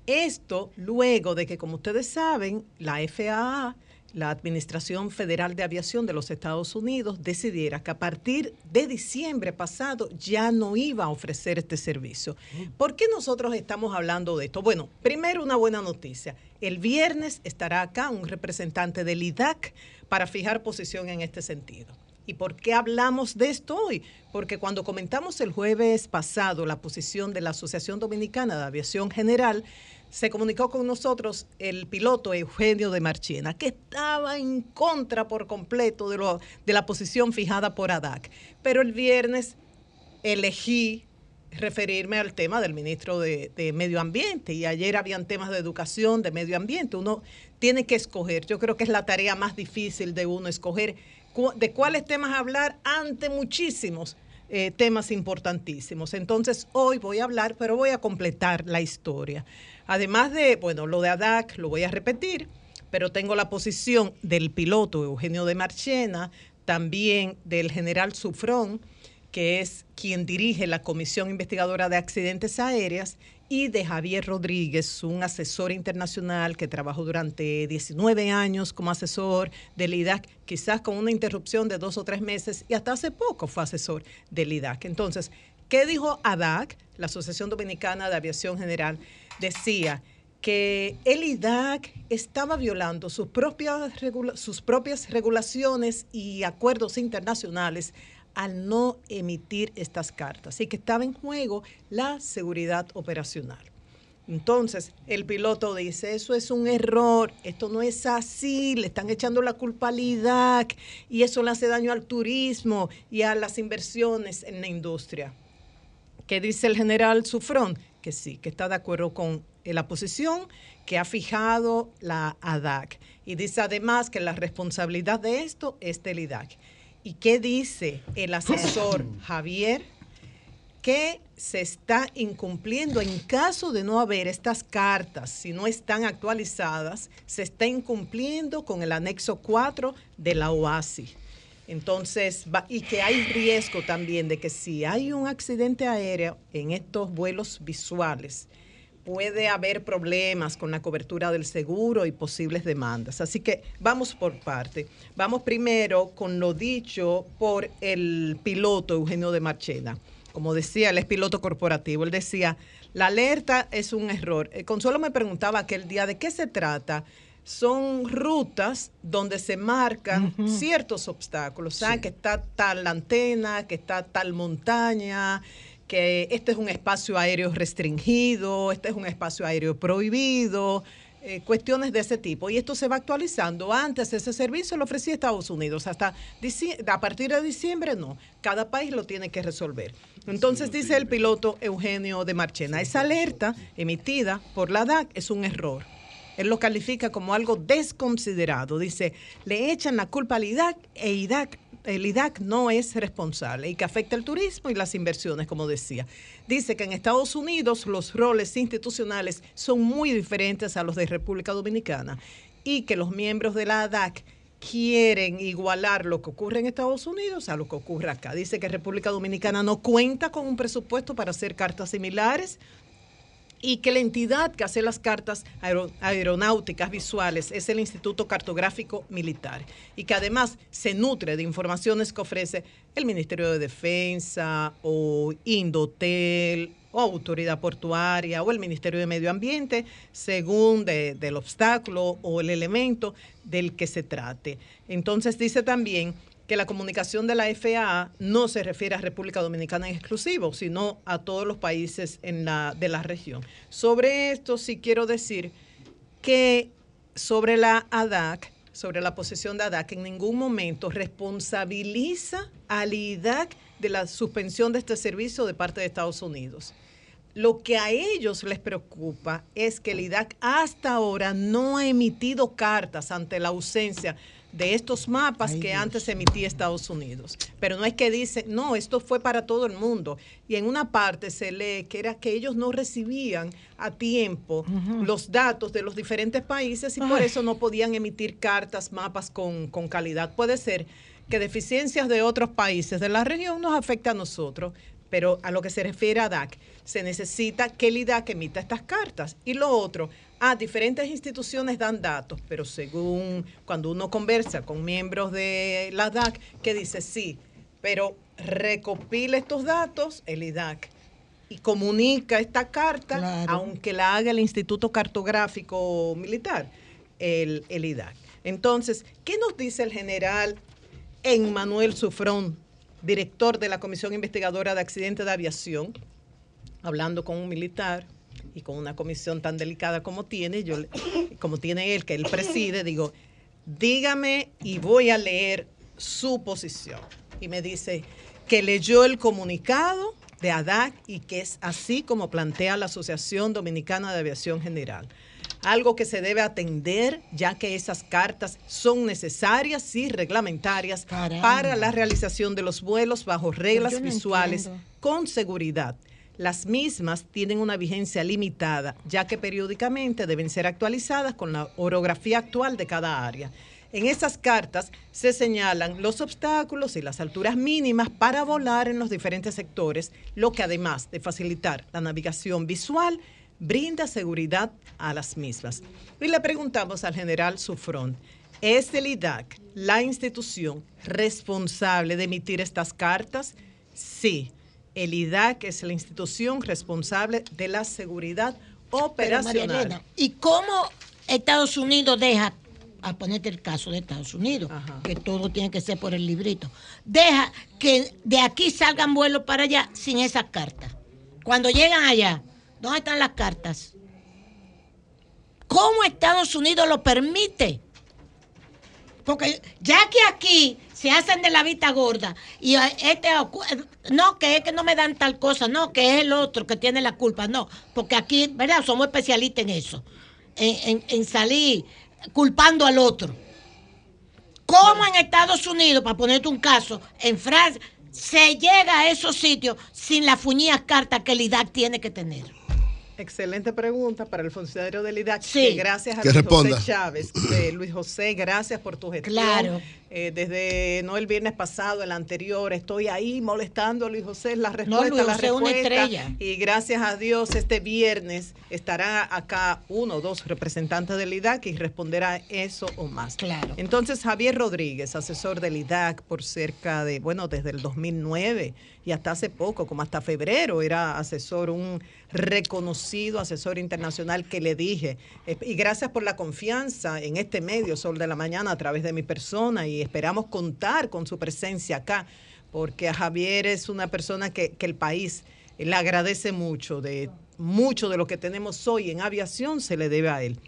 Esto luego de que, como ustedes saben, la FAA, la Administración Federal de Aviación de los Estados Unidos, decidiera que a partir de diciembre pasado ya no iba a ofrecer este servicio. ¿Por qué nosotros estamos hablando de esto? Bueno, primero una buena noticia. El viernes estará acá un representante del IDAC para fijar posición en este sentido. ¿Y por qué hablamos de esto hoy? Porque cuando comentamos el jueves pasado la posición de la Asociación Dominicana de Aviación General, se comunicó con nosotros el piloto Eugenio de Marchena, que estaba en contra por completo de, de la posición fijada por ADAC. Pero el viernes elegí referirme al tema del ministro de, Medio Ambiente y ayer habían temas de educación, de medio ambiente. Uno tiene que escoger. Yo creo que es la tarea más difícil de uno escoger de cuáles temas hablar ante muchísimos eh, temas importantísimos. Entonces hoy voy a hablar, pero voy a completar la historia. Además de, bueno, lo de ADAC lo voy a repetir, pero tengo la posición del piloto Eugenio de Marchena, también del general Sufrón, que es quien dirige la Comisión Investigadora de Accidentes Aéreas, y de Javier Rodríguez, un asesor internacional que trabajó durante 19 años como asesor del IDAC, quizás con una interrupción de dos o tres meses, y hasta hace poco fue asesor del IDAC. Entonces, ¿qué dijo ADAC, la Asociación Dominicana de Aviación General? Decía que el IDAC estaba violando sus propias, regulaciones y acuerdos internacionales al no emitir estas cartas y que estaba en juego la seguridad operacional. Entonces, el piloto dice, eso es un error, esto no es así, le están echando la culpa al IDAC y eso le hace daño al turismo y a las inversiones en la industria. ¿Qué dice el general Sufrón? Que sí, que está de acuerdo con eh, la posición que ha fijado la ADAC. Y dice además que la responsabilidad de esto es del IDAC. ¿Y qué dice el asesor *coughs* Javier? Que se está incumpliendo en caso de no haber estas cartas, si no están actualizadas, se está incumpliendo con el anexo 4 de la OASI. Entonces, va- y que hay riesgo también de que si hay un accidente aéreo en estos vuelos visuales, puede haber problemas con la cobertura del seguro y posibles demandas. Así que vamos por parte. Vamos primero con lo dicho por el piloto Eugenio de Marchena. Como decía, él es piloto corporativo. Él decía, la alerta es un error. Eh, Consuelo me preguntaba aquel día, ¿de qué se trata? Son rutas donde se marcan ciertos obstáculos. ¿Saben que está tal antena, que está tal montaña, que este es un espacio aéreo restringido, este es un espacio aéreo prohibido, eh, cuestiones de ese tipo. Y esto se va actualizando. Antes ese servicio lo ofrecía Estados Unidos, hasta a partir de diciembre no. Cada país lo tiene que resolver. Entonces dice el piloto Eugenio de Marchena, esa alerta emitida por la DAC es un error. Él lo califica como algo desconsiderado. Dice, le echan la culpa al IDAC e IDAC el IDAC no es responsable y que afecta el turismo y las inversiones, como decía. Dice que en Estados Unidos los roles institucionales son muy diferentes a los de República Dominicana y que los miembros de la ADAC quieren igualar lo que ocurre en Estados Unidos a lo que ocurre acá. Dice que República Dominicana no cuenta con un presupuesto para hacer cartas similares y que la entidad que hace las cartas aero- aeronáuticas visuales es el Instituto Cartográfico Militar y que además se nutre de informaciones que ofrece el Ministerio de Defensa o Indotel o Autoridad Portuaria o el Ministerio de Medio Ambiente según de- del obstáculo o el elemento del que se trate. Entonces dice también que la comunicación de la FAA no se refiere a República Dominicana en exclusivo, sino a todos los países de la región. Sobre esto sí quiero decir que sobre la ADAC, sobre la posición de ADAC, en ningún momento responsabiliza al IDAC de la suspensión de este servicio de parte de Estados Unidos. Lo que a ellos les preocupa es que el IDAC hasta ahora no ha emitido cartas ante la ausencia de estos mapas que antes emitía Estados Unidos. Pero no es que dice, no, esto fue para todo el mundo. Y en una parte se lee que era que ellos no recibían a tiempo los datos de los diferentes países y por eso no podían emitir cartas, mapas con, con calidad. Puede ser que deficiencias de otros países de la región nos afecta a nosotros, pero a lo que se refiere a DAC, se necesita que el IDAC emita estas cartas. Y lo otro, ah, diferentes instituciones dan datos, pero según cuando uno conversa con miembros de la DAC, que dice sí, pero recopila estos datos el IDAC y comunica esta carta, aunque la haga el Instituto Cartográfico Militar, el, el IDAC. Entonces, ¿qué nos dice el general Emmanuel Sufrón, director de la Comisión Investigadora de Accidentes de Aviación, hablando con un militar y con una comisión tan delicada como tiene, yo, como tiene él, que él preside, digo, dígame y voy a leer su posición. Y me dice que leyó el comunicado de ADAC y que es así como plantea la Asociación Dominicana de Aviación General. Algo que se debe atender ya que esas cartas son necesarias y reglamentarias para la realización de los vuelos bajo reglas no visuales entiendo. con seguridad. Las mismas tienen una vigencia limitada, ya que periódicamente deben ser actualizadas con la orografía actual de cada área. En esas cartas se señalan los obstáculos y las alturas mínimas para volar en los diferentes sectores, lo que además de facilitar la navegación visual, brinda seguridad a las mismas. Y le preguntamos al general Sufrón, ¿es el IDAC la institución responsable de emitir estas cartas? Sí, el IDAC es la institución responsable de la seguridad Pero, operacional. Elena, ¿y cómo Estados Unidos deja, a ponerte el caso de Estados Unidos, que todo tiene que ser por el librito, deja que de aquí salgan vuelos para allá sin esas cartas? Cuando llegan allá, ¿dónde están las cartas? ¿Cómo Estados Unidos lo permite? Porque ya que aquí se hacen de la vista gorda y a este ocu- no que es que no me dan tal cosa, no que es el otro que tiene la culpa, no, porque aquí, ¿verdad? Somos especialistas en eso, en, en- en salir culpando al otro. ¿Cómo en Estados Unidos, para ponerte un caso, en Francia, se llega a esos sitios sin las fuñías cartas que el IDAC tiene que tener? Excelente pregunta para el funcionario del IDAC. Sí. que gracias a Que Luis responda. José Chávez. Eh, Luis José, gracias por tu gestión. Claro. Eh, desde no el viernes pasado, el anterior, estoy ahí molestando a Luis José. La respuesta, Luis la José es una respuesta. estrella. Y gracias a Dios, este viernes estará acá uno o dos representantes del IDAC y responderá eso o más. Claro. Entonces, Javier Rodríguez, asesor del IDAC por cerca de, bueno, desde el 2009 y hasta hace poco, como hasta febrero, era asesor, un reconocido asesor internacional que le dije, eh, y gracias por la confianza en este medio, Sol de la Mañana, a través de mi persona, y esperamos contar con su presencia acá, porque a Javier es una persona que, que el país eh, le agradece mucho, de mucho de lo que tenemos hoy en aviación se le debe a él.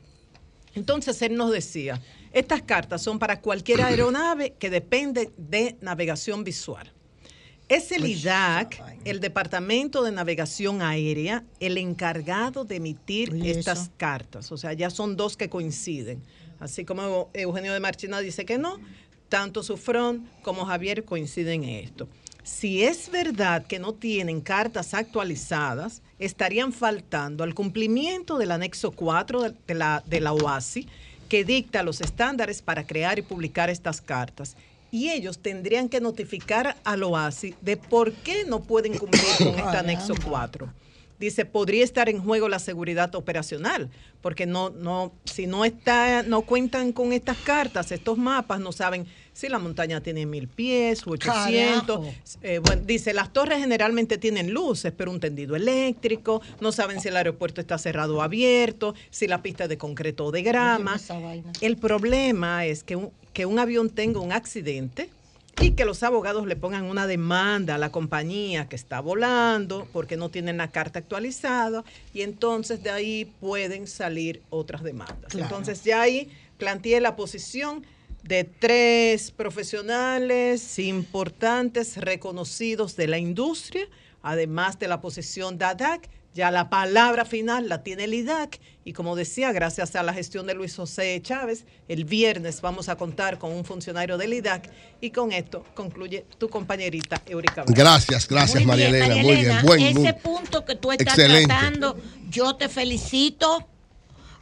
Entonces él nos decía, estas cartas son para cualquier *coughs* aeronave que depende de navegación visual. Es el IDAC, el Departamento de Navegación Aérea, el encargado de emitir Oye, estas eso. cartas. O sea, ya son dos que coinciden. Así como Eugenio de Marchina dice que no, tanto Sufrón como Javier coinciden en esto. Si es verdad que no tienen cartas actualizadas, estarían faltando al cumplimiento del anexo 4 de- la, de la OASI, que dicta los estándares para crear y publicar estas cartas. Y ellos tendrían que notificar al OASI de por qué no pueden cumplir con este *coughs* anexo 4. Dice, podría estar en juego la seguridad operacional, porque no, no, si no está, no cuentan con estas cartas, estos mapas, no saben si la montaña tiene mil pies o 800. Carajo. Eh, bueno, dice, las torres generalmente tienen luces, pero un tendido eléctrico, no saben si el aeropuerto está cerrado o abierto, si la pista es de concreto o de grama. El problema es que un, que un avión tenga un accidente y que los abogados le pongan una demanda a la compañía que está volando porque no tienen la carta actualizada y entonces de ahí pueden salir otras demandas. Claro. Entonces ya ahí planteé la posición de tres profesionales importantes, reconocidos de la industria, además de la posición de ADAC. Ya la palabra final la tiene el IDAC y como decía, gracias a la gestión de Luis José Chávez, el viernes vamos a contar con un funcionario del IDAC y con esto concluye tu compañerita Eurica. Vázquez. Gracias, gracias María Elena. Muy bien, Elena, buen ese muy- punto que tú estás Excelente. tratando, yo te felicito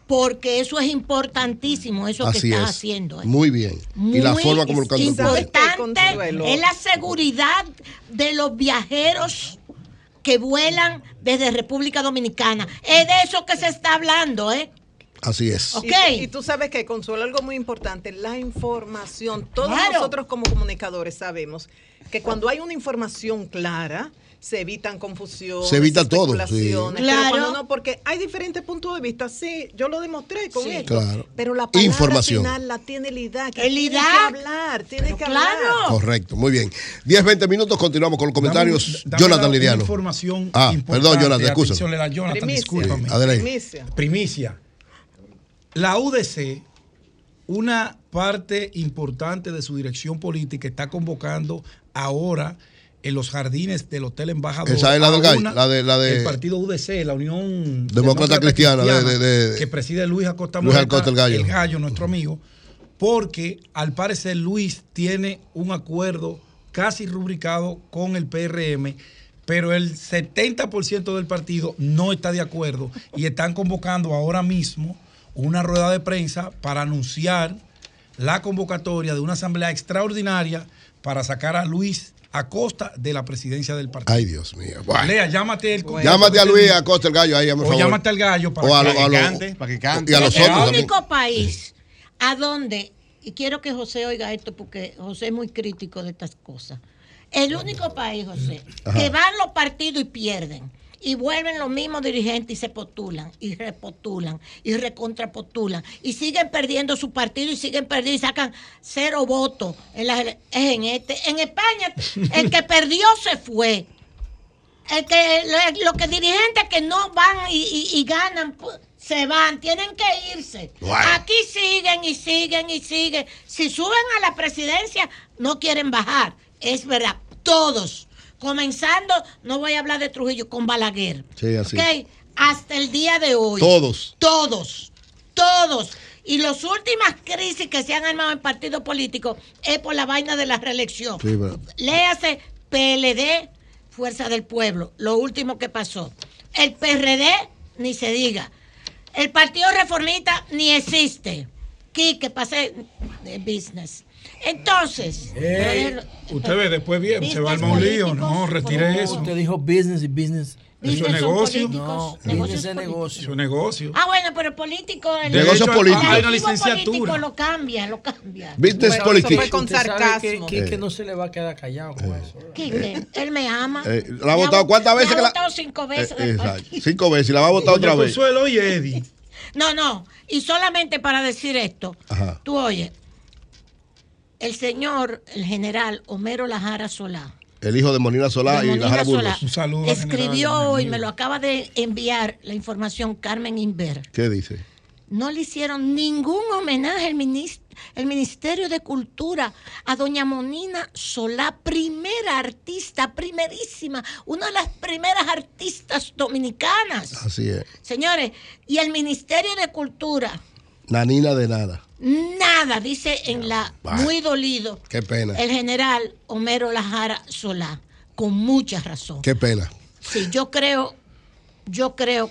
porque eso es importantísimo, eso Así que estás es. haciendo. ¿eh? Muy bien. y la forma como lo importante es la seguridad de los viajeros que vuelan desde República Dominicana. Es de eso que se está hablando, ¿eh? Así es. Y, y tú sabes que, Consuelo, algo muy importante, la información. Todos Claro. nosotros como comunicadores sabemos que cuando hay una información clara, se evitan confusiones, Se evita todo, sí. Claro. No, porque hay diferentes puntos de vista. Sí, yo lo demostré con Sí. esto. Claro. Pero la palabra Información. final la tiene el IDAC. El Tiene IDAC. que hablar, tiene que claro. hablar. Correcto, muy bien. 10, 20 minutos, continuamos con los comentarios. Dame- dame Jonathan la- Lidiano. información Ah, importante. perdón, Jonathan, excusa. Jonathan, Primicia. Primicia. Primicia. La UDC, una parte importante de su dirección política, está convocando ahora en los jardines del Hotel Embajador. Esa es la del gallo, una- la de- la de- El partido UDC, la Unión Demócrata Cristiana, de- de- de- que preside Luis Acosta Luis Moreta, Acosta, el gallo. el gallo, nuestro amigo, porque al parecer Luis tiene un acuerdo casi rubricado con el PRM, pero el 70% del partido no está de acuerdo y están convocando ahora mismo una rueda de prensa para anunciar la convocatoria de una asamblea extraordinaria para sacar a Luis Acosta de la presidencia del partido. Ay, Dios mío. Bueno. Lea, llámate el Llámate a Luis Acosta el gallo ahí, por O favor. llámate al gallo para O a que- lo- a lo- cante, para que cante. Y a los el otros también. único país a donde, y quiero que José oiga esto porque José es muy crítico de estas cosas. El único país, José, Ajá. que van los partidos y pierden. Y vuelven los mismos dirigentes y se postulan, y repostulan, y recontrapostulan, y siguen perdiendo su partido y siguen perdiendo y sacan cero votos. En las en este. En España, *laughs* el que perdió se fue. El que, lo, lo que dirigentes que no van y, y- y ganan, pu- se van, tienen que irse. Aquí siguen y siguen y siguen. Si suben a la presidencia, no quieren bajar. Es verdad, todos. Comenzando, no voy a hablar de Trujillo, con Balaguer. Sí, así. ¿ok? Hasta el día de hoy. Todos. Todos. Todos. Y las últimas crisis que se han armado en partidos políticos es por la vaina de la reelección. Sí, Léase PLD, Fuerza del Pueblo, lo último que pasó. El PRD, ni se diga. El Partido Reformista, ni existe. Quique, pase business. Entonces, Ey, usted ve, después bien, se va al Business lío, no, retire eso. Usted dijo business y business. Eso es negocio. No, Negocios business es negocio. Eso es negocio. Ah, bueno, pero el político. El hecho, político. hay una licenciatura. político lo cambia, lo cambia. Business Bueno, politics. eso fue con sarcasmo. que, que, Eh. no se le va a quedar callado con eso. Quique, él me ama. Eh, ¿La ha votado cuántas veces? Que ha la- votado cinco veces. Eh, exacto. Cinco veces y la va a votar otra vez. Consuelo y Eddie. No, no. Y solamente para decir esto, Ajá. tú oye, el señor, el general Homero Lajara Solá, El hijo de Monina Solá de y Lajara Solá, Burgos. Un saludo al escribió general, mi hoy, amigo. me lo acaba de enviar la información Carmen Inver. ¿Qué dice? No le hicieron ningún homenaje el, minis- el Ministerio de Cultura a doña Monina Solá, primera artista, primerísima, una de las primeras artistas dominicanas. Así es. Señores, y el Ministerio de Cultura Nanina de nada. Nada, dice en la muy dolido Qué pena. el general Homero Lajara Solá, con mucha razón. Qué pena. Sí, yo creo, yo creo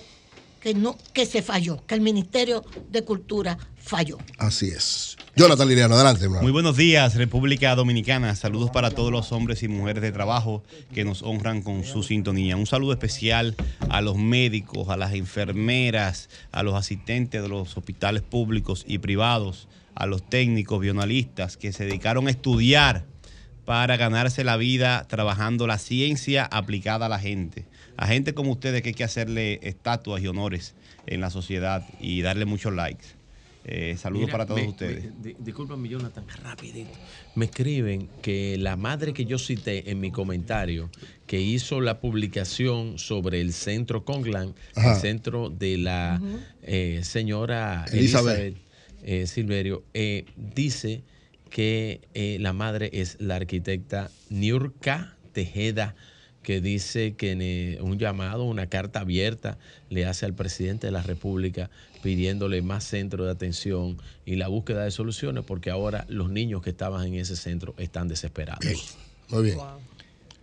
que no, que se falló, que el Ministerio de Cultura falló. Así es. Jonathan Liriano, adelante, hermano. Muy buenos días, República Dominicana. Saludos para todos los hombres y mujeres de trabajo que nos honran con su sintonía. Un saludo especial a los médicos, a las enfermeras, a los asistentes de los hospitales públicos y privados, a los técnicos, bionalistas que se dedicaron a estudiar para ganarse la vida trabajando la ciencia aplicada a la gente. A gente como ustedes que hay que hacerle estatuas y honores en la sociedad y darle muchos likes. Eh, saludos Mira, para todos me- ustedes. me- discúlpame, Jonathan, rapidito. Me escriben que la madre que yo cité en mi comentario, que hizo la publicación sobre el centro Conglan, Ajá. el centro de la eh, señora Elizabeth. Elizabeth, eh, Silverio, eh, dice que eh, la madre es la arquitecta Niurka Tejeda que dice que en, un llamado, una carta abierta le hace al presidente de la República pidiéndole más centro de atención y la búsqueda de soluciones porque ahora los niños que estaban en ese centro están desesperados. Muy bien.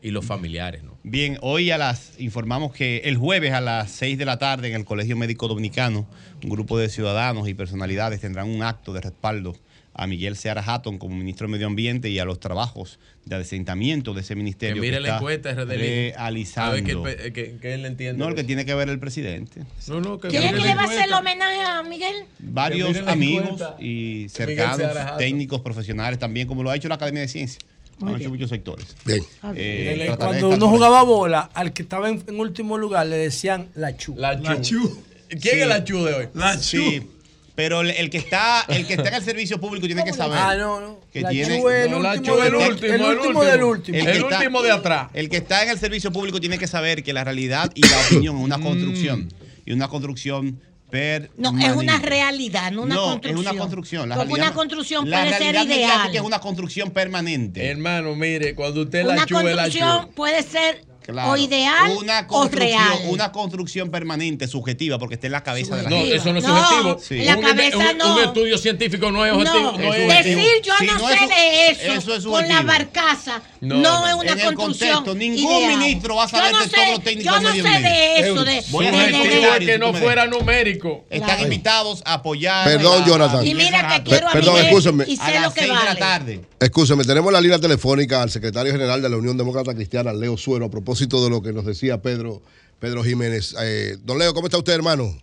Y los familiares, ¿no? Bien, hoy a las informamos que el jueves a las 6 de la tarde en el Colegio Médico Dominicano, un grupo de ciudadanos y personalidades tendrán un acto de respaldo a Miguel Seara Hatton como ministro de Medio Ambiente y a los trabajos de asentamiento de ese Que ministerio. mire la está encuesta RD. realizando. A ver que, el que- que él entiende. No, el que tiene que ver el presidente. No, no, que ¿Quién es que la le va a hacer el homenaje a Miguel? Varios la amigos encuesta. y cercanos, técnicos, profesionales también, como lo ha hecho la Academia de Ciencias. Han hecho muchos sectores. Bien. Eh, trataré de Cuando uno jugaba bola, al que estaba en, en último lugar le decían la chu. La chu. ¿Quién es la chu de hoy? La Sí, pero el, el que está, el que está en el servicio público tiene que saber. Ah, no, no. Que La tiene, chu es el No, la último chu es el del- último, el último del último. que El está- último de atrás. El que está en el servicio público tiene que saber que la realidad y la opinión es una construcción. Y una construcción per. No, es una realidad, no una no, construcción. es una construcción. La Porque realidad- una construcción la puede ser ideal. es una construcción permanente. Hermano, mire, cuando usted Una construcción puede ser Claro. o ideal una o construcción, real. una construcción permanente, subjetiva, porque está en la cabeza de la No, gente. eso no es No, subjetivo. Sí. en la un, cabeza un- no. un estudio científico no es objetivo. No, no es decir yo Si no, no sé es- de eso, eso es con la barcaza No, no, no. es una En el construcción contexto, ningún ideal. ministro va a saber yo no de sé, todos los técnicos Yo no sé de eso, de, Voy a de- de- de- que no fuera numérico. Están Claro. invitados a apoyar. Perdón, a- Jonathan. Y mira que quiero a Perdón, escúchame. y sé a lo que 6 de la vale. tarde. Escúcheme, tenemos la línea telefónica al secretario general de la Unión Demócrata Cristiana, Leo Suero, a propósito de lo que nos decía Pedro, Pedro Jiménez. Eh, don Leo, ¿cómo está usted, hermano?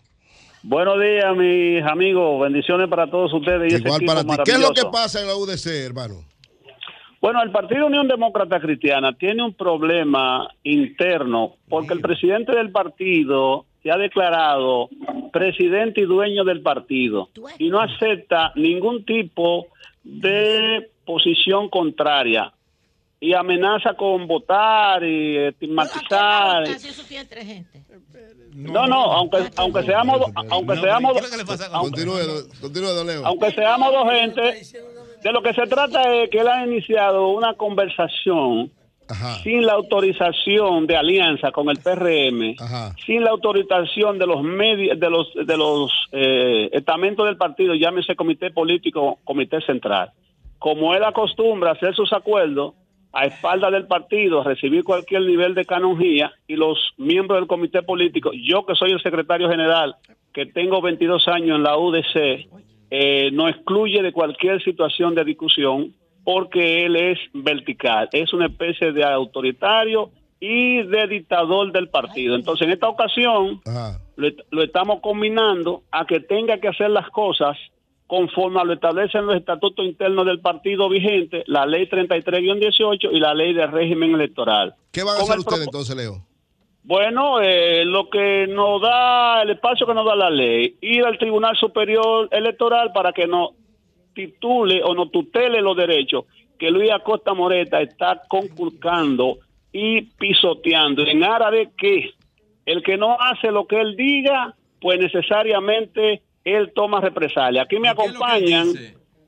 Buenos días, mis amigos. Bendiciones para todos ustedes y Igual equipo para ti. ¿Qué es lo que pasa en la UDC, hermano? Bueno, el Partido Unión Demócrata Cristiana tiene un problema interno porque el presidente del partido se ha declarado presidente y dueño del partido y no acepta ningún tipo de posición contraria y amenaza con votar y estigmatizar. Eso tiene tres gente. No, no, aunque aunque seamos aunque seamos aunque seamos dos gente, de lo que se trata es que él ha iniciado una conversación sin la autorización de alianza con el PRM, sin la autorización de los medios, de los de los eh, estamentos del partido, llámese comité político, comité central. Como él acostumbra hacer sus acuerdos a espalda del partido, a recibir cualquier nivel de canonjía y los miembros del comité político, yo que soy el secretario general, que tengo 22 años en la UDC, eh, no excluye de cualquier situación de discusión porque él es vertical, es una especie de autoritario y de dictador del partido. Entonces, en esta ocasión, lo, lo estamos combinando a que tenga que hacer las cosas conforme a lo establecen los estatutos internos del partido vigente, la ley 33-18 y la ley de régimen electoral. ¿Qué van a Con hacer ustedes entonces, Leo? Bueno, eh, lo que nos da, el espacio que nos da la ley, ir al Tribunal Superior Electoral para que nos titule o nos tutele los derechos que Luis Acosta Moreta está conculcando y pisoteando. En aras de que el que no hace lo que él diga, pues necesariamente él toma represalia. Aquí me acompañan,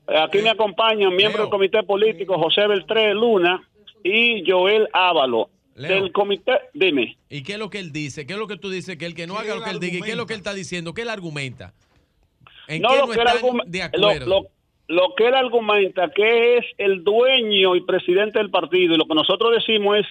aquí me acompañan miembros del comité político José Beltré Luna y Joel Ávalo. Leo. Del comité, dime. ¿Y qué es lo que él dice? ¿Qué es lo que tú dices? Que el que no haga lo que él diga. ¿Y qué es lo que él está diciendo? ¿Qué él argumenta? ¿En no qué lo no que él están de lo- acuerdo? Lo, lo que él argumenta que es el dueño y presidente del partido y lo que nosotros decimos es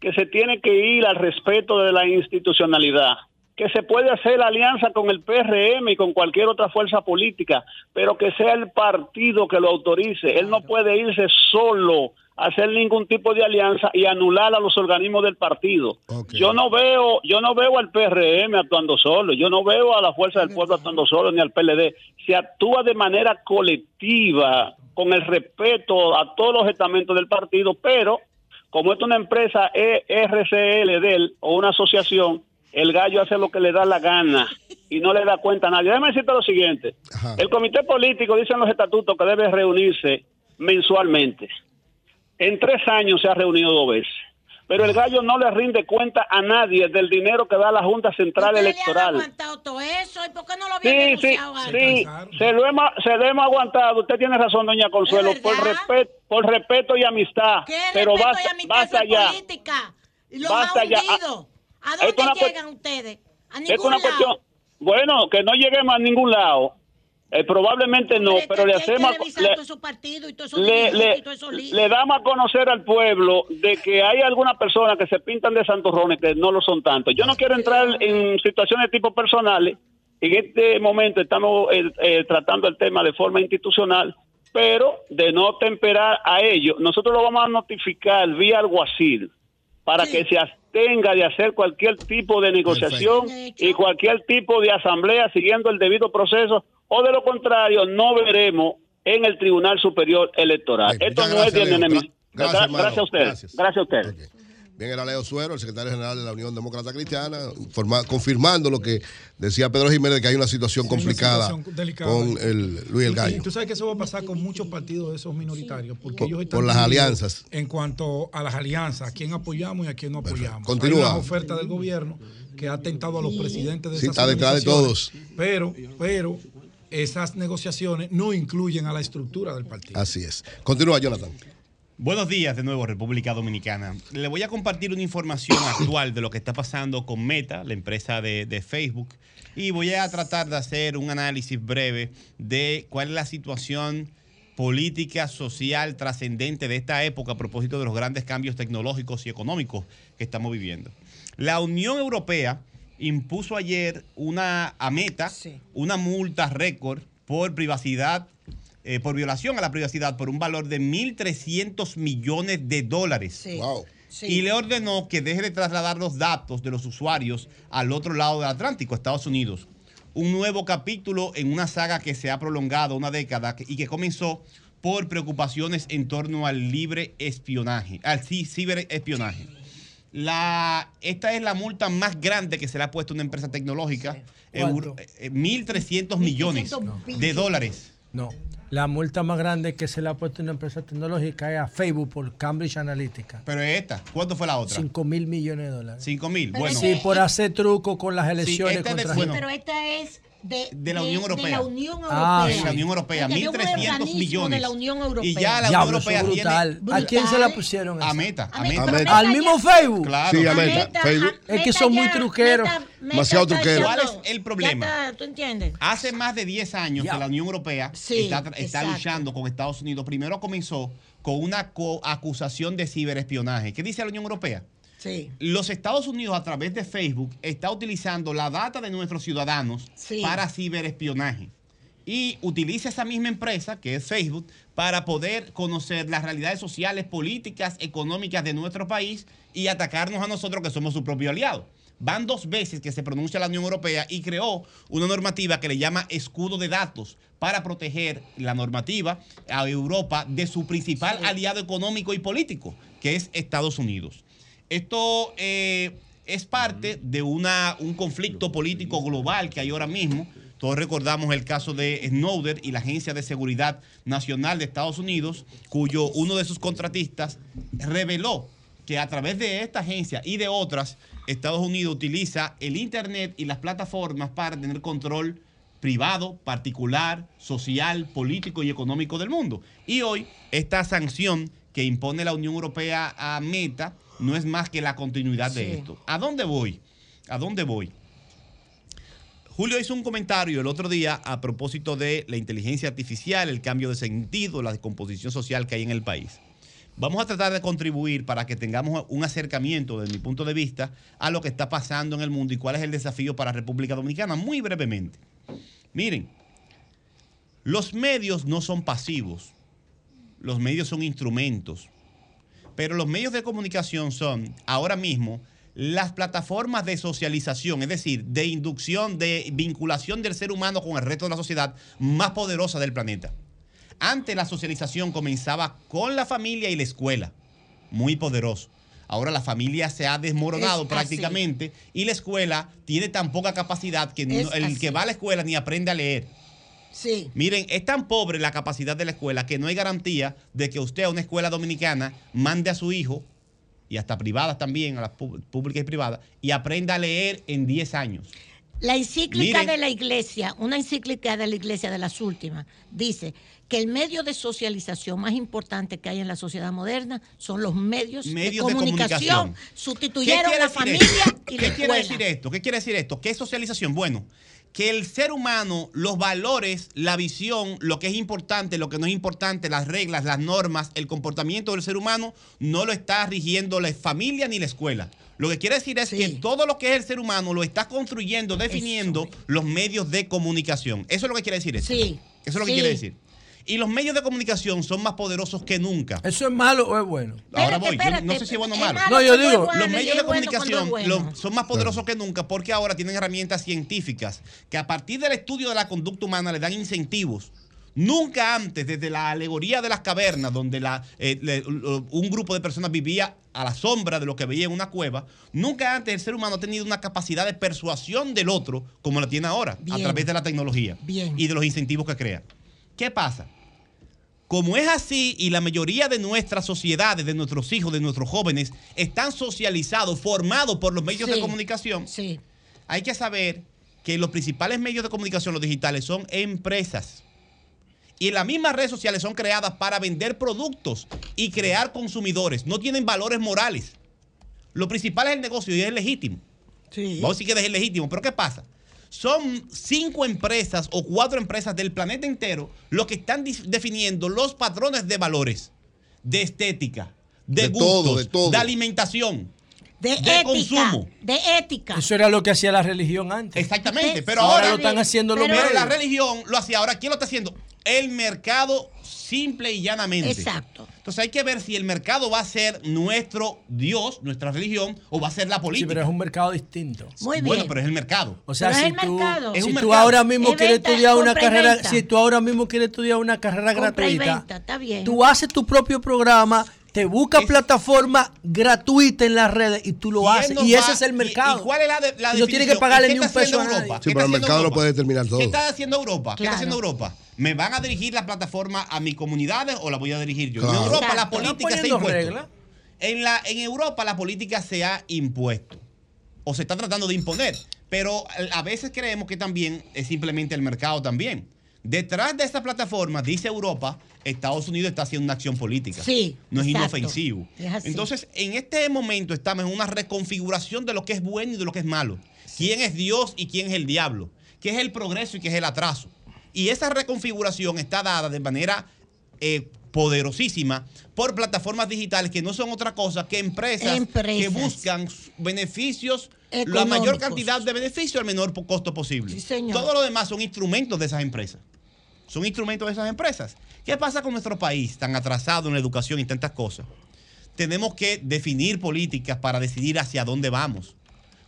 que se tiene que ir al respeto de la institucionalidad que se puede hacer alianza con el PRM y con cualquier otra fuerza política, pero que sea el partido que lo autorice. Él no puede irse solo a hacer ningún tipo de alianza y anular a los organismos del partido. Yo no veo, yo no veo al PRM actuando solo, yo no veo a la Fuerza del Pueblo actuando solo ni al PLD. Se actúa de manera colectiva, con el respeto a todos los estamentos del partido, pero como es una empresa E- RCL de él o una asociación, el gallo hace lo que le da la gana y no le da cuenta a nadie. Déjame decirte lo siguiente. El comité político dice en los estatutos que debe reunirse mensualmente. En tres años se ha reunido dos veces. Pero el gallo no le rinde cuenta a nadie del dinero que da la Junta Central Electoral. aguantado todo eso y por qué no lo había Sí, sí, sí, se lo, hemos, se lo hemos aguantado. Usted tiene razón, doña Consuelo, por respeto, por respeto y amistad. ¿Qué Pero respeto basta, y amistad basta de ya. política? Basta ha ya. hundido. ¿A dónde llegan ustedes? A Es una lado. cuestión. Bueno, que no lleguemos a ningún lado. Eh, probablemente no, pero le hacemos. le- le, le- damos a conocer al pueblo de que hay algunas personas que se pintan de santurrones que no lo son tanto. Yo no quiero entrar en situaciones de tipo personales. En este momento estamos eh, eh, tratando el tema de forma institucional, pero de no temperar a ello, nosotros lo vamos a notificar vía alguacil para que se abstenga de hacer cualquier tipo de negociación y cualquier tipo de asamblea siguiendo el debido proceso, o de lo contrario, no veremos en el Tribunal Superior Electoral. Esto no gracias, es de enemigo. Gracias, a usted. Gracias. Gracias a usted. Bien, era Leo Suero, el secretario general de la Unión Demócrata Cristiana, informa- confirmando lo que decía Pedro Jiménez, de que hay una situación complicada situación con el Luis El Gallo. Y tú sabes que eso va a pasar con muchos partidos de esos minoritarios, porque Por- ellos están por las alianzas. En cuanto a las alianzas, a quién apoyamos y a quién no apoyamos. Continúa. Hay unas ofertas del gobierno que ha atentado a los presidentes de Sí, esas está detrás de todos. Pero, pero esas negociaciones no incluyen a la estructura del partido. Así es. Continúa, Jonathan. Buenos días de nuevo, República Dominicana. Le voy a compartir una información *coughs* actual de lo que está pasando con Meta, la empresa de, de Facebook, y voy a tratar de hacer un análisis breve de cuál es la situación política, social, trascendente de esta época a propósito de los grandes cambios tecnológicos y económicos que estamos viviendo. La Unión Europea impuso ayer una a Meta una multa récord por privacidad eh, por violación a la privacidad por un valor de 1.300 millones de dólares. Y le ordenó que deje de trasladar los datos de los usuarios al otro lado del Atlántico, Estados Unidos. Un nuevo capítulo en una saga que se ha prolongado una década y que comenzó por preocupaciones en torno al libre espionaje, al ci- ciberespionaje. La, esta es la multa más grande que se le ha puesto a una empresa tecnológica, ¿Cuánto? euro- eh, 1.300 millones de dólares. No. La multa más grande que se le ha puesto a una empresa tecnológica es a Facebook por Cambridge Analytica. Pero esta, ¿cuánto fue la otra? 5 mil millones de dólares. 5 mil, bueno. Sí, por hacer truco con las elecciones esta es de- contra bueno, Pero esta es de, de la Unión Europea. De la Unión Europea. Ah, de la Unión Europea, Es de un 1.300 organismo millones. De la Unión Europea. Y ya la Unión Europea es tiene. brutal. ¿A quién se la pusieron? A? Meta. A Meta. ¿Al mismo Facebook? Claro. Sí, a Meta. Facebook. Es que son muy truqueros. Demasiado truquero. ¿Cuál es el problema? Está, ¿Tú entiendes? Hace más de 10 años que la Unión Europea Sí, está, luchando con Estados Unidos. Primero comenzó con una co- acusación de ciberespionaje. ¿Qué dice la Unión Europea? Sí. Los Estados Unidos a través de Facebook está utilizando la data de nuestros ciudadanos Sí. para ciberespionaje. Y utiliza esa misma empresa, que es Facebook, para poder conocer las realidades sociales, políticas, económicas de nuestro país y atacarnos a nosotros que somos su propio aliado. Van dos veces que se pronuncia la Unión Europea y creó una normativa que le llama escudo de datos para proteger la normativa a Europa de su principal aliado económico y político, que es Estados Unidos. Esto eh, es parte de una, un conflicto político global que hay ahora mismo. Todos recordamos el caso de Snowden y la Agencia de Seguridad Nacional de Estados Unidos, cuyo uno de sus contratistas reveló que a través de esta agencia y de otras, Estados Unidos utiliza el Internet y las plataformas para tener control privado, particular, social, político y económico del mundo. Y hoy esta sanción que impone la Unión Europea a Meta no es más que la continuidad de esto. ¿A dónde voy? ¿A dónde voy? Julio hizo un comentario el otro día a propósito de la inteligencia artificial, el cambio de sentido, la descomposición social que hay en el país. Vamos a tratar de contribuir para que tengamos un acercamiento, desde mi punto de vista, a lo que está pasando en el mundo y cuál es el desafío para República Dominicana, muy brevemente. Miren, los medios no son pasivos, los medios son instrumentos, pero los medios de comunicación son ahora mismo las plataformas de socialización, es decir, de inducción, de vinculación del ser humano con el resto de la sociedad más poderosa del planeta. Antes la socialización comenzaba con la familia y la escuela, muy poderoso. Ahora la familia se ha desmoronado Es así. prácticamente y la escuela tiene tan poca capacidad que no- el así. que va a la escuela ni aprende a leer. Sí. Miren, es tan pobre la capacidad de la escuela que no hay garantía de que usted a una escuela dominicana mande a su hijo, y hasta privadas también, a las pú- públicas y privadas, y aprenda a leer en 10 años. La encíclica Miren. de la iglesia, una encíclica de la iglesia de las últimas, dice que el medio de socialización más importante que hay en la sociedad moderna son los medios, Medios de, de comunicación. Sustituyeron la familia esto? y la ¿Qué quiere decir esto? ¿Qué quiere decir esto? ¿Qué es socialización? Bueno, que el ser humano, los valores, la visión, lo que es importante, lo que no es importante, las reglas, las normas, el comportamiento del ser humano, no lo está rigiendo la familia ni la escuela. Lo que quiere decir es que todo lo que es el ser humano lo está construyendo, definiendo los medios de comunicación. Eso es lo que quiere decir eso. Sí. Eso es lo que Sí. quiere decir. Y los medios de comunicación son más poderosos que nunca. ¿Eso es malo o es bueno? Ahora voy, yo no sé si es bueno o malo. No, yo digo, los medios de comunicación son más poderosos que nunca porque ahora tienen herramientas científicas que a partir del estudio de la conducta humana le dan incentivos. Nunca antes, desde la alegoría de las cavernas, donde la, eh, le- un grupo de personas vivía a la sombra de lo que veía en una cueva, nunca antes el ser humano ha tenido una capacidad de persuasión del otro como la tiene ahora, a través de la tecnología Bien. y de los incentivos que crea. ¿Qué pasa? Como es así y la mayoría de nuestras sociedades, de nuestros hijos, de nuestros jóvenes, están socializados, formados por los medios de Sí, comunicación, hay que saber que los principales medios de comunicación, los digitales, son empresas. Y las mismas redes sociales son creadas para vender productos y crear consumidores. No tienen valores morales. Lo principal es el negocio y es legítimo. Vamos a decir que es legítimo. Pero ¿qué pasa? Son cinco empresas o cuatro empresas del planeta entero los que están definiendo los patrones de valores, de estética, de, De gustos, todo, de todo. alimentación, de, de ética, consumo. de ética. Eso era lo que hacía la religión antes. Exactamente, pero ahora, ahora, lo están haciendo los pero medios. la religión lo hacía. Ahora, ¿quién lo está haciendo? El mercado simple y llanamente. Exacto. Entonces hay que ver si el mercado va a ser nuestro Dios, nuestra religión, o va a ser la Sí, política. pero es un mercado distinto. Muy Bueno, bien. pero es el mercado. O sea, Pero es si el tú, mercado. Es si un tú mercado. ahora mismo Es quieres venta, estudiar una carrera, venta. si tú ahora mismo quieres estudiar una carrera Compra gratuita, venta, está bien. tú haces tu propio programa, te buscas plataforma gratuita en las redes y tú lo ¿Quién haces. Y ese va- es el mercado. ¿Y, cuál es la, de- la Y no tiene que pagarle ¿Y qué ni un está peso haciendo a Europa? nadie. ¿Qué Sí, pero está el haciendo mercado lo Europa? puede determinar todo. ¿Qué está haciendo Europa? ¿Qué está haciendo Europa? ¿Me van a dirigir las plataformas a mis comunidades o las voy a dirigir yo? Claro. En Europa la política se ha impuesto. En, la, en Europa la política se ha impuesto o se está tratando de imponer, pero a veces creemos que también es simplemente el mercado también. Detrás de esta plataforma, dice Europa, Estados Unidos está haciendo una acción política. Sí, No es exacto. inofensivo. Es así. Entonces, en este momento estamos en una reconfiguración de lo que es bueno y de lo que es malo. ¿Quién es Dios y quién es el diablo? ¿Qué es el progreso y qué es el atraso? Y esa reconfiguración está dada de manera eh, poderosísima por plataformas digitales que no son otra cosa que empresas, Empresas. que buscan beneficios, la mayor cantidad de beneficios al menor costo posible. Sí, señor. Todo lo demás son instrumentos de esas empresas. Son instrumentos de esas empresas. ¿Qué pasa con nuestro país tan atrasado en la educación y tantas cosas? Tenemos que definir políticas para decidir hacia dónde vamos.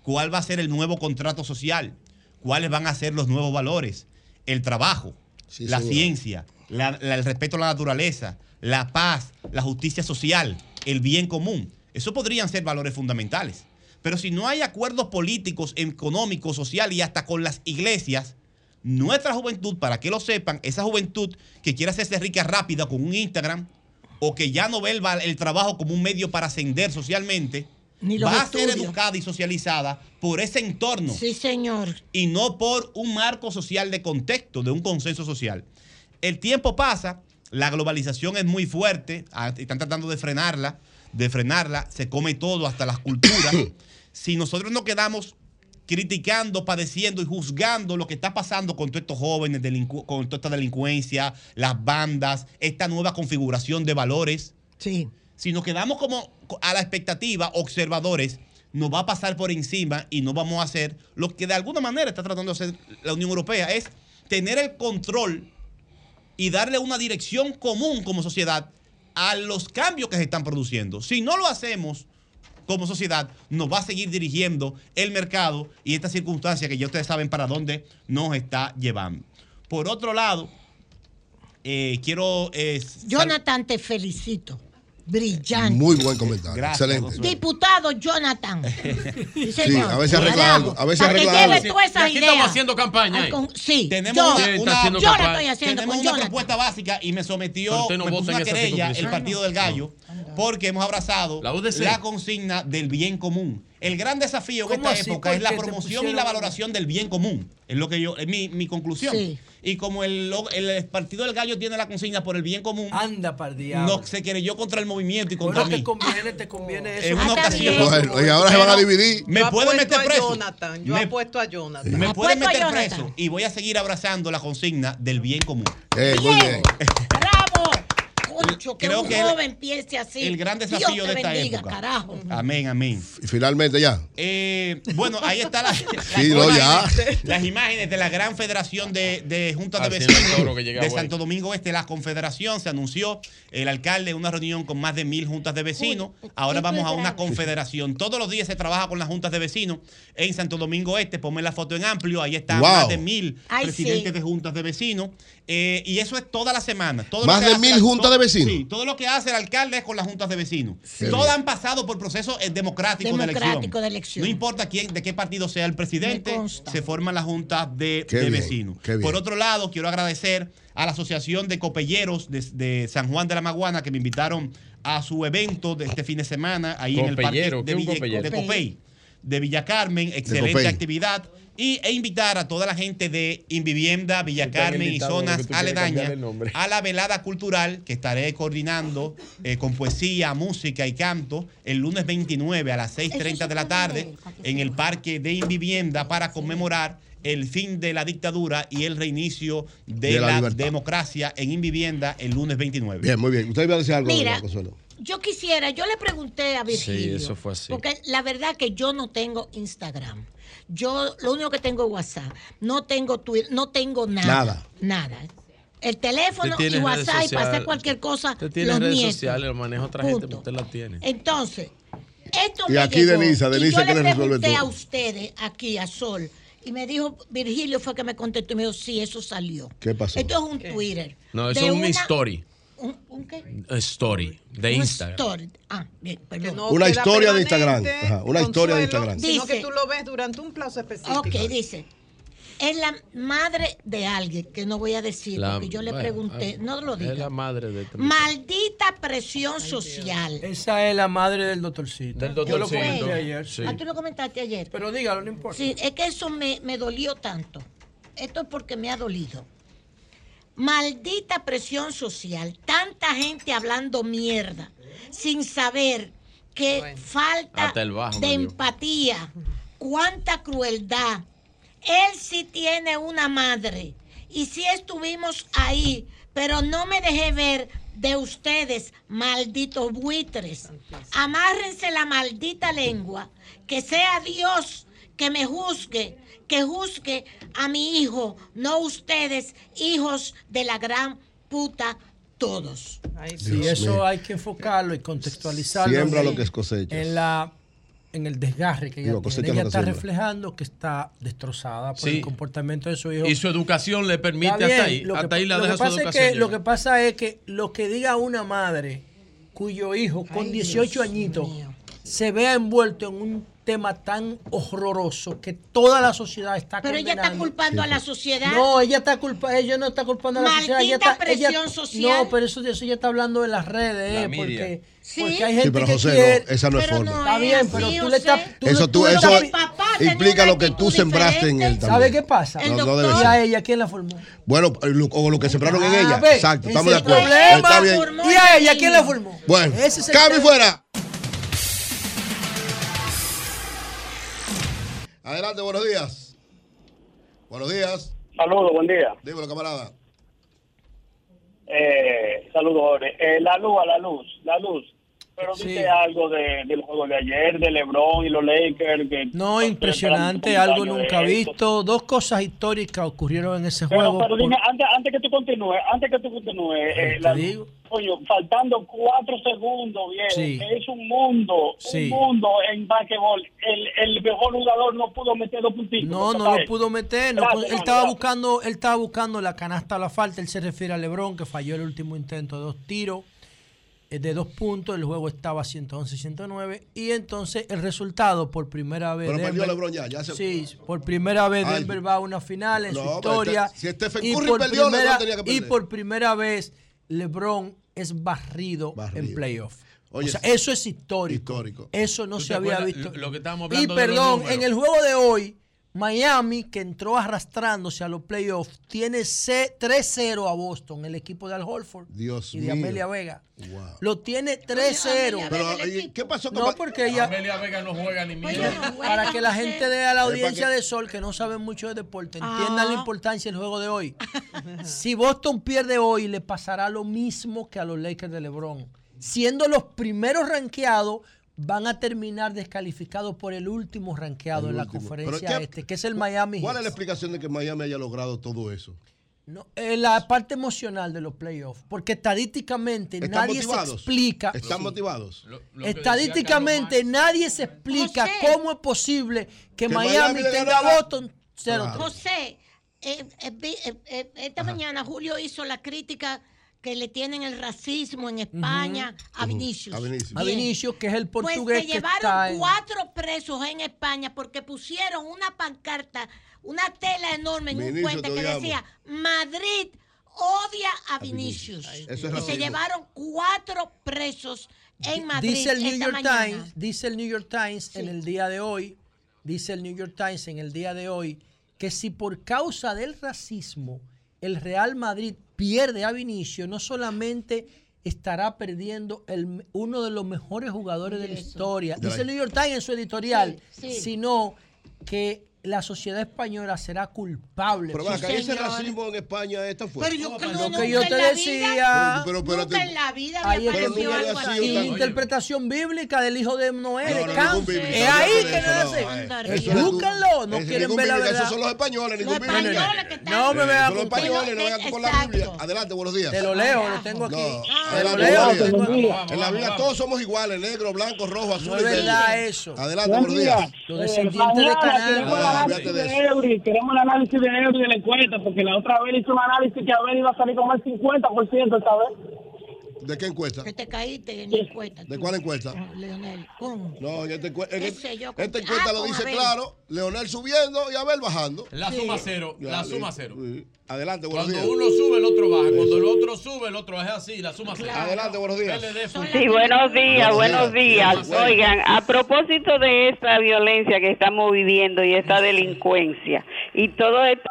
¿Cuál va a ser el nuevo contrato social? ¿Cuáles van a ser los nuevos valores? El trabajo, Sí, la ciencia, la- la- el respeto a la naturaleza, la paz, la justicia social, el bien común. Eso podrían ser valores fundamentales. Pero si no hay acuerdos políticos, económicos, sociales y hasta con las iglesias, nuestra juventud, para que lo sepan, esa juventud que quiere hacerse rica rápida con un Instagram o que ya no ve el, trabajo como un medio para ascender socialmente, Ni va a ser educada y socializada por ese entorno Sí, señor. y no por un marco social de contexto, de un consenso social. El tiempo pasa, la globalización es muy fuerte, ah, están tratando de frenarla, de frenarla, se come todo, hasta las culturas. *coughs* si nosotros no quedamos criticando, padeciendo y juzgando lo que está pasando con todos estos jóvenes, con toda esta delincuencia, las bandas, esta nueva configuración de valores. Sí. Si nos quedamos como a la expectativa, observadores, nos va a pasar por encima y no vamos a hacer lo que de alguna manera está tratando de hacer la Unión Europea, es tener el control y darle una dirección común como sociedad a los cambios que se están produciendo. Si no lo hacemos como sociedad, nos va a seguir dirigiendo el mercado y esta circunstancia que ya ustedes saben para dónde nos está llevando. Por otro lado, eh, quiero... eh, Jonathan, te felicito. Brillante. Muy buen comentario. Gracias, Excelente. Diputado Jonathan. *laughs* Sí, a ver si arregla algo. A ver si Para que arregla lleve algo. todas esas Aquí ideas. estamos haciendo campaña con- Sí, Tenemos yo, una, yo la estoy haciendo tenemos con una Jonathan. propuesta básica y me sometió, no me puso una querella el. Partido del Gallo porque hemos abrazado La consigna del bien común. El gran desafío en ¿Cómo esta así? época es la ¿Por qué te promoción y la valoración del bien común. Es lo que yo, es mi, mi conclusión. Sí. Y como el, el Partido del Gallo tiene la consigna por el bien común, Anda para no se querelló contra el movimiento y contra Bueno, mí. te conviene, te conviene eso. En una ocasión. Bueno, y ahora se van a dividir. Me Yo pueden apuesto meter a preso. Jonathan, yo Me- apuesto a Jonathan. Me pueden meter preso y voy a seguir abrazando la consigna del bien común. Eh, muy bien. *laughs* Que Creo un que el- joven piense así. el gran desafío Dios te de esta bendiga, época. carajo. Amén, amén. Y finalmente ya. Eh, bueno, ahí está la, *laughs* las, Sí, no, ya. imágenes, las imágenes de la gran federación de, de juntas de vecinos de. Santo Domingo Este. La confederación se anunció, el alcalde, una reunión con más de mil juntas de vecinos. Ahora vamos a una confederación. Todos los días se trabaja con las juntas de vecinos en Santo Domingo Este. Ponme la foto en amplio, ahí están Wow. más de mil Ay, presidentes sí. de juntas de vecinos. Eh, y eso es toda la semana. Todo lo Más que de mil juntas de vecinos. Sí, todo lo que hace el alcalde es con las juntas de vecinos. Qué Todas han pasado por procesos eh, democráticos de Democrático elección. de elección. No importa quién, de qué partido sea el presidente, se forman las juntas de, Qué de bien, vecinos. qué bien. Por otro lado, quiero agradecer a la Asociación de Copelleros de, de San Juan de la Maguana que me invitaron a su evento de este fin de semana ahí en el parque Copellero, de, ¿qué es un Villa- copellero? de Copey, de Villa Carmen. Excelente actividad. Y, e invitar a toda la gente de Invivienda, Villa Están Carmen y zonas aledañas a la velada cultural que estaré coordinando eh, con poesía, música y canto el lunes 29 a las 6.30 de la tarde en el Parque de Invivienda para conmemorar el fin de la dictadura y el reinicio de, De la democracia en Invivienda el lunes 29. Bien, muy bien. Usted iba a decir algo, Mira. Yo quisiera, yo le pregunté a Virgilio. eso fue así. Porque la verdad que yo no tengo Instagram. Yo lo único que tengo es WhatsApp. No tengo Twitter, no tengo nada. Nada. Nada. El teléfono y WhatsApp y para hacer cualquier cosa. Usted tiene los redes nietos. sociales, lo maneja otra gente, Punto. pero usted la tiene. Entonces, esto Y me aquí llegó, Denisa, y Denisa yo que le resuelve a ustedes aquí, a Sol, y me dijo, Virgilio fue que me contestó y me dijo, sí, eso salió. ¿Qué pasó? Esto es un Twitter. No, eso es una una- story. ¿Un, un qué? Story de Un Instagram. story. Ah, bien, perdón. no Una historia de Instagram. Ajá, una historia de Instagram. Sino Dice- que tú lo ves durante un plazo específico. Ok, dice. Es la madre de alguien, que no voy a decir, La- porque yo le bueno, pregunté, ah, no lo Es la diga. madre de Maldita presión social. Esa es la madre del doctorcito. Del Yo lo doctorcito. comenté ayer. Sí. Ah, tú lo comentaste ayer. Pero dígalo, no importa. Sí, es que eso me, me dolió tanto. Esto es porque me ha dolido. Maldita presión social. Tanta gente hablando mierda sin saber que falta bajo de empatía. Cuánta crueldad. Él sí tiene una madre. Y sí estuvimos ahí, pero no me dejé ver de ustedes, malditos buitres. Amárrense la maldita lengua. Que sea Dios que me juzgue, que juzgue a mi hijo, no ustedes, hijos de la gran puta todos. Sí, Dios eso mío. hay que enfocarlo y contextualizarlo. Siembra en- lo que es cosecha. En la en el desgarre que ella, tiene. Ella está siembra. reflejando que está destrozada por Sí. el comportamiento de su hijo. Y su educación le permite hasta ahí. lo que- Hasta ahí la lo deja que su pasa es educación. que, Lo que pasa es que lo que diga una madre cuyo hijo con Ay, 18 Dios añitos mío. se vea envuelto en un tema tan horroroso que toda la sociedad está Pero ella está culpando a la sociedad. No, ella está culpa, ella no está culpando a la sociedad. Ella presión social. No, pero eso, eso ella está hablando de las redes, La eh, media. porque, Sí. porque hay Sí, gente pero que José, quiere. no, esa no es Pero forma. no Está es bien, pero tú le estás. Tú- Eso tú, eso implica lo que tú sembraste en él también. ¿Sabe qué pasa? El No, no ¿Y ser. a ella quién la formó? Bueno, lo- o lo que sembraron en Ah, ella. ve, Exacto, estamos de acuerdo. problema. Está bien. ¿Y a el ella quién la formó? Bueno, Ese es el cambio fuera. Adelante, buenos días. Buenos días. Saludos, buen día. Dímelo, camarada. Eh, saludos, Jorge. Eh, la luz, a la luz, la luz. Pero dice algo de, del juego de ayer, de LeBron y los Lakers. Que No, impresionante, esperan algo nunca visto. Dos cosas históricas ocurrieron en ese Pero, juego. pero por- dime, antes, antes que tú continúes, antes que tú continúes, eh, te la- digo. coño, faltando cuatro segundos, Sí. que es un mundo, Sí. un mundo en basquetbol. El, el mejor jugador no pudo meter dos puntitos. No, no lo pudo meter. no Gracias, pudo- él estaba gracias. buscando, él estaba buscando la canasta a la falta. Él se refiere a LeBron que falló el último intento de dos tiros eh, de dos puntos. El juego estaba 111-109 y entonces el resultado por primera vez. Pero perdió Denver- LeBron ya, ya se- Sí, por primera vez Ay. Denver va a una final en No, su pero historia. este- si Stephen y Curry por perdió, LeBron primera- tenía que y perder. por primera vez LeBron es barrido, en playoff. Oye, o sea, eso es histórico. Histórico. Eso no ¿Tú se había visto. lo- que estábamos y hablando los perdón, en el juego de hoy, Miami, que entró arrastrándose a los playoffs, tiene C- 3-0 a Boston, el equipo de Al Holford Dios y de mío. Amelia Vega. Wow. Lo tiene 3-0. Pero, ¿y ¿qué pasó con No, porque ella. Amelia Vega no juega ni mierda. Para que la gente de la audiencia de Sol, que no saben mucho de deporte, Ah. entiendan la importancia del juego de hoy. *laughs* si Boston pierde hoy, le pasará lo mismo que a los Lakers de LeBron. Siendo los primeros rankeados, van a terminar descalificados por el último rankeado El en la conferencia Pero ¿qué- este, que es el Miami ¿Cuál es la explicación de que Miami haya logrado todo eso? No, eh, la parte emocional de los playoffs, porque estadísticamente ¿Están nadie motivados? se explica. ¿Están motivados? Estadísticamente nadie se explica José. cómo es posible que, Que Miami, tenga a Boston 0 Claro. José, eh, eh, vi- eh, eh, esta mañana Julio hizo la crítica que le tienen el racismo en España a Vinicius. A Vinicius. A. Vinicius, que es el Pues portugués se que llevaron está en- cuatro presos en España porque pusieron una pancarta, una tela enorme en un Vinicius, puente te que decía Madrid odia a Vinicius. Eso es y se llevaron cuatro presos en Madrid. Dice el New esta York mañana. Times, dice el New York Times en el día de hoy, dice el New York Times en el día de hoy, que si por causa del racismo el Real Madrid pierde a Vinicius, no solamente estará perdiendo el, uno de los mejores jugadores de la historia, dice el New York Times en su editorial, Sí, sí. sino que la sociedad española será culpable. Pero acá, ese racismo en España está fuerte. Pero yo creo Lo que yo te decía. vida- Pero- pero nunca en la vida Ahí había aparecido algo así. interpretación bíblica del hijo de Noé, No, de Es ahí que nace. Búsquenlo, no quieren ver la verdad. Esos son los españoles, ningún Los bíblico. españoles que están- No me veas son los con españoles, no vengan con la. Biblia. Adelante, buenos días. Te lo leo, lo tengo aquí. Te lo leo. En la Biblia todos somos iguales, negro, blanco, rojo, azul No es verdad eso. Adelante, Buen buenos día. días. Los Eh, descendientes de mañana Queremos el análisis de de Eury, queremos el análisis de Eury de la encuesta, porque la otra vez hizo un análisis que Abel iba a salir con el 50% esta vez. ¿De qué encuesta? Que te caíste en la encuesta. ¿De tú. cuál encuesta? Leonel, ¿cómo? No, en, este, en ¿Qué este- sé yo? Con- esta encuesta Ah, lo dice Abel. claro, Leonel subiendo y Abel bajando. La Sí. suma cero, Ya, la suma cero. sí. Adelante, buenos Cuando días. uno sube, el otro baja. Cuando el otro sube, el otro es así, la suma cero. Adelante, buenos días. Sí, buenos días, Buenos buenos días. días. Oigan, a propósito de esta violencia que estamos viviendo y esta delincuencia y todo esto,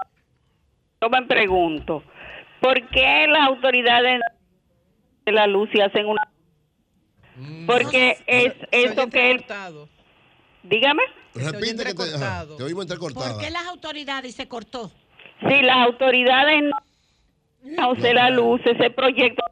yo me pregunto, ¿por qué las autoridades de la luz se hacen una... Porque es eso que él... Dígame. Repite que te, ajá, te oímos ¿Por qué las autoridades se cortó? Si las autoridades no se la luz, ese proyecto...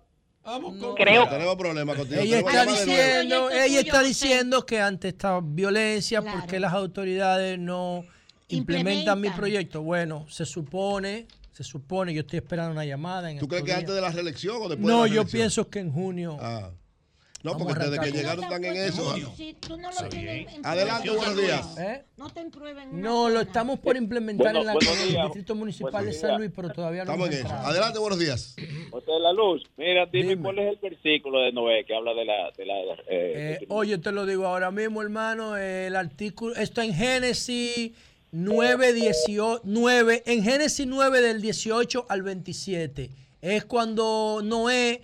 Creo Tenemos problemas contigo. Ella Tenemos está diciendo, ella está diciendo que ante esta violencia, Claro. ¿por qué las autoridades no implementan mi proyecto? Bueno, se supone, se supone, yo estoy esperando una llamada. En ¿Tú crees que antes de la reelección o después de No, la yo reelección? pienso que en junio. Ah. No, porque desde que llegaron están en eso. Si tú no lo tienes en Adelante, buenos días. ¿Eh? No te prueben una No, lo estamos por implementar Bueno, en, la, en el. Distrito Municipal de San. Luis, pero todavía no Estamos en eso. Adelante, buenos días. José de la Luz, mira, dime, Dime. cuál es el versículo de Noé que habla de la... De la eh, Eh, oye, te lo digo ahora mismo, hermano, eh, el artículo, esto en Génesis 9, 18, 9, en Génesis 9 del 18 al 27, es cuando Noé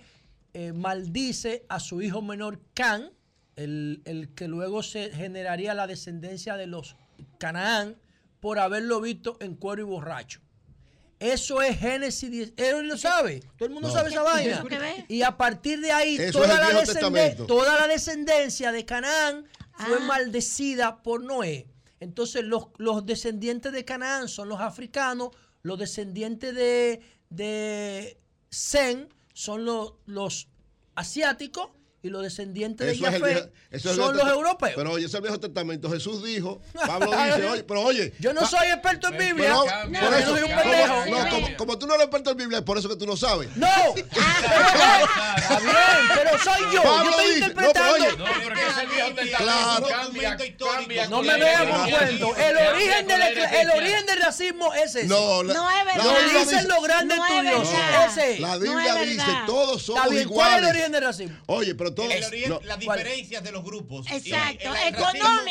eh, maldice a su hijo menor Can, el, el que luego se generaría la descendencia de los Canaán por haberlo visto en cuero y borracho. Eso es Génesis 10. Él lo sabe. Todo el mundo No. sabe esa ¿Qué vaina. Y a partir de ahí, toda, la toda la descendencia de Canaán fue Ah. maldecida por Noé. Entonces los, los descendientes de Canaán son los africanos, los descendientes de, de Zen son los, los asiáticos y los descendientes de Eso es el Jafé es son viejo- los europeos. Pero oye, ese es el Viejo Testamento. Jesús dijo, *laughs* Pablo dice, oye, pero oye. Yo no soy experto en Biblia. Pero, No, por eso, no soy un como- pendejo. no, como, como tú no eres experto en Biblia, es por eso que tú no sabes. No, *laughs* *laughs* está bien, pero soy yo. Pablo yo estoy dice- interpretando. No, pero oye, No, porque es el Viejo Testamento. Claro. Cambia, cambia. No me vean con cuento. El origen, del, el origen del racismo es ese. No, la- No es verdad. la Biblia Lo dicen dice- los grandes estudiosos. Ese. La No Biblia dice, todos somos bien, ¿cuál es el iguales. origen del racismo? Oye, pero El no, las ¿cuál? diferencias de los grupos. Exacto, el-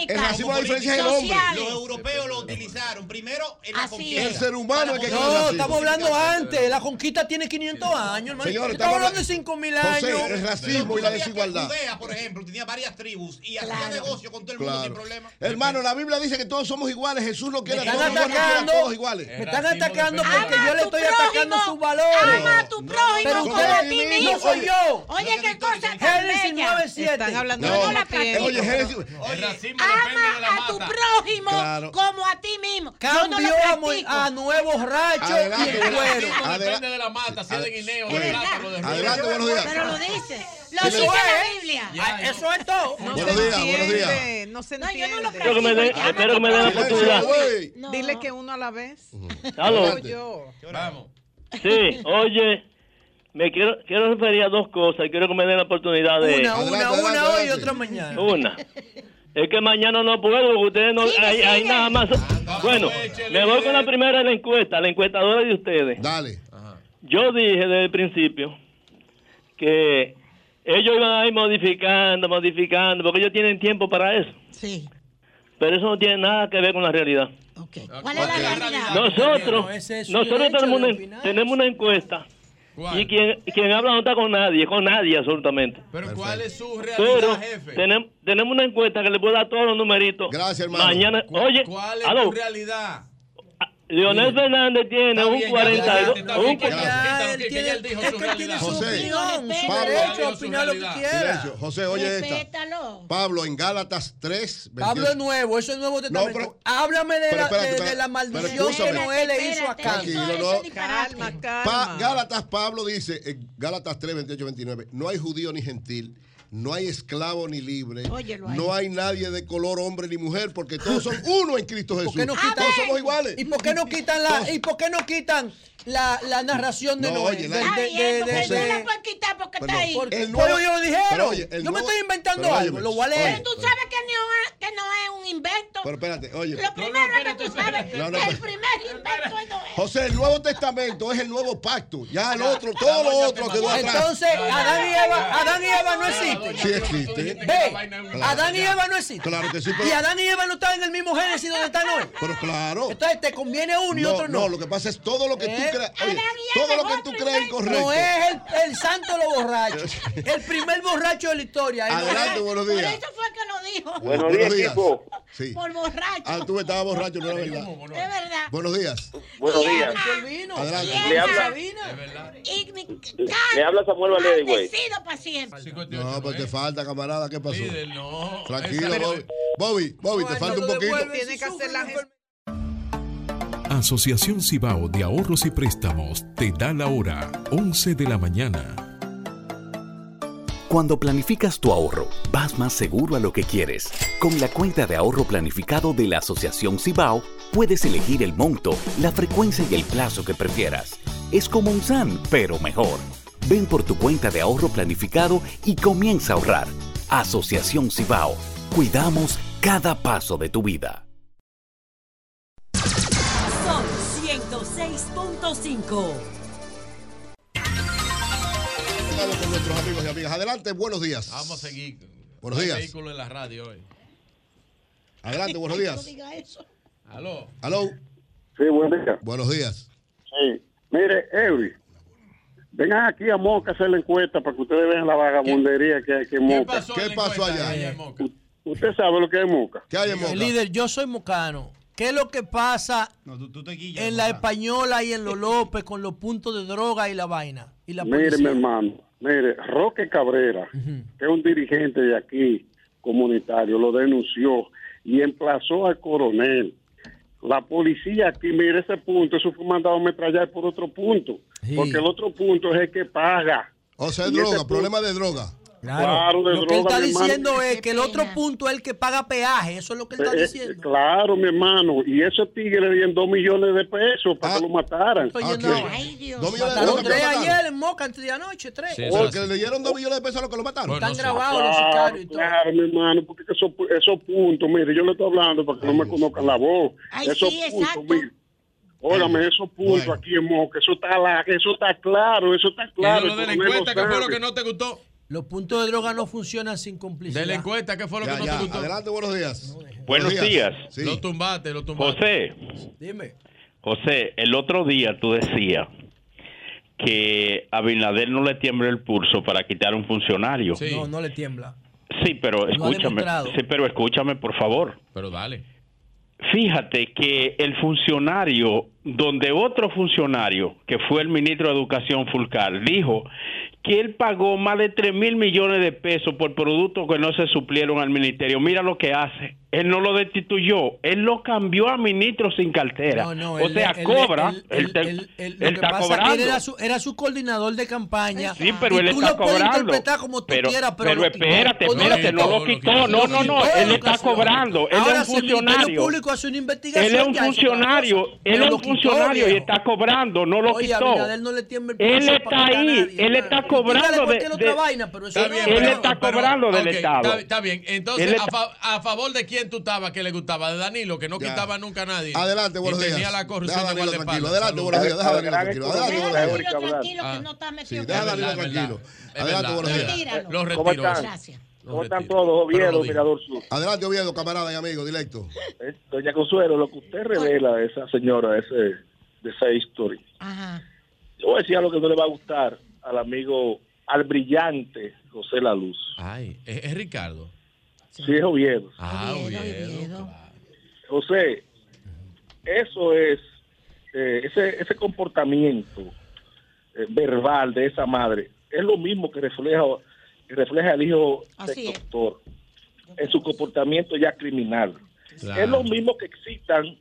el racismo, la diferencia es el hombre. sociales. Los europeos lo utilizaron primero en la Así conquista. El ser humano es que No, estamos hablando antes. La conquista tiene 500 años, hermano. Señores, estamos hablando de José, 5000 años. el racismo y la desigualdad. Judea, por ejemplo, tenía varias tribus y hacía negocio con todo el mundo sin problema. Hermano, la Biblia dice que todos somos iguales. Jesús no quiere Me a están todos quiere todos iguales. Me están atacando porque yo le estoy atacando sus valores. Ama a tu prójimo como a ti mismo. no soy yo. Oye, qué cosa tan Génesis bella. 9.7. Están hablando No, de no la practico. Oye, Génesis. Racismo depende de la Ama a tu mata. prójimo Claro. como a ti mismo. Yo no Cambió a, a nuevos rachos y el cuero. depende de la mata, si es de guineo, de Adelante, buenos días. Pero lo dice. Lo dice la Biblia. Ah, Eso es todo. No Buenos se días, buenos días. entiende, No se No, yo entiende. no lo Espero que me den, practico. espero que me den la oportunidad. Dile que uno a la vez. Aló. Vamos. Sí, oye, me quiero quiero referir a dos cosas y quiero que me den la oportunidad de Una, Adelante, una, adelante, una hoy y otra mañana. una. Es que mañana no puedo, porque ustedes no Sigue, hay, nada más. Bueno, me voy con la primera de la encuesta, la encuestadora de ustedes. Dale. Yo dije desde el principio que ellos iban a ir modificando, modificando, porque ellos tienen tiempo para eso. Sí. Pero eso no tiene nada que ver con la realidad. Ok. ¿Cuál es la realidad? Nosotros, nosotros tenemos una, tenemos una encuesta ¿Cuál? y quien, quien habla no está con nadie, con nadie absolutamente. Pero ¿cuál es su Pero realidad, jefe? tenemos, tenemos una encuesta que le puedo dar todos los numeritos. Gracias, hermano. Mañana, oye, ¿Cuál es aló, tu realidad? Leonel Fernández tiene Está un bien, ya, 42, ya, ya, un ya, cu- ya, Ya, él que- que tiene, ya él dijo es su que él tiene su José, Pablo, derecho a dijo su opinar lo que realidad. quiera. Silencio. José, oye esta. Respétalo. Pablo, en Gálatas 3, Pablo es nuevo, eso es Nuevo Testamento. pero- Háblame de, pero la, espérate, de- de espérate, la pero maldición que. Noé le hizo a. Calma. Gálatas, Pablo dice, en Gálatas 3, 28, 29, no hay judío ni gentil, no hay esclavo ni libre, Óyelo no hay nadie de color hombre ni mujer, porque todos son uno en Cristo Jesús. ¿Por qué no quitan, Todos somos iguales. ¿Y por qué no quitan la, y por qué no quitan la, la narración de No, Noé? oye, la- De- de- la puedes quitar porque está ahí. porque El nuevo- yo lo dijeron. pero oye, el yo me estoy inventando pero algo, lo voy a oye. leer. Pero tú sabes que no, es- que no es un invento. Pero espérate, oye. Lo primero es que tú sabes No, no, que el pero- primer invento es Noé. José, el Nuevo Testamento es el nuevo pacto. Ya el otro, todo lo otro quedó atrás. Entonces, Adán y Eva, Adán y Eva no existen. Sí existe. Ve, Adán y Eva no existen. Claro que sí, pero- Y Adán y Eva no están en el mismo Génesis donde está Noé. Pero claro. Entonces te conviene uno y otro no. no, lo que pasa es todo lo que tú. Creas. Todo lo que tú creas incorrecto. No es el, el santo lo borracho. *laughs* El primer borracho de la historia. Noé. Adelante, buenos Por días. eso fue que lo dijo. *laughs* Buenos días, equipo. Sí. Por borracho. Ah, tú estabas borracho, no era verdad. Es verdad. Buenos días. Buenos días. Adelante. Le habla- Le habla Samuel Valeria, güey. No, pues te falta, camarada. ¿Qué pasó? No. Tranquilo, Bobby. Bobby, Bobby, te falta un poquito. Tiene que hacer la. Asociación Cibao de Ahorros y Préstamos te da la hora 11 de la mañana. Cuando planificas tu ahorro, vas más seguro a lo que quieres. Con la cuenta de ahorro planificado de la Asociación Cibao, puedes elegir el monto, la frecuencia y el plazo que prefieras. Es como un SAN, pero mejor. Ven por tu cuenta de ahorro planificado y comienza a ahorrar. Asociación Cibao. Cuidamos cada paso de tu vida. 106.5. Estamos con nuestros amigos y amigas. Adelante, buenos días. Vamos a seguir. Buenos No hay días. vehículo en la radio hoy. Adelante, buenos No días. diga eso. Aló. Aló. Sí, buen día. Buenos días. Sí. Mire, Eury, vengan aquí a Moca a hacer la encuesta para que ustedes vean la vagabundería que hay aquí en ¿Qué Moca. pasó, ¿Qué en la pasó allá? allá en Moca? Usted sabe lo que es Moca. ¿Qué hay en Moca? El líder, yo soy mocano. ¿Qué es lo que pasa No, tú, tú te guillas, en la española y en los López con los puntos de droga y la vaina? Y la Mire, mi hermano, mire, Roque Cabrera, que es un dirigente de aquí comunitario, lo denunció y emplazó al coronel. La policía aquí, mire ese punto, eso fue mandado a metrallar por otro punto, porque el otro punto es el que paga. O sea, es droga, punto- problema de droga. Claro, de Lo que él está hermano. diciendo es que el otro punto es el que paga peaje. Eso es lo que él está Eh, diciendo. eh, claro, mi hermano. Y esos tigres le dieron dos millones de pesos para que lo mataran. Estoy Ah, yendo- ¿qué? Ay, Dios. Dos millones de pesos tres que ayer en Moca antes de anoche, tres. Porque le dieron dos millones de pesos a los que lo mataron. Están grabados los Claro, sicarios y todo. claro, mi hermano, porque esos, esos puntos, mire, yo le estoy hablando para que no me conozcan la voz. Ay, esos sí, puntos, exacto. mire. Óigame, esos puntos aquí en Moca, eso está, la- eso está claro, eso está claro. Y lo de la encuesta, ¿qué fue lo que no te gustó? Los puntos de droga no funcionan sin complicidad. De la encuesta, ¿qué fue lo que no te gustó? Adelante, buenos días. Buenos días. Lo tumbaste, lo tumbaste. José, Dime. José, el otro día tú decías que a Binader no le tiembla el pulso para quitar a un funcionario. Sí, No, no le tiembla. pero Lo ha escúchame. Sí, pero escúchame, por favor. Pero dale. Fíjate que el funcionario, donde otro funcionario, que fue el ministro de Educación Fulcar, dijo que él pagó más de 3 mil millones de pesos por productos que no se suplieron al ministerio. Mira lo que hace. Él no lo destituyó, él lo cambió a ministro sin cartera. No, no, o él- sea, él- cobra, él- él, él- te- él- él- lo él que está pasa es que cobrando. él era su, era su coordinador de campaña. Sí, pero y él tú está lo puedes cobrando. interpretar como tú pero, quieras, pero, espérate, ¿O no lo espérate, no lo quitó. No, no, no, él está cobrando. Él Ahora, es un funcionario. Público hace una investigación. Él es un funcionario, él es un funcionario y está cobrando, no lo quitó. Abinader no le tiembla el Él está ahí, él está cobrando de, él está cobrando del Estado. Está, bien. Entonces, a favor de quién tú estabas que le gustaba? De Danilo, que no Ya. quitaba nunca a nadie. Adelante, buenos y días. tenía la corrupción a de guardaespaldas. Adelante, buenos días. Deja a Danilo tranquilo. Adelante, buenos días. tranquilo Ah. que no está metido. deja a Danilo tranquilo. Adelante, buenos días. Los ¿Cómo retiro. Gracias. ¿Cómo están todos? Oviedo. Mirador Sur. Adelante, Oviedo, camarada y amigo, directo. Eh, Doña Consuelo, lo que usted revela de esa señora, ese, de esa historia, Ajá. yo voy a decir algo que no le va a gustar al amigo, al brillante José La Luz. Ay, es, es Ricardo. Sí, es Oviedo. Ah, Oviedo, Oviedo. Oviedo. José, eso es, eh, ese, ese comportamiento eh, verbal de esa madre es lo mismo que refleja, que refleja el hijo Así del es. doctor en su comportamiento ya criminal. Claro. Es lo mismo que existan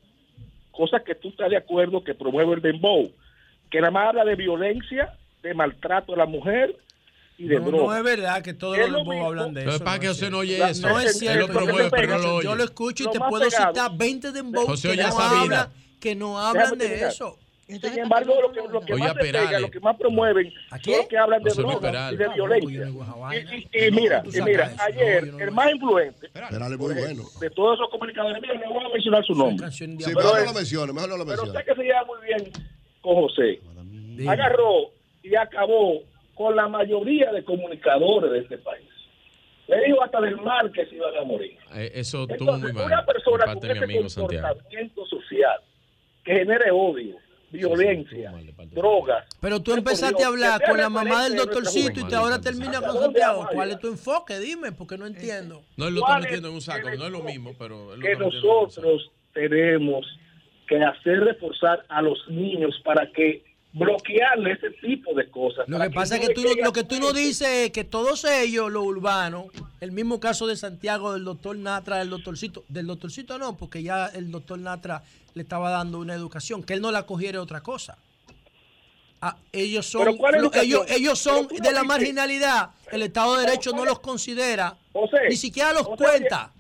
cosas que tú estás de acuerdo que promueve el dembow, que nada más habla de violencia, de maltrato a la mujer y de No, droga. no es verdad que todos los mismo. hablan de eso. pasa es que no José es no oye cierto. eso. No es Él cierto. lo promueve, pero no lo Yo lo escucho y Lo te puedo pegado. citar 20 dembow José que no, a Sabina. hablan, que no hablan Déjame de terminar. eso. Sin embargo, lo que, lo que más pega, lo que más promueven son los que hablan de José Luis droga y de violencia. Y, y- y mira, y mira, ayer No, no el más influente Perales muy bueno. de todos esos comunicadores, mira, no voy a mencionar su nombre, Sí, de mejor no lo mencione, mejor no lo pero mencione. sé que se lleva muy bien con José. Agarró y acabó con la mayoría de comunicadores de este país. Le dijo hasta del mal que se iban a morir. Eh, Eso Entonces, muy una mal. persona de parte con ese amigo Santiago. comportamiento social que genere odio, violencia, drogas. Pero tú es empezaste Dios, a hablar que con la mamá del doctorcito y te ahora termina con ¿Hasta dónde Santiago. ¿Cuál es tu enfoque? Dime, porque no entiendo. No, él lo ¿Cuál está es metiendo en un saco. No es lo mismo, pero lo que nosotros tenemos que hacer reforzar a los niños para que bloquearle ese tipo de cosas. Lo que pasa es que tú, no- lo que tú no dices es que todos ellos, los urbanos, el mismo caso de Santiago, del doctor Natra, del doctorcito, del doctorcito no, porque ya el doctor Natra le estaba dando una educación, que él no la cogiera otra cosa. Ah, ellos son, ellos, ellos son de la marginalidad. El Estado de Derecho no los considera, José, ni siquiera los José, cuenta.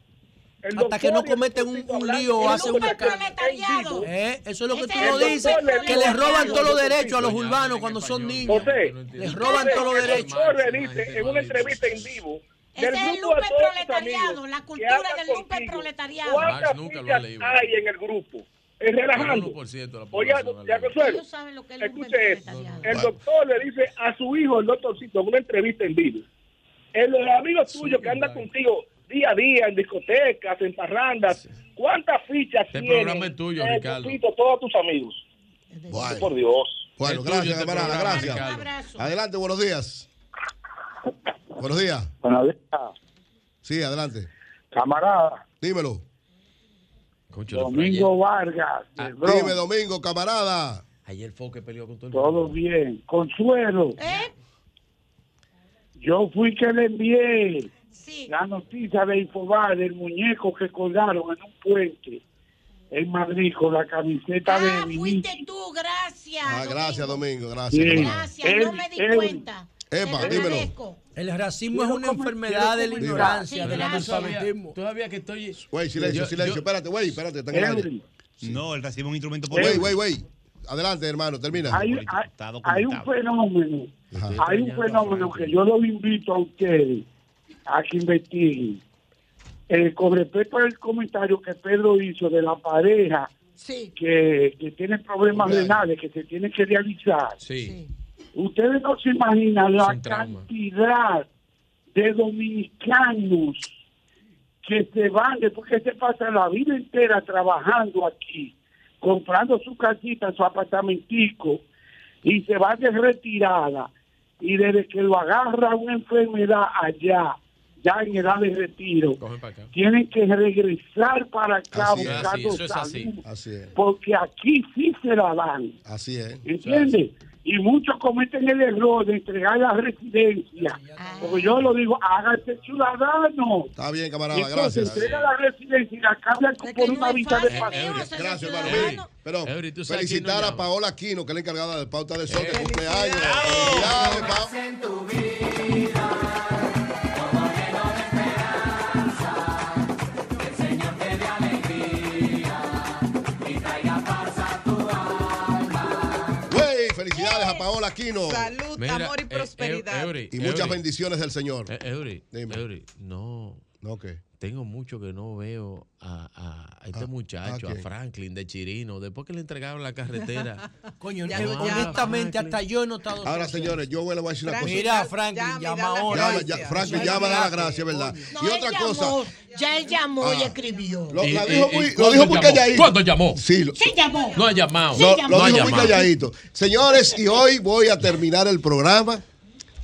El Hasta que no cometen un, lío o hacen una carga. en. ¿Eh? Eso es lo que tú no dices, que les roban todos los derechos a los urbanos en cuando son niños. José, Les roban todos los el derechos. doctor le dice en una entrevista en vivo Ese es el lupe proletariado, la cultura del lupe proletariado. ¿Cuántas nunca lo ha fichas leído. hay en el grupo? Es relajando. El 1% de la Oye, ya. Consuelo, escuche esto. El doctor le dice a su hijo, el doctorcito, en una entrevista en vivo, el los amigos tuyos que andan contigo día a día en discotecas, en parrandas, ¿cuántas fichas Este tienen? programa es tuyo, eh, Ricardo. Todos tus amigos. Bueno. Por Dios. Bueno, Es gracias, este camarada, programa, gracias. Abrazo. Adelante, buenos días. Buenos días. Buenos días. Sí, adelante. Camarada, Dímelo. Concho, Domingo Vargas, Ah. Dime, Domingo, camarada. Ayer fue que peleó con todo el todo mundo. bien. Consuelo, ¿Eh? yo fui que le envié la noticia de Infobar del muñeco que colgaron en un puente en Madrid con la camiseta Ah, de Vinicius. fuiste tú, gracias. Ah, gracias, Domingo. Gracias. Sí. Gracias, no me di Él- cuenta. Epa, dímelo. El racismo es una enfermedad de la ignorancia, del analfabetismo. Todavía que estoy. Güey, silencio, Yo- silencio. yo- espérate, güey, espérate, está en el aire. Henry, No, el racismo es un instrumento Güey, político. güey, güey. Adelante, hermano, termina. hay, hay- hay un fenómeno, hay un fenómeno que yo los invito a ustedes a que investiguen. Eh, con respecto al comentario que Pedro hizo de la pareja Sí. que, que tiene problemas Claro. renales que se tienen que realizar. Sí. Ustedes no se imaginan la trauma. cantidad de dominicanos que se van, después que se pasan la vida entera trabajando aquí, comprando su casita, su apartamentico, y se van de retirada, y desde que lo agarra una enfermedad allá, ya en edad de retiro, tienen que regresar para acá Así es. buscando Así, es así. salud, Así es, porque aquí sí se la dan. así es. ¿Entiendes? Y muchos cometen el error de entregar la residencia. Porque yo lo digo, hágase ciudadano. Está bien, camarada, Entonces, gracias. entrega la residencia y la cambian Es que por una es visa de paseo. Gracias, hermano. Pero Eury, ¿tú sabes quién felicitar a? Paola Aquino, que es la encargada de Pauta de Sol, que Eh. Paola Aquino. Salud, Mira, amor y eh, prosperidad. Eury, Y muchas Eury, bendiciones del Señor. eh, Eury, Dime. Eury, no. ¿No qué? Tengo mucho que no veo a, a- a este Ah, muchacho, ¿a a? Franklin de Chirino, después que le entregaron la carretera. *laughs* Coño, Ya honestamente, Franklin. hasta yo he notado. Ahora, señores, yo le voy a decir una cosa. Mira, Franklin, llama la ahora. Ya, Franklin, llama, da la olvídate. gracia, ¿verdad? No, y otra llamó, cosa. Ya él llamó y Ah. escribió. Lo, Y- la y- dijo muy, lo ¿cuándo dijo muy llamó? calladito. ¿Cuándo llamó? Sí, lo, Sí llamó. No ha llamado. lo- llamó. lo No ha dijo muy calladito. Señores, y hoy voy a terminar el programa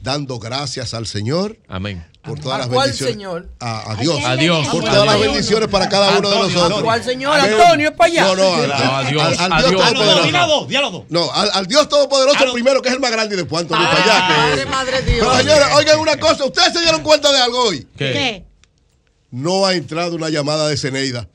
dando gracias al Señor Amén. Por todas ¿A las cuál bendiciones. señor? A, a Dios. A Dios. Por todas las bendiciones para cada uno de nosotros. Antonio. ¿Cuál señor? Antonio, es para allá. No, no, al, Dios, al- Dios. Todopoderoso. Diálogo, diálogo. No, al, Dios Todopoderoso primero, que es el más grande, y después Antonio para allá. Madre, madre Dios. Pero señores, oigan una cosa, ustedes se dieron cuenta de algo hoy. ¿Qué? No ha entrado una llamada de Ceneida.